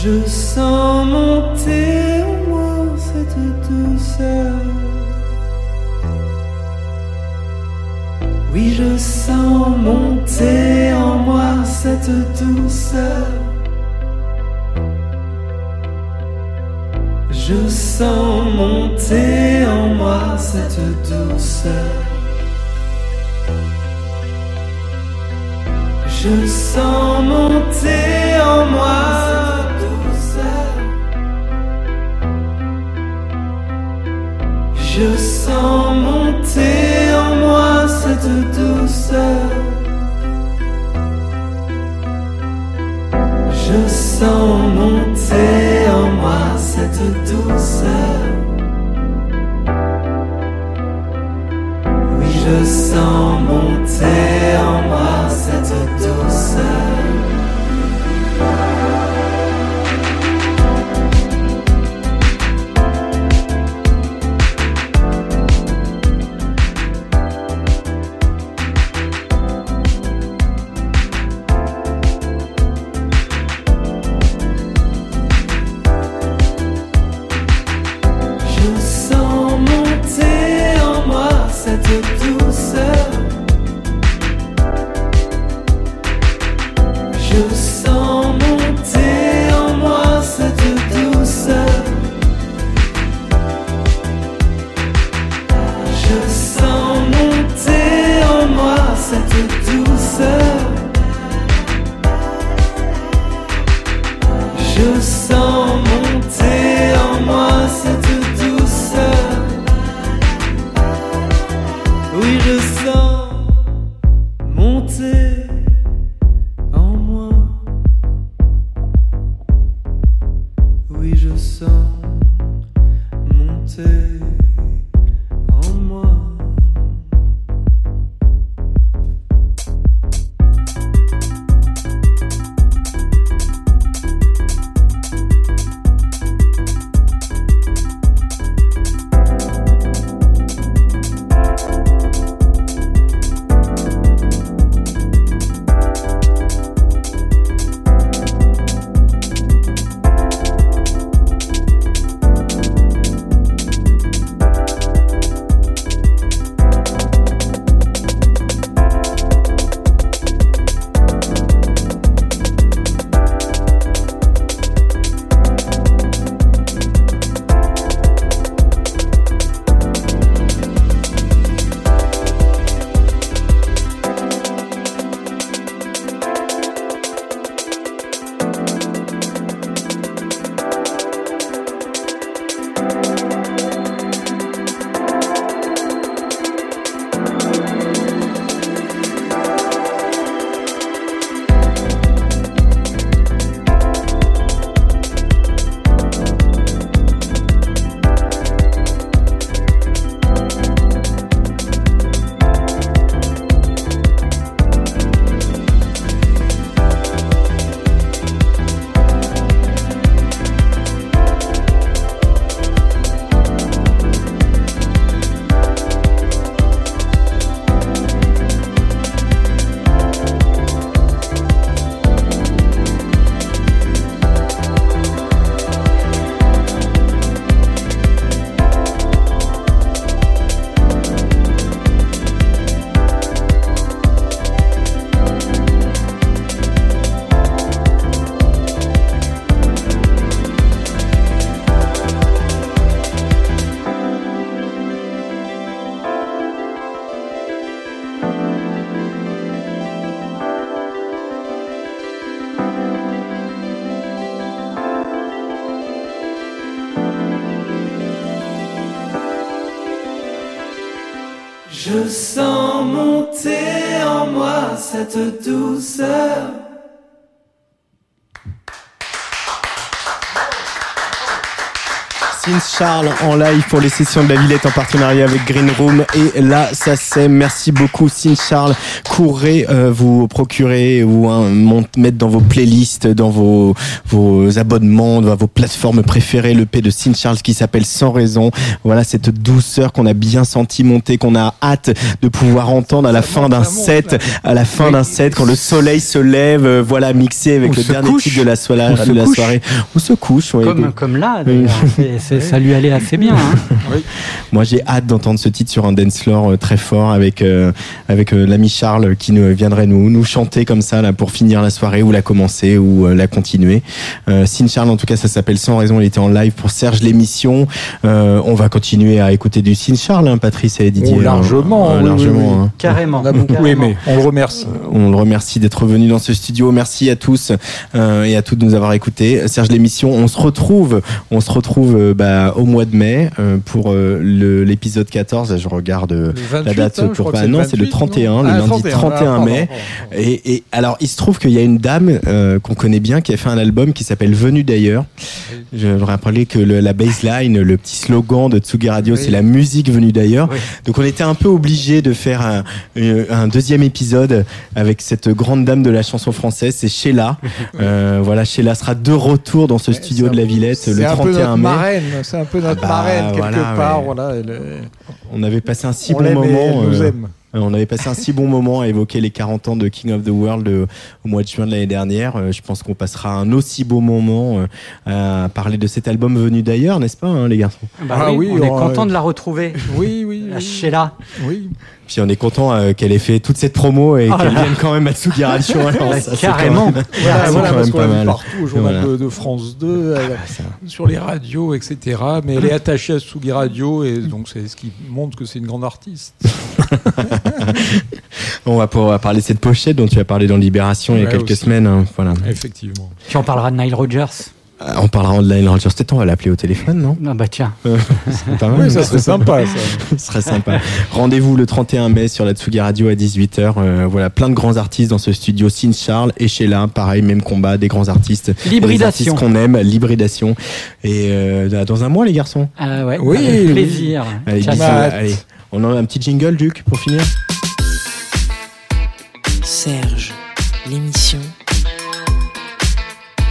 Je sens monter en moi cette douceur. Oui, je sens monter en moi cette douceur. Je sens monter en moi cette douceur. Je sens monter en moi Je sens monter en moi cette douceur. Je sens monter en moi cette douceur. Oui, je sens monter en moi Charles en live pour les sessions de la Villette en partenariat avec Green Room. Et là ça c'est merci beaucoup Since Charles. Courez euh, vous procurer ou hein, mont- mettre dans vos playlists dans vos vos abonnements dans vos plateformes préférées le P de Since Charles qui s'appelle Sans raison. Voilà cette douceur qu'on a bien senti monter qu'on a hâte de pouvoir entendre à la fin d'un set à la fin d'un set quand le soleil se lève euh, voilà mixé avec On le dernier couche. titre de la, soirée On se de la couche. soirée. On se couche ouais, Comme, comme là, d'ailleurs. C'est- lui allait assez bien. hein. Moi, j'ai hâte d'entendre ce titre sur un dance floor euh, très fort avec euh, avec euh, l'ami Charles qui nous viendrait nous nous chanter comme ça là pour finir la soirée ou la commencer ou euh, la continuer. Euh, Sin Charles, en tout cas, ça s'appelle Sans raison. Il était en live pour Serge l'émission. Euh, on va continuer à écouter du Sin Charles, hein, Patrice et Didier. Oh, largement, hein, oui, largement. oui, oui. hein. Carrément. On a beaucoup Carrément. aimé. On le remercie. On le remercie d'être venu dans ce studio. Merci à tous euh, et à toutes de nous avoir écoutés. Serge l'émission, on se retrouve, on se retrouve euh, bah, au mois de mai euh, pour euh, l'épisode 14. Je regarde euh, Le 28, la date hein, pour le Non, c'est le 28, 31, non le Ah, lundi 31, 31 pardon, mai. Et, et alors, il se trouve qu'il y a une dame euh, qu'on connaît bien qui a fait un album qui s'appelle Venu d'ailleurs. Je veux rappeler que le- la baseline, le petit slogan de Tsugi Radio, Oui. c'est la musique venue d'ailleurs. Oui. Donc on était un peu obligé de faire un, euh, un deuxième épisode avec cette grande dame de la chanson française, c'est Sheila. Euh, voilà, Sheila sera de retour dans ce studio de la Villette le C'est un peu 31 notre mai. C'est un peu notre Ah bah, marraine quelque voilà, part. ouais. Voilà. elle est- On avait passé un si on bon moment. elle nous euh, aime. euh, On avait passé un si bon moment à évoquer les 40 ans de King of the World euh, au mois de juin de l'année dernière. Euh, je pense qu'on passera un aussi beau moment euh, à parler de cet album venu d'ailleurs, n'est-ce pas, hein, les garçons? Bah Ah oui, oui, on est on- content de la retrouver. Oui, oui, La oui. Sheila. oui. Puis on est content euh, qu'elle ait fait toute cette promo et Oh qu'elle vienne quand même à Tsugi ça, c'est Carrément. même- Voilà, parce qu'on l'a partout au journal Voilà. de, de France 2, elle- sur les radios, etc. Mais elle est attachée à Sugi Radio et donc c'est ce qui montre que c'est une grande artiste. On va pouvoir parler de cette pochette dont tu as parlé dans Libération il y a quelques aussi. semaines. hein, voilà. Effectivement. Puis on parlera de Nile Rodgers? Euh, On parlera de Lionel Rogers. Peut-être on va l'appeler au téléphone, non? Ah bah tiens. Euh, c'est pas mal. Oui, ça serait sympa. Ça. Ce serait sympa. Rendez-vous le 31 mai sur la Tsugi Radio à 18h. Euh, voilà, plein de grands artistes dans ce studio. Sin Charles et Sheila, pareil, même combat, des grands artistes. L'hybridation. Qu'on aime, l'hybridation. Et euh, dans un mois, les garçons. Ah ouais, Oui, avec oui. plaisir. Allez, bisous. Allez, on a un petit jingle, Duc, pour finir. Serge, l'émission